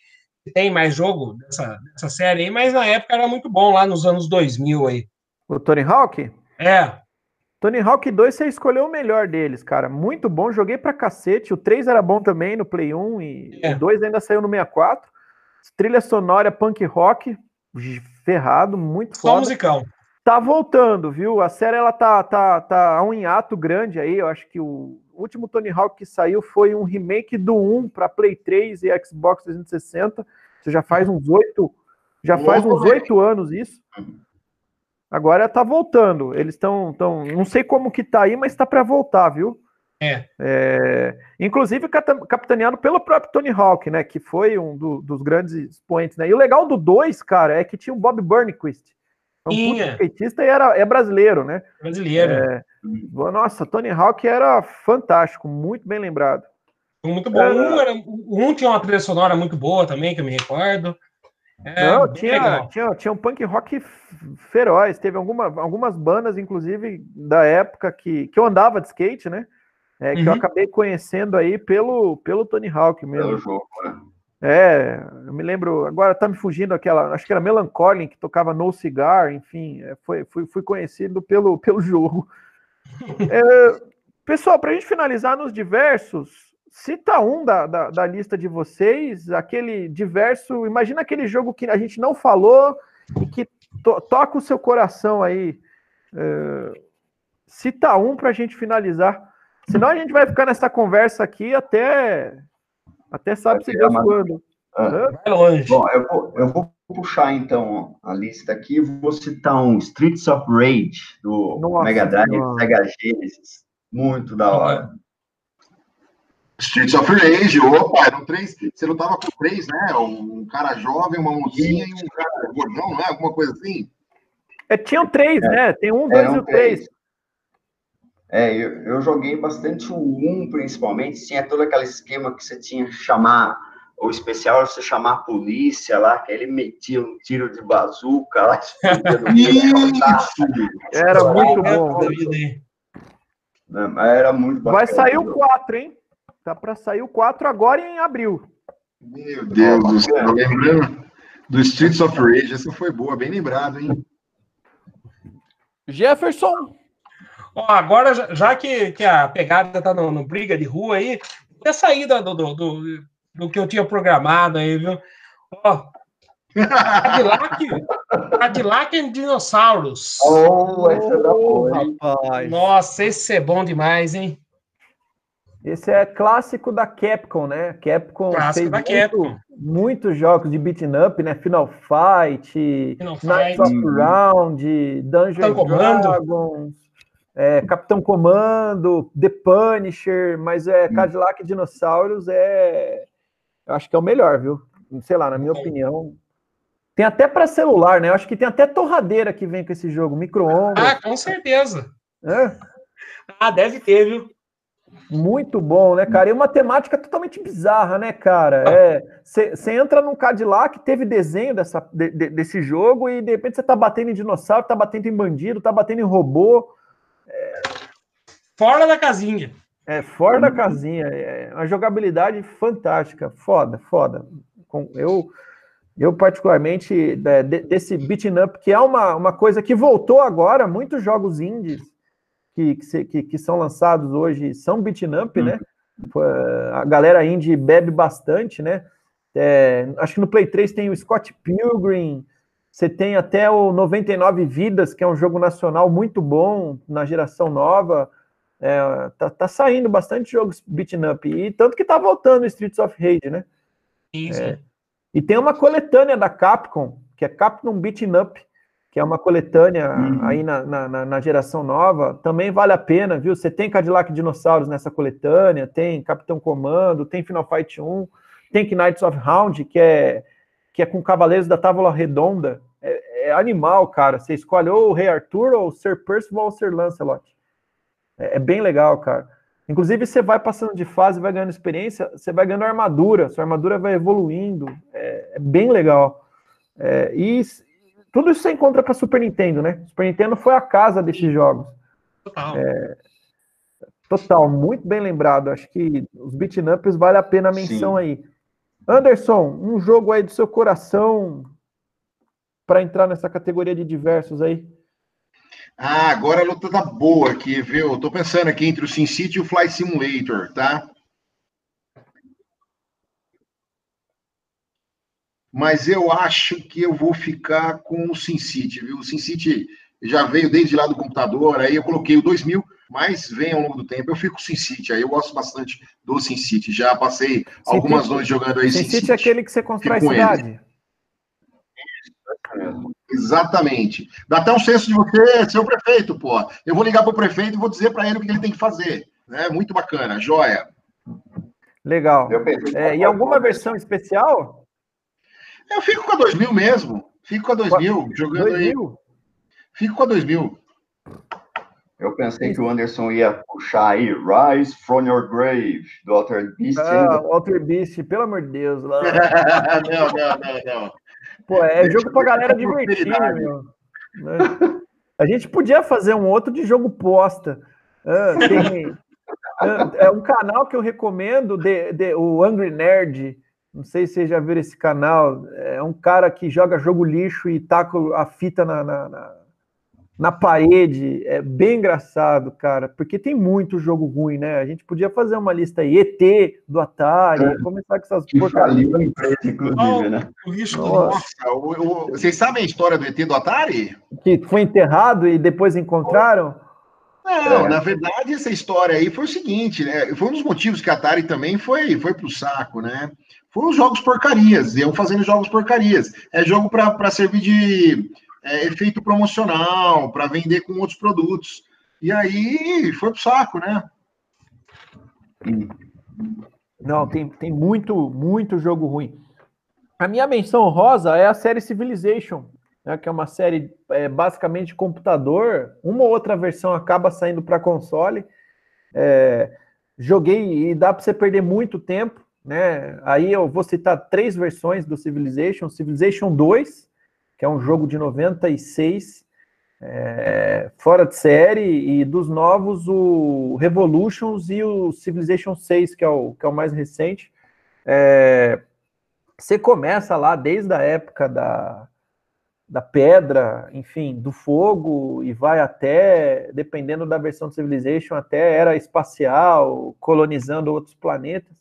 S4: tem mais jogo dessa, dessa série aí, mas na época era muito bom, lá nos anos 2000 aí.
S2: O Tony Hawk?
S4: É.
S2: Tony Hawk 2, você escolheu o melhor deles, cara. Muito bom, joguei pra cacete. O 3 era bom também no Play 1 e é. o 2 ainda saiu no 64. Trilha sonora punk rock, ferrado, muito
S4: Só foda. musicão.
S2: Tá voltando, viu? A série ela tá, tá, tá um hiato grande aí. Eu acho que o último Tony Hawk que saiu foi um remake do 1 para Play 3 e Xbox 360. Você já faz uns oito, já faz uns oito anos isso. Agora tá voltando. Eles estão, tão, não sei como que tá aí, mas tá para voltar, viu?
S4: É.
S2: é. Inclusive capitaneado pelo próprio Tony Hawk, né? Que foi um do, dos grandes expoentes, né? E o legal do 2, cara, é que tinha o Bob Burnquist um skatista e era, é brasileiro, né?
S4: Brasileiro.
S2: É, nossa, Tony Hawk era fantástico, muito bem lembrado.
S4: Muito bom. Um, era, um tinha uma trilha sonora muito boa também, que eu me recordo.
S2: É, Não, tinha, tinha, tinha um punk rock feroz. Teve alguma, algumas bandas, inclusive, da época que, que eu andava de skate, né? É, que uhum. eu acabei conhecendo aí pelo, pelo Tony Hawk mesmo. Pelo jogo, né? É, eu me lembro, agora tá me fugindo aquela, acho que era Melancholy, que tocava No Cigar, enfim, é, foi, fui, fui conhecido pelo, pelo jogo. É, pessoal, para a gente finalizar nos diversos, cita um da, da, da, lista de vocês, aquele diverso. Imagina aquele jogo que a gente não falou e que to, toca o seu coração aí. Uh, cita um para a gente finalizar. Senão a gente vai ficar nessa conversa aqui até. Até sabe-se Deus quando.
S3: Ah, vai longe. Bom, eu vou, eu vou puxar então a lista aqui. Vou citar um Streets of Rage do Nossa, Mega Drive, Sega Genesis. Muito da hora.
S1: Streets of Rage, opa, eram três. Você não tava com três, né? Um cara jovem, uma mocinha e um cara gordão, não é? Alguma coisa assim?
S2: É, tinham três, é. né? Tem um, dois e o três.
S3: É, eu, eu, joguei bastante o um, principalmente. Tinha todo aquele esquema que você tinha que chamar. O especial era você chamar a polícia lá, que ele metia um tiro de bazuca lá.
S2: Isso! Era muito bom.
S3: Era muito
S2: bacana. Vai sair o 4, hein? Tá para sair o 4 agora em abril.
S1: Meu Deus do céu, lembrando do Streets of Rage, essa foi boa, bem lembrado, hein?
S2: Jefferson.
S4: Ó, agora, já que, que a pegada tá no, no briga de rua aí, a saída do, do, do, do, que eu tinha programado aí, viu? Ó, Cadillac, Cadillac em Dinossauros.
S3: Oh, essa é da oh,
S4: Nossa, esse é bom demais, hein?
S2: Esse é clássico da Capcom, né? Capcom
S4: clássico fez da Capcom.
S2: muitos jogos de beating up, né? Final Fight, Final Knights of Round, Dungeons Dragons, é, Capitão Comando, The Punisher, mas é hum. Cadillac Dinossauros é, eu acho que é o melhor, viu? Sei lá, na minha é. opinião. Tem até para celular, né? Eu acho que tem até torradeira que vem com esse jogo, micro-ondas.
S4: Ah, com certeza. É? Ah, deve ter, viu?
S2: Muito bom, né, cara? E uma temática totalmente bizarra, né, cara? Você é, entra num Cadillac, teve desenho dessa, de, de, desse jogo, e de repente você tá batendo em dinossauro, tá batendo em bandido, tá batendo em robô.
S4: É... Fora da casinha.
S2: É, fora da casinha. É uma jogabilidade fantástica. Foda, foda. Eu, eu particularmente, é, desse beating up, que é uma, uma coisa que voltou agora, muitos jogos indies que, que, que são lançados hoje são beaten up, hum. né? A galera indie bebe bastante, né? É, acho que no Play 3 tem o Scott Pilgrim, você tem até o 99 Vidas, que é um jogo nacional muito bom na geração nova. É, tá, tá, saindo bastante jogos beaten up, e tanto que tá voltando o Streets of Rage, né?
S4: Isso. É,
S2: e tem uma coletânea da Capcom, que é Capcom Beaten Up, que é uma coletânea uhum. aí na, na, na, geração nova, também vale a pena, viu? Você tem Cadillac Dinossauros nessa coletânea, tem Capitão Comando, tem Final Fight 1, tem Knights of Round, que é, que é com Cavaleiros da Távola Redonda. É, é animal, cara. Você escolhe ou o Rei Arthur, ou o Sir Percival, ou o Sir Lancelot. É, é bem legal, cara. Inclusive, você vai passando de fase, vai ganhando experiência, você vai ganhando armadura, sua armadura vai evoluindo. É, é bem legal. É, e, tudo isso você encontra para Super Nintendo, né? Super Nintendo foi a casa desses jogos.
S4: Total. É,
S2: total, muito bem lembrado. Acho que os beat'em ups vale a pena a menção Sim. aí. Anderson, um jogo aí do seu coração para entrar nessa categoria de diversos aí.
S1: Ah, agora a luta tá boa aqui, viu? Tô pensando aqui entre o SimCity e o Fly Simulator, tá? mas eu acho que eu vou ficar com o SimCity, viu? O SimCity já veio desde lá do computador, aí eu coloquei o 2000, mas vem ao longo do tempo. Eu fico com o SimCity, aí eu gosto bastante do SimCity. Já passei Sim, algumas noites jogando aí
S2: SimCity. SimCity é aquele que você constrói cidade.
S1: Exatamente. Dá até um senso de você ser o prefeito, pô. Eu vou ligar para o prefeito e vou dizer para ele o que ele tem que fazer. É muito bacana, joia.
S2: Legal. É, e alguma versão especial?
S1: Eu fico com a 2000 mesmo. Fico com a 2000, jogando 2000? aí. Fico com a 2000.
S3: Eu pensei que o Anderson ia puxar aí Rise from Your Grave, do Alter Beast. Ah,
S2: Alter Beast, pelo amor de Deus.
S1: não, não, não, não.
S2: Pô, é jogo pra galera divertir, meu. A gente podia fazer um outro de jogo posta. Ah, tem, é um canal que eu recomendo, de, de, o Angry Nerd. Não sei se vocês já viram esse canal. É um cara que joga jogo lixo e taca a fita na, na, na, na parede. É bem engraçado, cara, porque tem muito jogo ruim, né? A gente podia fazer uma lista aí, ET do Atari, é, começar com essas
S1: porcarias. inclusive, né? O nossa. O, o, vocês sabem a história do ET do Atari?
S2: Que foi enterrado e depois encontraram?
S1: Não, é. na verdade, essa história aí foi o seguinte, né? Foi um dos motivos que a Atari também foi, foi pro saco, né? Foi os jogos porcarias, iam fazendo jogos porcarias. É jogo para servir de é, efeito promocional, para vender com outros produtos. E aí foi pro saco, né?
S2: Não, tem, tem muito, muito jogo ruim. A minha menção rosa é a série Civilization né, que é uma série é, basicamente de computador. Uma ou outra versão acaba saindo para console. É, joguei e dá para você perder muito tempo. Né? Aí eu vou citar três versões do Civilization: Civilization 2, que é um jogo de 96, é, fora de série, e dos novos, o Revolutions e o Civilization 6, que é o, que é o mais recente. É, você começa lá desde a época da, da pedra, enfim, do fogo e vai até, dependendo da versão do Civilization, até era espacial, colonizando outros planetas.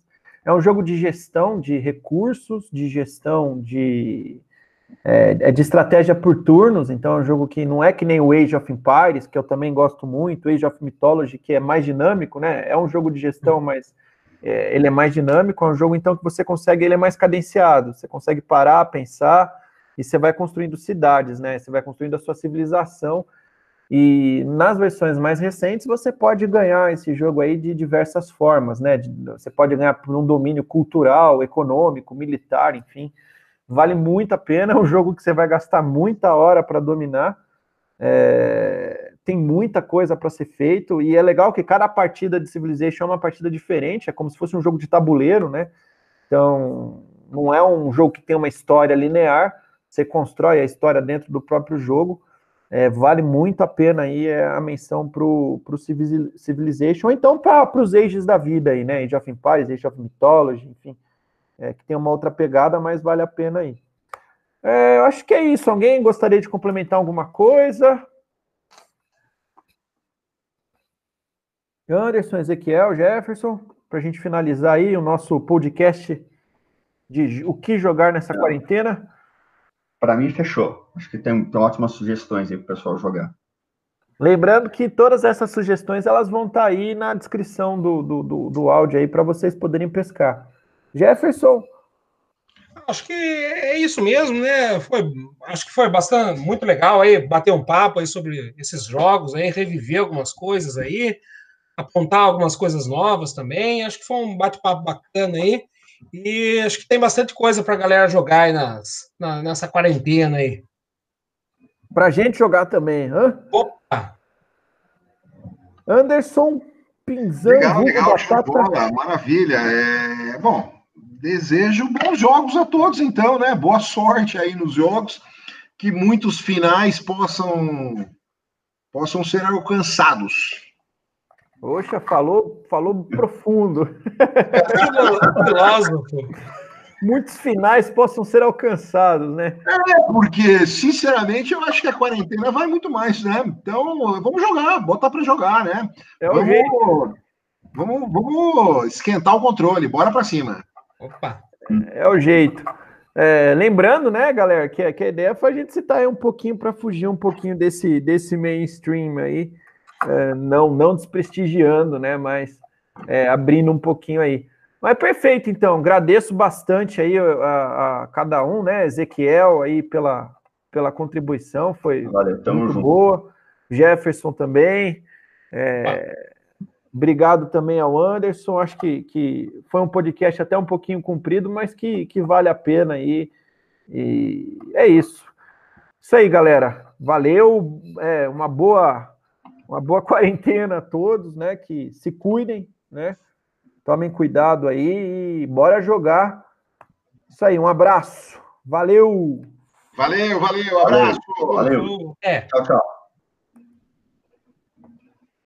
S2: É um jogo de gestão de recursos, de gestão de é, é, de estratégia por turnos, então é um jogo que não é que nem o Age of Empires, que eu também gosto muito, Age of Mythology, que é mais dinâmico, né? É um jogo de gestão, mas é, ele é mais dinâmico, é um jogo então que você consegue, ele é mais cadenciado, você consegue parar, pensar, e você vai construindo cidades, né? Você vai construindo a sua civilização. E nas versões mais recentes você pode ganhar esse jogo aí de diversas formas, né? Você pode ganhar por um domínio cultural, econômico, militar, enfim. Vale muito a pena, é um jogo que você vai gastar muita hora para dominar. É... tem muita coisa para ser feito, e é legal que cada partida de Civilization é uma partida diferente, é como se fosse um jogo de tabuleiro, né? Então, não é um jogo que tem uma história linear, você constrói a história dentro do próprio jogo. É, vale muito a pena aí é, a menção para o Civilization, ou então para os Ages da vida aí, né? Age of Empires, Age of Mythology, enfim, é, que tem uma outra pegada, mas vale a pena aí. É, eu acho que é isso. Alguém gostaria de complementar alguma coisa? Anderson, Ezequiel, Jefferson, para a gente finalizar aí o nosso podcast de o que jogar nessa quarentena.
S3: Para mim, fechou. Acho que tem, tem ótimas sugestões aí para o pessoal jogar.
S2: Lembrando que todas essas sugestões elas vão estar tá aí na descrição do, do, do, do áudio aí para vocês poderem pescar. Jefferson.
S4: Acho que é isso mesmo, né? Foi, acho que foi bastante muito legal aí bater um papo aí sobre esses jogos aí, reviver algumas coisas aí, apontar algumas coisas novas também. Acho que foi um bate-papo bacana aí. E acho que tem bastante coisa para a galera jogar aí nas, na, nessa quarentena aí.
S2: Para gente jogar também. Hã? Opa! Anderson Pinzão.
S1: Legal, legal, bola, maravilha. É, bom, desejo bons jogos a todos, então, né? Boa sorte aí nos jogos, que muitos finais possam, possam ser alcançados.
S2: Poxa, falou, falou profundo. Muitos finais possam ser alcançados, né?
S1: É, porque, sinceramente, eu acho que a quarentena vai muito mais, né? Então, vamos jogar, botar para jogar, né? É vamos, vamos, vamos esquentar o controle, bora para cima.
S2: Opa! É o jeito. É, lembrando, né, galera, que, que, a ideia foi a gente citar aí um pouquinho para fugir um pouquinho desse, desse mainstream aí é, não, não desprestigiando, né? Mas é, abrindo um pouquinho aí. Mas perfeito, então. Agradeço bastante aí a, a, cada um, né? Ezequiel aí pela, pela contribuição, foi Valeu, muito junto. boa. Jefferson também. É, obrigado também ao Anderson. Acho que, que foi um podcast até um pouquinho comprido, mas que, que vale a pena aí. E é isso. Isso aí, galera. Valeu. É, uma boa uma boa quarentena a todos, né? Que se cuidem, né? Tomem cuidado aí e bora jogar. Isso aí, um abraço. Valeu!
S1: Valeu, valeu, abraço!
S3: Valeu! É. Tchau, tchau.